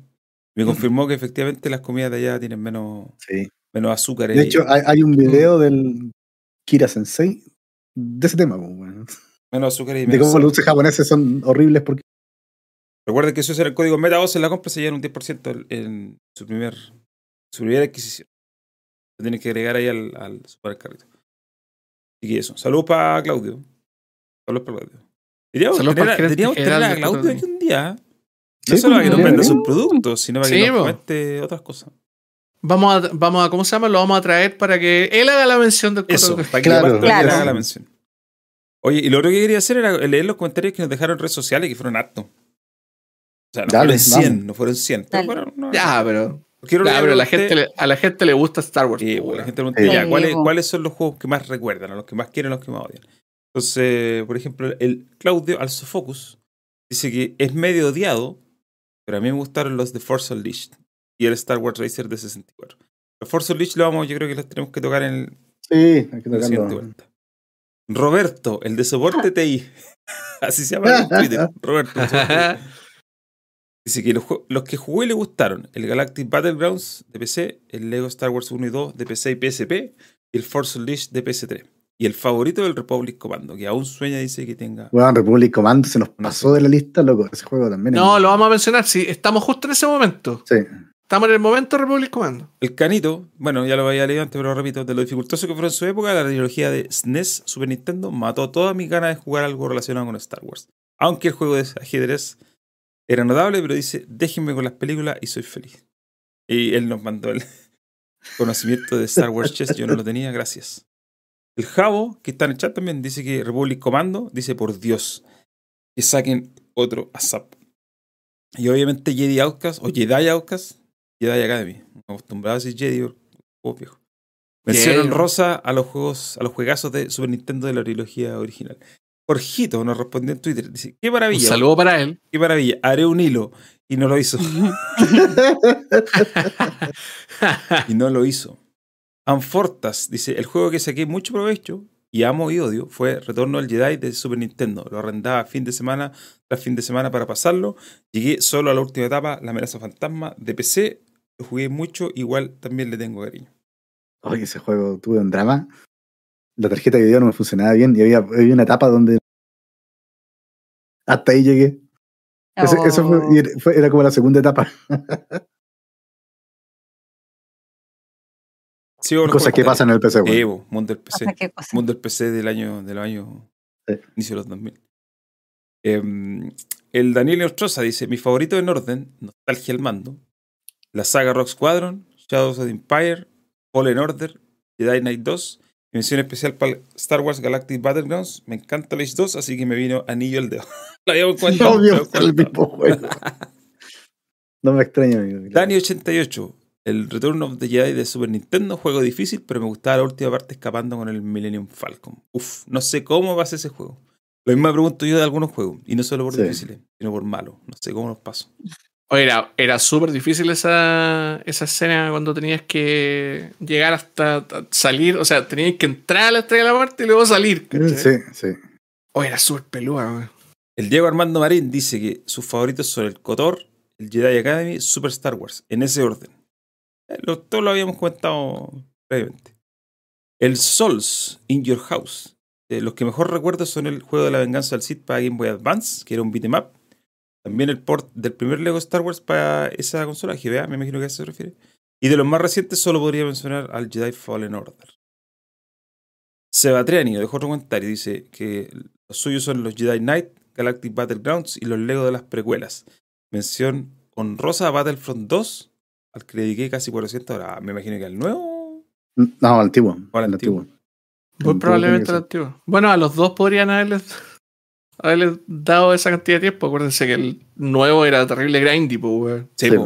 Me confirmó que efectivamente las comidas de allá tienen menos, Sí. menos azúcar. De hecho, hay, hay un video del Kira Sensei de ese tema, weón. menos azúcar y De menos cómo sal. los dulces japoneses son horribles porque. Recuerden que eso será el código MetaOS en la compra, se llevan un 10% en su primer su primera adquisición. Lo tienen que agregar ahí al, al supercarrito. Así que eso. Saludos para Claudio. Saludos para Claudio. Deberíamos Saludos tener, para deberíamos tener a Claudio aquí un día. ¿eh? Sí, No solo para que nos venda sus productos, sino para que Sí, nos cuente otras cosas. Vamos a, vamos a, ¿cómo se llama? Lo vamos a traer para que él haga la mención del Eso, para que Claro. Claro. haga la mención. Oye, y lo otro que quería hacer era leer los comentarios que nos dejaron en redes sociales, que fueron hartos. O sea, no Dale, fueron 100, vamos. no fueron 100. Pero Dale. bueno, no, Ya, pero, quiero pero a, la usted- gente, le- a la gente le gusta Star Wars. Sí, bueno, la gente pregunta Sí. ya, ¿cuáles, Sí, po. ¿cuáles son los juegos que más recuerdan? A los que más quieren, a los que más odian. Entonces, por ejemplo, el Claudio Alzofocus dice que es medio odiado, pero a mí me gustaron los de Force Unleashed. y el Star Wars Racer de 64. Los Force Unleashed lo vamos, yo creo que los tenemos que tocar en el, Sí, hay que la siguiente vuelta. Roberto, el de soporte TI. <laughs> Así se llama en <laughs> Twitter. Roberto. Dice que los, que jugué le gustaron el Galactic Battlegrounds de PC, el Lego Star Wars 1 y 2 de PC y PSP y el Force Unleashed de PS3. Y el favorito del Republic Commando, que aún sueña, dice que tenga. Bueno, Republic Commando se nos No pasó de la lista, loco. Ese juego también. No, lo vamos a mencionar. Sí, estamos justo en ese momento. Sí. Estamos en el momento de Republic Commando. El Canito, bueno, ya lo había leído antes, pero lo repito, de lo dificultoso que fue en su época, la trilogía de SNES Super Nintendo mató todas mis ganas de jugar algo relacionado con Star Wars. Aunque el juego de ajedrez era notable, pero dice, déjenme con las películas y soy feliz. Y él nos mandó el <laughs> conocimiento de Star Wars Chess, yo no lo tenía, gracias. El Javo, que está en el chat también, dice que Republic Commando, dice, por Dios, que saquen otro ASAP. Y obviamente Jedi Outcast, o Jedi Outcast, Jedi Academy. Acostumbrado a decir Jedi, por-. Mención Jedi. rosa a los juegos, a los juegazos de Super Nintendo de la trilogía original. Jorgito nos respondió en Twitter. Dice, qué Un maravilla, saludo para él. qué maravilla, haré un hilo. Y no lo hizo. <laughs> y no lo hizo. Anfortas dice: El juego que saqué mucho provecho y amo y odio fue Retorno al Jedi de Super Nintendo. Lo arrendaba fin de semana tras fin de semana para pasarlo. Llegué solo a la última etapa, la amenaza fantasma de PC. Lo jugué mucho, igual también le tengo cariño. Oye, ese juego tuve un drama. La tarjeta de video no me funcionaba bien y había, había una etapa donde hasta ahí llegué. Ese- eso fue, Oh. y era, fue- era como la segunda etapa. Los Cosas que pasan en el PC. bueno. Evo, mundo del PC. Qué cosa. Mundo del PC del año, del año Sí. inicio de los 2000. Em, el Daniel Ostroza dice: Mi favorito en orden, Nostalgia al mando, la saga Rock Squadron, Shadows of the Empire, Fallen Order, Jedi Knight 2, mención especial para Star Wars Galactic Battlegrounds. Me encanta el Age 2, así que me vino anillo al dedo. <laughs> Lo <laughs> el mismo juego. No me extraña, amigo. Dani88, el Return of the Jedi de Super Nintendo, juego difícil, pero me gustaba la última parte escapando con el Millennium Falcon. Uf, no sé cómo va a ser ese juego. Lo mismo me pregunto yo de algunos juegos, y no solo por Sí. difíciles, sino por malos. No sé cómo los paso. Oye, era, era súper difícil esa, esa escena cuando tenías que llegar hasta ta- salir. O sea, tenías que entrar a la estrella de la muerte y luego salir. ¿cachai? Sí, sí. Oye, era súper pelúa, güey. El Diego Armando Marín dice que sus favoritos son el KOTOR, el Jedi Academy, Super Star Wars, en ese orden. Eh, lo- todo lo habíamos comentado previamente. El Souls in Your House. Eh, los que mejor recuerdo son el juego de la venganza del Sith para Game Boy Advance, que era un beat'em up. También el port del primer Lego Star Wars para esa consola, GBA, me imagino que a eso se refiere. Y de los más recientes solo podría mencionar al Jedi Fallen Order. Sebatriani dejó otro comentario, dice que los suyos son los Jedi Knight, Galactic Battlegrounds y los Lego de las precuelas. Mención honrosa a Battlefront 2, al que le dediqué casi 400 horas. Ah, Me imagino que al nuevo. No, antiguo. ¿Cuál el antiguo? Muy Antiguo probablemente que antiguo. Bueno, a los dos podrían haberles, haberles dado esa cantidad de tiempo. Acuérdense que el nuevo era terrible grindy, pues. Sí. Sí.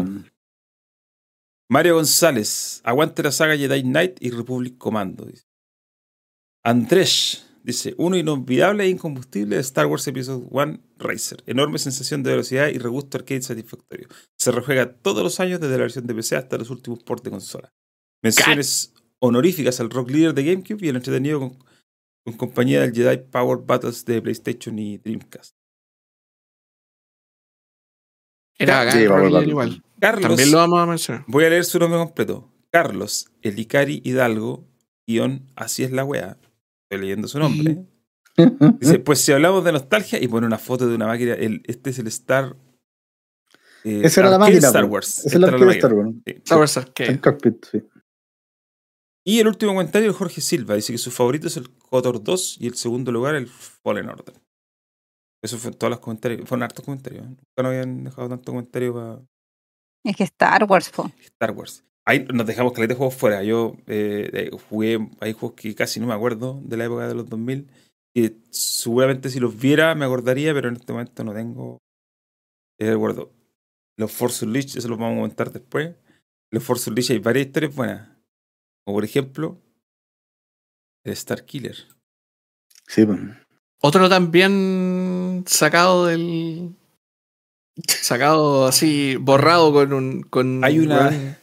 Mario González, aguante la saga Jedi Knight y Republic Commando. Dice. Andrés dice: Uno inolvidable e incombustible de Star Wars Episode 1 Racer. Enorme sensación de velocidad y regusto arcade satisfactorio. Se rejuega todos los años desde la versión de PC hasta los últimos ports de consola. Menciones honoríficas al Rock Leader de GameCube y el entretenido con, con compañía del Jedi Power Battles de PlayStation y Dreamcast. Era Sí, hablar. igual. Carlos. También lo vamos a mencionar. Voy a leer su nombre completo. Carlos Elicari Hidalgo, guion, así es la weá. Estoy leyendo su nombre. <laughs> Dice, pues si hablamos de nostalgia, y pone una foto de una máquina, el, este es el Star... eh, Esa era la máquina. Star. Wars. Es el era la arcade Star. Wars. Sí. Star Wars Arcade. El cockpit, sí. Y el último comentario, Jorge Silva, dice que su favorito es el KOTOR 2 y el segundo lugar el Fallen Order. Eso fue todos los comentarios. Fueron hartos comentarios. ¿eh? Nunca nos habían dejado tanto comentario para Es que Star Wars, po. Star Wars. Ahí nos dejamos caleta de juegos fuera. Yo eh, eh, jugué, hay juegos que casi no me acuerdo de la época de los 2000. Y seguramente si los viera me acordaría, pero en este momento no tengo eh, recuerdo. Los Force Unleashed, eso lo vamos a comentar después. Los Force Unleashed hay varias historias buenas. Como por ejemplo, el Star Killer. Sí, pues. Otro también sacado del, Sacado así, borrado con un. Con, Hay una-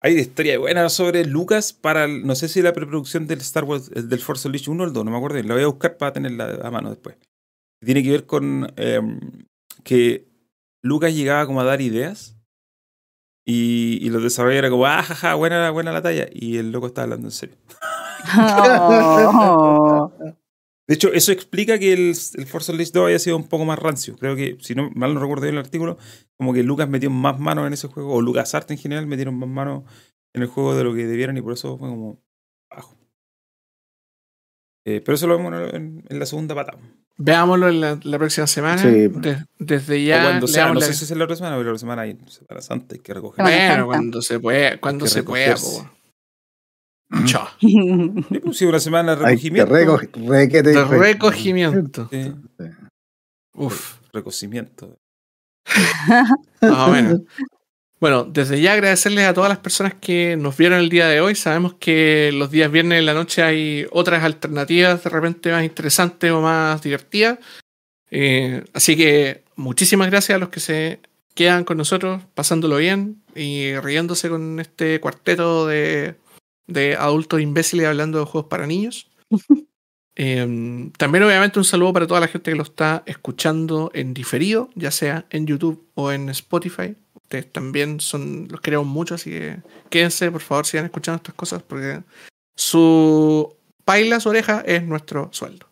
Hay una historia buena sobre Lucas para, el- no sé si la preproducción del Star Wars, el del Force Unleashed 1 o el 2, no me acuerdo. La voy a buscar para tenerla a mano después. Tiene que ver con em, que Lucas llegaba como a dar ideas y, y los desarrolladores era como, ah, jaja, buena, buena la talla. Y el loco estaba hablando en serio. Oh. <laughs> De hecho, eso explica que el, el Force Unleashed 2 haya sido un poco más rancio. Creo que, si no mal no recuerdo bien el artículo, como que Lucas metió más manos en ese juego, o Lucas Art en general metieron más manos en el juego de lo que debieron y por eso fue como bajo. Eh, pero eso lo vemos en, en la segunda pata. Veámoslo en la, la próxima semana. Sí. De- desde o ya. cuando sea, no sé si es la otra semana, pero la otra semana hay Semana Santa, hay que recoger. Bueno, cuando se pueda, cuando Hay que se pueda, po. Chao. Sí, pues, sí, una semana de Hay que recogimiento. recoge- requete- De recogimiento. Sí, Uf. recocimiento. Más o menos. <laughs> Bueno, desde ya agradecerles a todas las personas que nos vieron el día de hoy. Sabemos que los días viernes en la noche hay otras alternativas de repente más interesantes o más divertidas. Eh, así que muchísimas gracias a los que se quedan con nosotros, pasándolo bien y riéndose con este cuarteto de, de adultos imbéciles hablando de juegos para niños. <laughs> Eh, también obviamente un saludo para toda la gente que lo está escuchando en diferido, ya sea en YouTube o en Spotify. Ustedes también son, los queremos mucho, así que quédense, por favor, sigan escuchando estas cosas porque su paila, su oreja es nuestro sueldo.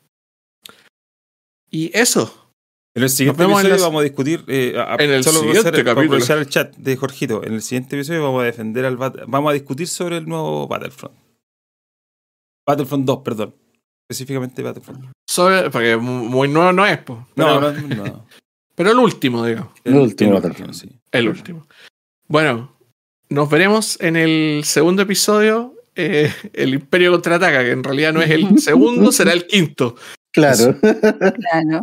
Y eso, En el siguiente episodio las- vamos a discutir. eh, a- En el solo siguiente hacer- capítulo. el chat de Jorgito. En el siguiente episodio vamos a defender al Vamos a discutir sobre el nuevo Battlefront. Battlefront 2, perdón. Específicamente Battlefront. sobre, porque mu- muy nuevo no es, No, no, no. Pero el último, digamos. El último Battlefront. sí. El último. Bueno, nos veremos en el segundo episodio. eh, el Imperio contraataca, que en realidad no es el <laughs> segundo, será el quinto. Claro. Claro.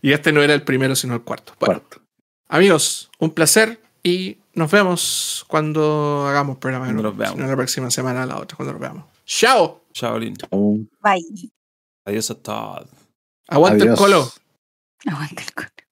Y este no era el primero, sino el cuarto. Bueno, Cuarto. amigos, un placer y nos vemos cuando hagamos programa. de Cuando nos veamos. La próxima semana, la otra, cuando nos veamos. ¡Chao! Chao. Bye. Adiós a todos. Aguante el Adiós. Colo. Aguanta el cono.